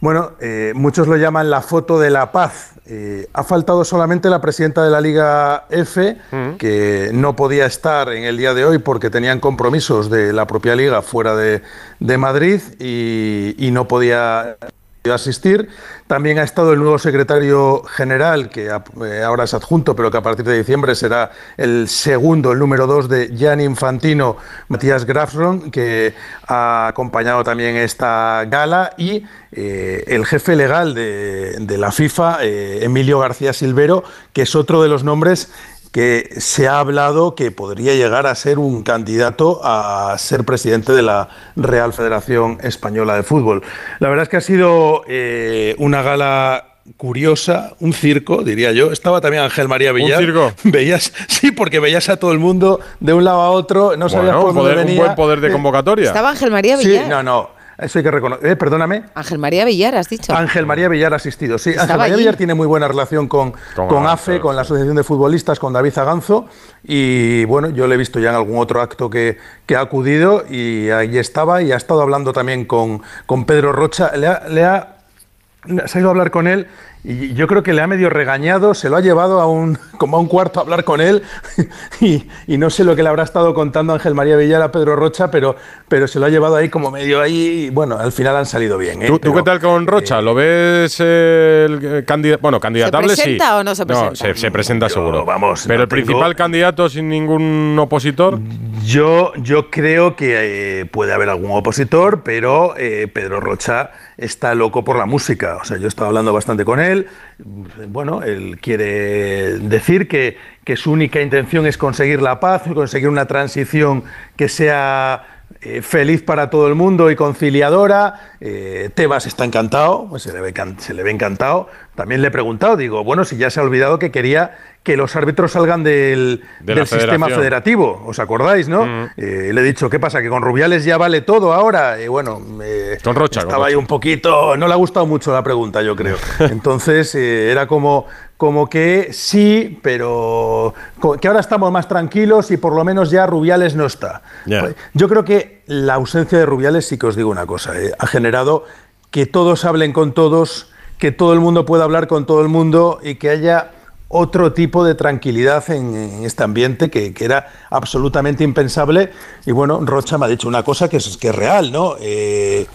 Bueno, eh, muchos lo llaman la foto de la paz. Eh, ha faltado solamente la presidenta de la Liga F, que no podía estar en el día de hoy porque tenían compromisos de la propia liga fuera de, de Madrid y, y no podía asistir. También ha estado el nuevo secretario general, que eh, ahora es adjunto, pero que a partir de diciembre será el segundo, el número dos de Jan Infantino, Matías Grafron, que ha acompañado también esta gala, y eh, el jefe legal de, de la FIFA, eh, Emilio García Silvero, que es otro de los nombres que se ha hablado que podría llegar a ser un candidato a ser presidente de la Real Federación Española de Fútbol. La verdad es que ha sido eh, una gala curiosa, un circo, diría yo. Estaba también Ángel María Villar. circo? Veías, sí, porque veías a todo el mundo de un lado a otro, no sabías Bueno, por un, dónde poder- un venía. buen poder de convocatoria. Estaba Ángel María Sí, Villar. no, no, eso hay que reconocer. Eh, perdóname. Ángel María Villar, has dicho. Ángel María Villar ha asistido, sí. Ángel María allí. Villar tiene muy buena relación con, Con AFE, con la Asociación de Futbolistas, con David Aganzo. Y bueno, yo le he visto ya en algún otro acto que, que ha acudido y ahí estaba y ha estado hablando también con, con Pedro Rocha. Le ha, le ha- se ha ido a hablar con él y yo creo que le ha medio regañado, se lo ha llevado a un, como a un cuarto a hablar con él y, y no sé lo que le habrá estado contando Ángel María Villar a Pedro Rocha, pero, pero se lo ha llevado ahí como medio ahí y bueno, al final han salido bien. ¿eh? ¿Tú, tú Pero- qué tal con Rocha? ¿Lo ves eh, el candidato? Bueno, candidatable ¿Se presenta sí. o no se presenta? No, se, se presenta seguro. vamos, Pero no el tengo- principal candidato sin ningún opositor. Yo, yo creo que eh, puede haber algún opositor, pero eh, Pedro Rocha está loco por la música. O sea, yo he estado hablando bastante con él. Bueno, él quiere decir que, su única intención es conseguir la paz, conseguir una transición que sea eh, feliz para todo el mundo y conciliadora. Eh, Tebas está encantado, pues se le ve encantado, también le he preguntado, digo, bueno, si ya se ha olvidado que quería que los árbitros salgan del, De la del sistema federativo, ¿os acordáis, no? Mm. Eh, le he dicho, ¿qué pasa? Que con Rubiales ya vale todo ahora. Y bueno, eh, Con Rocha, con estaba ahí Rocha. un poquito, no le ha gustado mucho la pregunta, yo creo. Entonces eh, era como, como que sí, pero que ahora estamos más tranquilos y por lo menos ya Rubiales no está. Pues, Yo creo que la ausencia de Rubiales, sí que os digo una cosa, eh, ha generado que todos hablen con todos, que todo el mundo pueda hablar con todo el mundo y que haya otro tipo de tranquilidad en, este ambiente que, que era absolutamente impensable. Y bueno, Rocha me ha dicho una cosa que es, que es real, ¿no? Eh,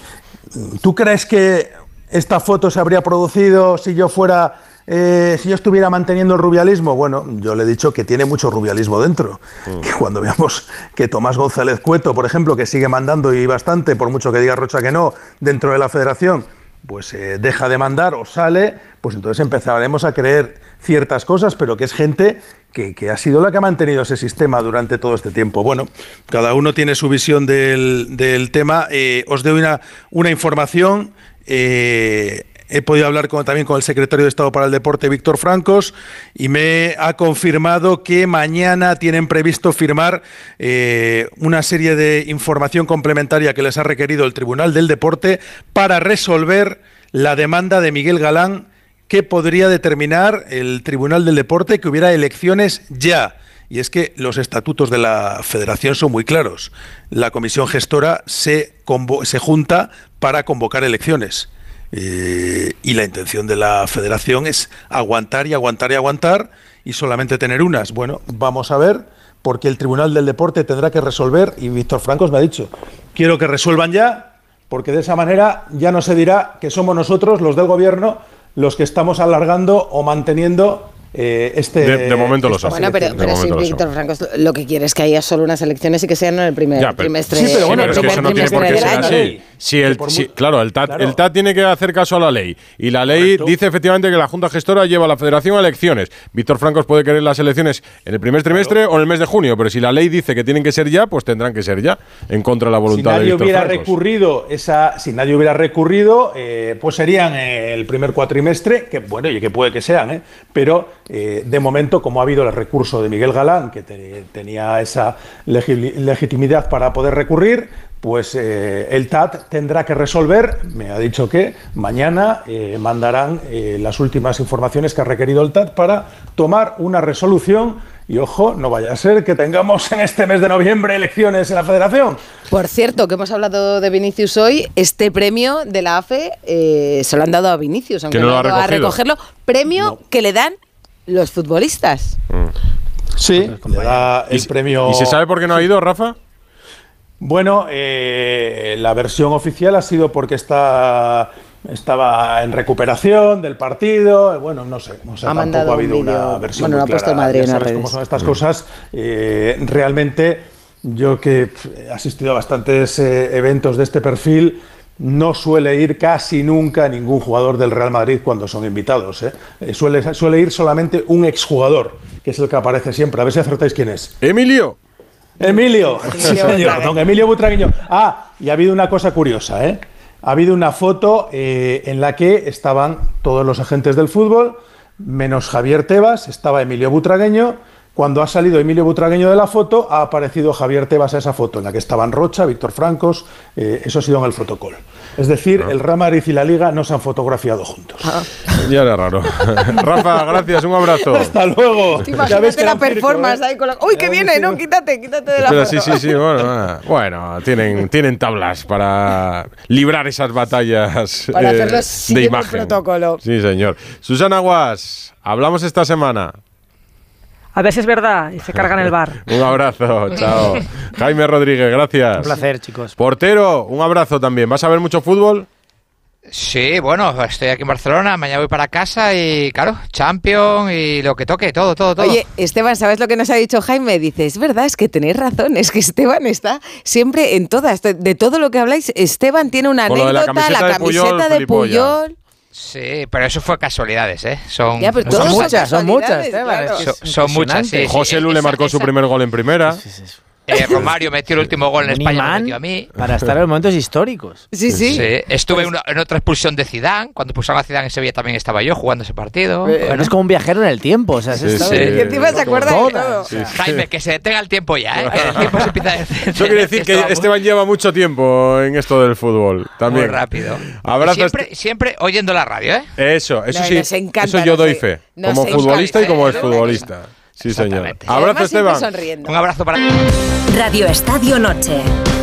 ¿Tú crees que esta foto se habría producido si yo fuera, eh, si yo estuviera manteniendo el rubialismo? Bueno, yo le he dicho que tiene mucho rubialismo dentro. Que cuando veamos que Tomás González Cueto, por ejemplo, que sigue mandando y bastante, por mucho que diga Rocha que no, dentro de la federación, pues eh, deja de mandar o sale, pues entonces empezaremos a creer ciertas cosas, pero que es gente que, que ha sido la que ha mantenido ese sistema durante todo este tiempo. Bueno, cada uno tiene su visión del, del tema. Eh, os doy una, una información. Eh, he podido hablar también con el secretario de Estado para el Deporte, Víctor Francos, y me ha confirmado que mañana tienen previsto firmar eh, una serie de información complementaria que les ha requerido el Tribunal del Deporte para resolver la demanda de Miguel Galán que podría determinar el Tribunal del Deporte que hubiera elecciones ya. Y es que los estatutos de la federación son muy claros. La comisión gestora se junta para convocar elecciones. Eh, y la intención de la federación es aguantar y aguantar y aguantar y solamente tener unas. Bueno, vamos a ver, porque el Tribunal del Deporte tendrá que resolver, y Víctor Francos me ha dicho, quiero que resuelvan ya, porque de esa manera ya no se dirá que somos nosotros, los del gobierno, los que estamos alargando o manteniendo eh, este... De- de momento lo estas son. Bueno, pero, De pero si son. Víctor Franco lo que quiere es que haya solo unas elecciones y que sean en el primer Ya, pero- trimestre. Sí, pero bueno, es que no tiene por qué ser así. Si el, si- claro, el TAT, el TAT tiene que hacer caso a la ley. Y la ley dice efectivamente que la Junta Gestora lleva a la Federación a elecciones. Víctor Francos puede querer las elecciones en el primer trimestre o en el mes de junio, pero si la ley dice que tienen que ser ya, pues tendrán que ser ya, en contra de la si voluntad de nadie Víctor hubiera Francos. recurrido esa si nadie hubiera recurrido eh, pues serían eh, el primer cuatrimestre que bueno y que puede que sean ¿eh? pero eh, de momento como ha habido el recurso de Miguel Galán que te- tenía esa legi- legitimidad para poder recurrir pues eh, el TAT tendrá que resolver me ha dicho que mañana eh, mandarán eh, las últimas informaciones que ha requerido el TAT para tomar una resolución y ojo, no vaya a ser que tengamos en este mes de noviembre elecciones en la federación. Por cierto, que hemos hablado de Vinicius hoy, este premio de la AFE eh, se lo han dado a Vinicius, aunque Que no lo ha ha ido a recogerlo. Premio que le dan los futbolistas. Sí, le da el ¿Y, premio. ¿Y se sabe por qué no ha ido, Rafa? Bueno, eh, la versión oficial ha sido porque está estaba en recuperación del partido. eh, Bueno, no sé. O sea, Ha tampoco mandado ha habido un una versión Bueno, muy ha puesto clara. Madrid Ya sabes cómo son estas cosas. Eh, realmente, yo que he asistido a bastantes eh, eventos de este perfil. No suele ir casi nunca ningún jugador del Real Madrid cuando son invitados. ¿eh? Eh, suele, suele ir solamente un exjugador, que es el que aparece siempre. A ver si acertáis quién es. Emilio. Emilio, sí, Emilio señor, Butragueño. don Emilio Butragueño. Ah, y ha habido una cosa curiosa, ¿eh? Ha habido una foto eh, en la que estaban todos los agentes del fútbol, menos Javier Tebas, estaba Emilio Butragueño. Cuando ha salido Emilio Butragueño de la foto, ha aparecido Javier Tebas a esa foto, en la que estaban Rocha, Víctor Francos, eh, eso ha sido en el fotocall. Es decir, el Real Madrid y la Liga no se han fotografiado juntos. Ya era raro. Rafa, gracias, un abrazo. Hasta luego. Tú Ya ves Imagínate la circo, performance ¿eh? ahí con la... ¡Uy, que viene! No, quítate, quítate de la Espera, foto. sí, sí, sí, bueno, ah, bueno, tienen, tienen tablas para librar esas batallas Para eh, de imagen. protocolo. Sí, señor. Susana Guas, hablamos esta semana. A ver si es verdad y se cargan el bar. Un abrazo, chao. Jaime Rodríguez, gracias. Un placer, chicos. Portero, un abrazo también. ¿Vas a ver mucho fútbol? Sí, bueno, estoy aquí en Barcelona, mañana voy para casa y claro, Champions y lo que toque, todo, todo, todo. Oye, Esteban, ¿sabes lo que nos ha dicho Jaime? Dice, es verdad, es que tenéis razón, es que Esteban está siempre en todas, de, todo lo que habláis, Esteban tiene una la anécdota, la camiseta de Puyol, de. Puyol. Sí, pero eso fue casualidades, ¿eh? Son, Ya, son muchas, son muchas, casualidades, Esteban. claro. es que Son- es son muchas, sí. José Lu le esa- marcó su esa- primer gol en primera. Eh, Romario metió el último gol en Un España, metió a mí. Para estar en momentos históricos. Sí, sí. Estuve en, una- en otra expulsión de Zidane. Cuando expulsaron a Zidane en Sevilla también estaba yo jugando ese partido. Bueno, Bueno. es como un viajero en el tiempo. O sea, se Sí, sí. Y encima se acuerda de todo. Jaime, que se detenga el tiempo ya, ¿eh? Que el tiempo se empieza a Eso quiere decir que Esteban lleva mucho tiempo en esto del fútbol. También. Muy rápido. Abrazo. siempre, siempre oyendo la radio, ¿eh? Eso, eso No, sí. encanta, eso yo doy en- fe. Como futbolista y como ¿eh? exfutbolista. Sí, señor. Abrazo, Esteban. Un abrazo para Radio Estadio Noche.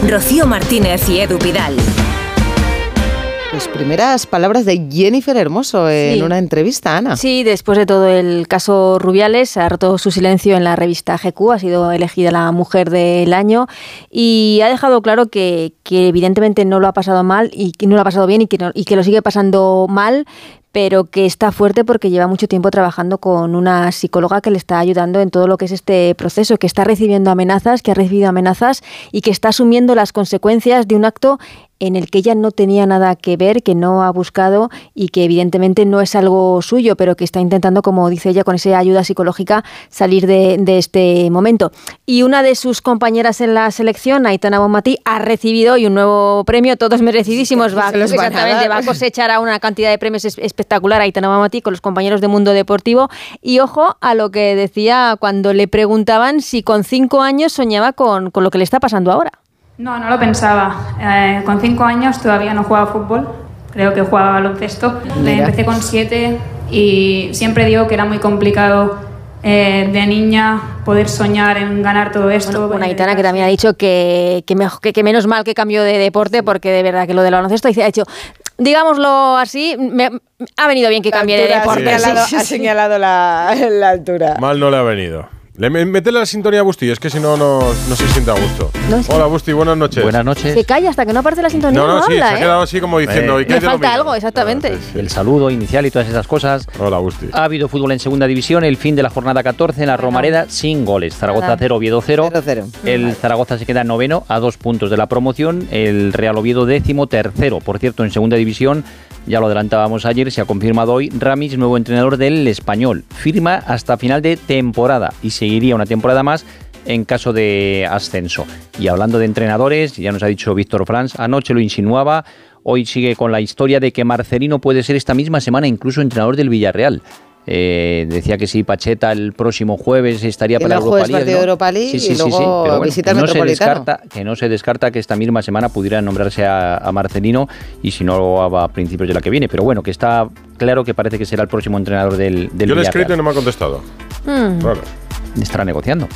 Rocío Martínez y Edu Pidal. Pues primeras palabras de Jennifer Hermoso en Sí. una entrevista, Ana. Sí, después de todo el caso Rubiales, ha roto su silencio en la revista GQ, ha sido elegida la mujer del año y ha dejado claro que, que evidentemente no lo ha pasado mal y que no lo ha pasado bien y que, no- y que lo sigue pasando mal, pero que está fuerte porque lleva mucho tiempo trabajando con una psicóloga que le está ayudando en todo lo que es este proceso, que está recibiendo amenazas, que ha recibido amenazas y que está asumiendo las consecuencias de un acto en el que ella no tenía nada que ver, que no ha buscado y que evidentemente no es algo suyo, pero que está intentando, como dice ella, con esa ayuda psicológica salir de, de este momento. Y una de sus compañeras en la selección, Aitana Bonmatí, ha recibido hoy un nuevo premio, todos merecidísimos, va, Se a exactamente, dar. va a cosechar a una cantidad de premios es- espectacular Aitana Bonmatí con los compañeros de Mundo Deportivo. Y ojo a lo que decía cuando le preguntaban si con cinco años soñaba con, con lo que le está pasando ahora. No, no lo pensaba. Eh, con cinco años todavía no jugaba fútbol, creo que jugaba baloncesto. Me Mira. empecé con siete y siempre digo que era muy complicado eh, de niña poder soñar en ganar todo esto. Una Aitana que también ha dicho que, que, que menos mal que cambió de deporte porque de verdad que lo del baloncesto ha hecho, digámoslo así, me- ha venido bien que cambie de deporte. Ha señalado, Sí, sí, ha sí. señalado la, la altura. Mal no le ha venido. Le, métele la sintonía a Busti, es que si no, no, no se siente a gusto. No, Hola, Busti, buenas noches. Buenas noches. Se calla hasta que no aparece la sintonía, No, no, no, sí, habla, se ha ¿eh? quedado así como diciendo. ¿y Le de lo falta algo, exactamente. El saludo inicial y todas esas cosas. Hola, Busti. Ha habido fútbol en segunda división, el fin de la jornada 14 en la Romareda sin goles. Zaragoza Nada. 0, Oviedo 0. El Zaragoza se queda noveno a dos puntos de la promoción. El Real Oviedo décimo tercero. Por cierto, en segunda división, ya lo adelantábamos ayer, se ha confirmado hoy Ramis, nuevo entrenador del Español. Firma hasta final de temporada y seguiría una temporada más en caso de ascenso. Y hablando de entrenadores, ya nos ha dicho Víctor Franz, anoche lo insinuaba, hoy sigue con la historia de que Marcelino puede ser esta misma semana incluso entrenador del Villarreal. Eh, decía que si Pacheta el próximo jueves estaría Y para Europa League. ¿no? de Europa League y luego pero bueno, visita que no se descarta que no se descarta que esta misma semana pudiera nombrarse a, a Marcelino y si no a principios de la que viene. Pero bueno, que está claro que parece que será el próximo entrenador del, del Yo le he escrito y no me ha contestado. Hmm. Raro. Estará negociando.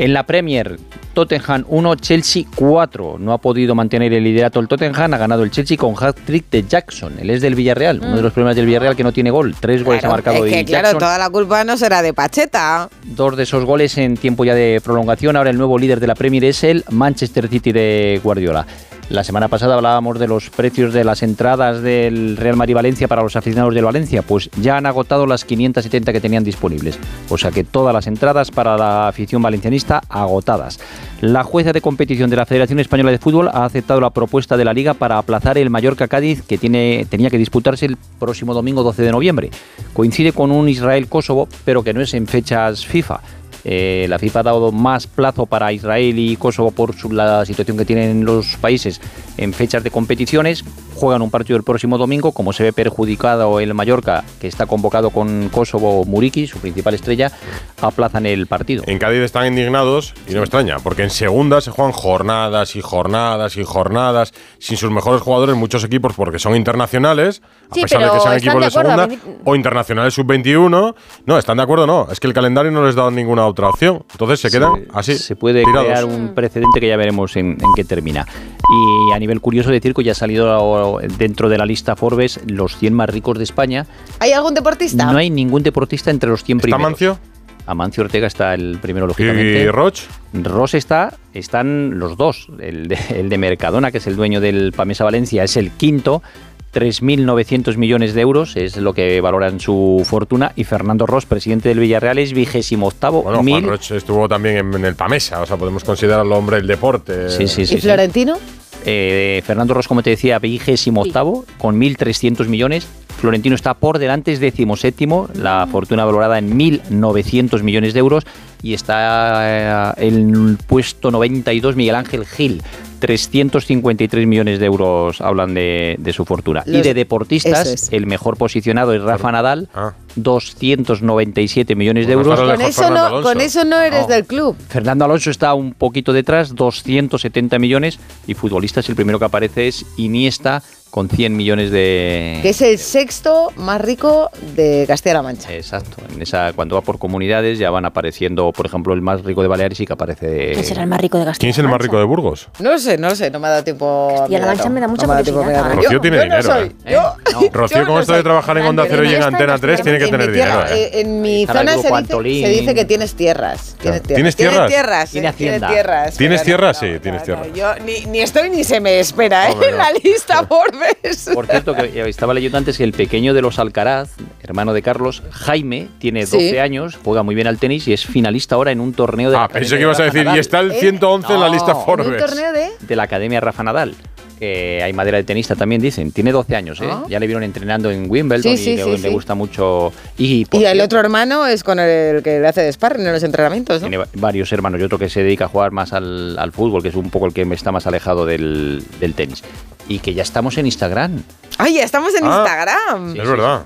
En la Premier, Tottenham 1, Chelsea 4. No ha podido mantener el liderato el Tottenham, ha ganado el Chelsea con hat-trick de Jackson. Él es del Villarreal, uno de los problemas del Villarreal que no tiene gol. Tres goles ha marcado es que claro, Jackson. toda la culpa no será de Pacheta. Dos de esos goles en tiempo ya de prolongación. Ahora el nuevo líder de la Premier es el Manchester City de Guardiola. La semana pasada hablábamos de los precios de las entradas del Real Madrid Valencia para los aficionados del Valencia. Pues ya han agotado las 570 que tenían disponibles. O sea que todas las entradas para la afición valencianista agotadas. La jueza de competición de la Federación Española de Fútbol ha aceptado la propuesta de la Liga para aplazar el Mallorca-Cádiz que tiene, tenía que disputarse el próximo domingo 12 de noviembre. Coincide con un Israel-Kosovo, pero que no es en fechas FIFA. Eh, la FIFA ha dado más plazo para Israel y Kosovo por su- la situación que tienen los países en fechas de competiciones. Juegan un partido el próximo domingo, como se ve perjudicado el Mallorca, que está convocado con Kosovo Muriki, su principal estrella, aplazan el partido. En Cádiz están indignados y no me extraña, porque en segunda se juegan jornadas y jornadas y jornadas sin sus mejores jugadores muchos equipos porque son internacionales, a Sí, pesar de que sean equipos de segunda o internacionales sub-21. No, están de acuerdo, no. Es que el calendario no les da ninguna otra opción. Entonces se quedan así. Se puede tirados. crear un precedente que ya veremos en, en qué termina. Y a nivel curioso decir que ya ha salido dentro de la lista Forbes los 100 más ricos de España. ¿Hay algún deportista? No hay ningún deportista entre los 100 ¿Está primeros. Amancio? Amancio Ortega está el primero, lógicamente. ¿Y Roch? Ross está, están los dos. El de, el de Mercadona, que es el dueño del Pamesa Valencia, es el quinto. 3.900 millones de euros es lo que valoran su fortuna. Y Fernando Ross, presidente del Villarreal, es vigésimo octavo. Bueno, mil- Juan Roch estuvo también en, en el Pamesa, o sea, podemos considerarlo hombre del deporte. Sí, sí, ¿Y Florentino? Eh, Fernando Ross, como te decía, vigésimo octavo, con 1.300 millones. Florentino está por delante, es decimoséptimo, la fortuna valorada en 1.900 millones de euros. Y está eh, en el puesto 92 Miguel Ángel Gil. 353 millones de euros hablan de, de su fortuna. y de deportistas, es. el mejor posicionado es Rafa Nadal, 297 millones de Pues euros. Con eso, no, con eso no eres del club. Fernando Alonso está un poquito detrás, 270 millones, y futbolistas el primero que aparece es Iniesta con 100 millones de... Que es el sexto más rico de Castilla-La Mancha. Exacto, en esa, cuando va por comunidades ya van apareciendo, por ejemplo, el más rico de Baleares y que aparece... ¿Quién será el más rico de Castilla? ¿Quién es el más rico de Burgos? No lo sé, no lo sé, no me ha dado tiempo. a Castilla-La. Mancha me da mucha No curiosidad. mirarlo. Rocío tiene yo no dinero, soy, ¿eh? yo- Rocío, yo con no esto de trabajar en Onda Cero y en Antena 3, tiene que En mi tener tierra, dinero. ¿eh? eh, en mi zona se dice, Antolín. se dice que tienes tierras. Tienes tierras. ¿Tienes tierras? Tienes tierras. Tiene eh, tienes hacienda. tierras. ¿Tienes pero tierra? no, Sí, tienes no, tierra. Yo ni, ni estoy ni se me espera ¿eh? En no. la lista Forbes. Por cierto, que estaba leyendo antes que el pequeño de los Alcaraz, hermano de Carlos, Jaime, tiene 12 Sí. años, juega muy bien al tenis y es finalista ahora en un torneo de la Ah, pensé que ibas a decir, y está el ¿Eh? 111 en la No. lista ¿En un ¿Un Forbes. torneo de? de la Academia Rafa Nadal. Que hay madera de tenista también, dicen. Tiene 12 años, ¿eh? Ah. Ya le vieron entrenando en Wimbledon Sí, sí, y le, sí, le sí. gusta mucho. Y, el otro hermano es con el que le hace de sparring en los entrenamientos, ¿no? Tiene va- varios hermanos y otro que se dedica a jugar más al, al fútbol, que es un poco el que me está más alejado del, del tenis. Y que ya estamos en Instagram. Ay, ya estamos en Ah, Instagram. Es verdad.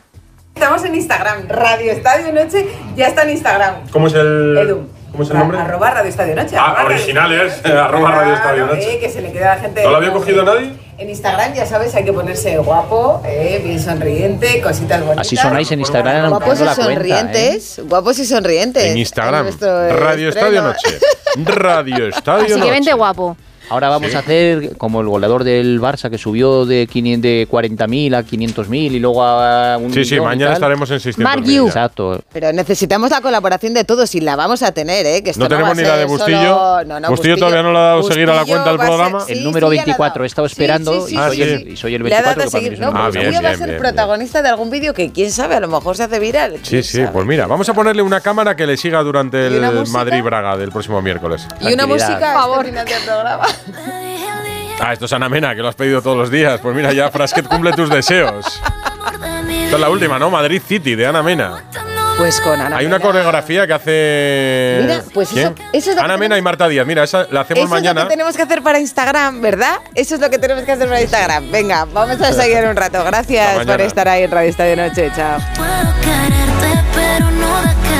Estamos en Instagram. Radio Estadio Noche ya está en Instagram. ¿Cómo es el, Edu. ¿cómo es el nombre? Arroba Radio Estadio Noche. Ah, arroba Radio originales, Estadio Noche. arroba Radio Estadio Claro, Noche. eh, que se le queda a la gente. ¿No lo había cogido nadie? En Instagram, ya sabes, hay que ponerse guapo, eh, bien sonriente, cositas bonitas. Así sonáis en Instagram. Guapos y cuenta, ¿eh? sonrientes. Guapos y sonrientes. En Instagram. nuestro Radio Estadio. Noche. Radio Estadio Así que Noche. vente guapo. Ahora vamos Sí. a hacer como el goleador del Barça que subió de, 500 de 40.000 a 500.000 y luego a un Sí, sí, mañana tal. estaremos en 600. Mark you. Exacto. Pero necesitamos la colaboración de todos y la vamos a tener, ¿eh? Que esto No tenemos va a ni la de Bustillo. solo- no, no, Bustillo todavía no le ha dado seguir a la Bustillo cuenta del va a ser- programa. sí, el sí, número ha 24 dado. estaba Sí, esperando sí, sí, y, Ah, soy sí. el, y soy el Le ha 24 dado a que para mí seguir. No, Ah, Bustillo bien, va a ser bien, protagonista de algún vídeo que quién sabe, a lo mejor se hace viral. Sí, sí, sabe. pues mira, vamos a ponerle una cámara que le siga durante ¿Y una el? Madrid-Braga del próximo miércoles. Y una música Por favor. final del programa. Ah, esto es Ana Mena, que lo has pedido todos los días. Pues mira, ya Frasquet cumple tus deseos. Esta es la última, ¿no? Madrid City, de Ana Mena. Pues con Ana Hay una Mena. coreografía que hace. Mira, pues eso- ¿Quién? eso es lo que Ana Mena y Marta Díaz. Mira, esa la hacemos Eso mañana. es lo que tenemos que hacer para Instagram, ¿verdad? Eso es lo que tenemos que hacer para Instagram. Venga, vamos a seguir un rato. Gracias por estar ahí en Radio Estadio Noche. Chao.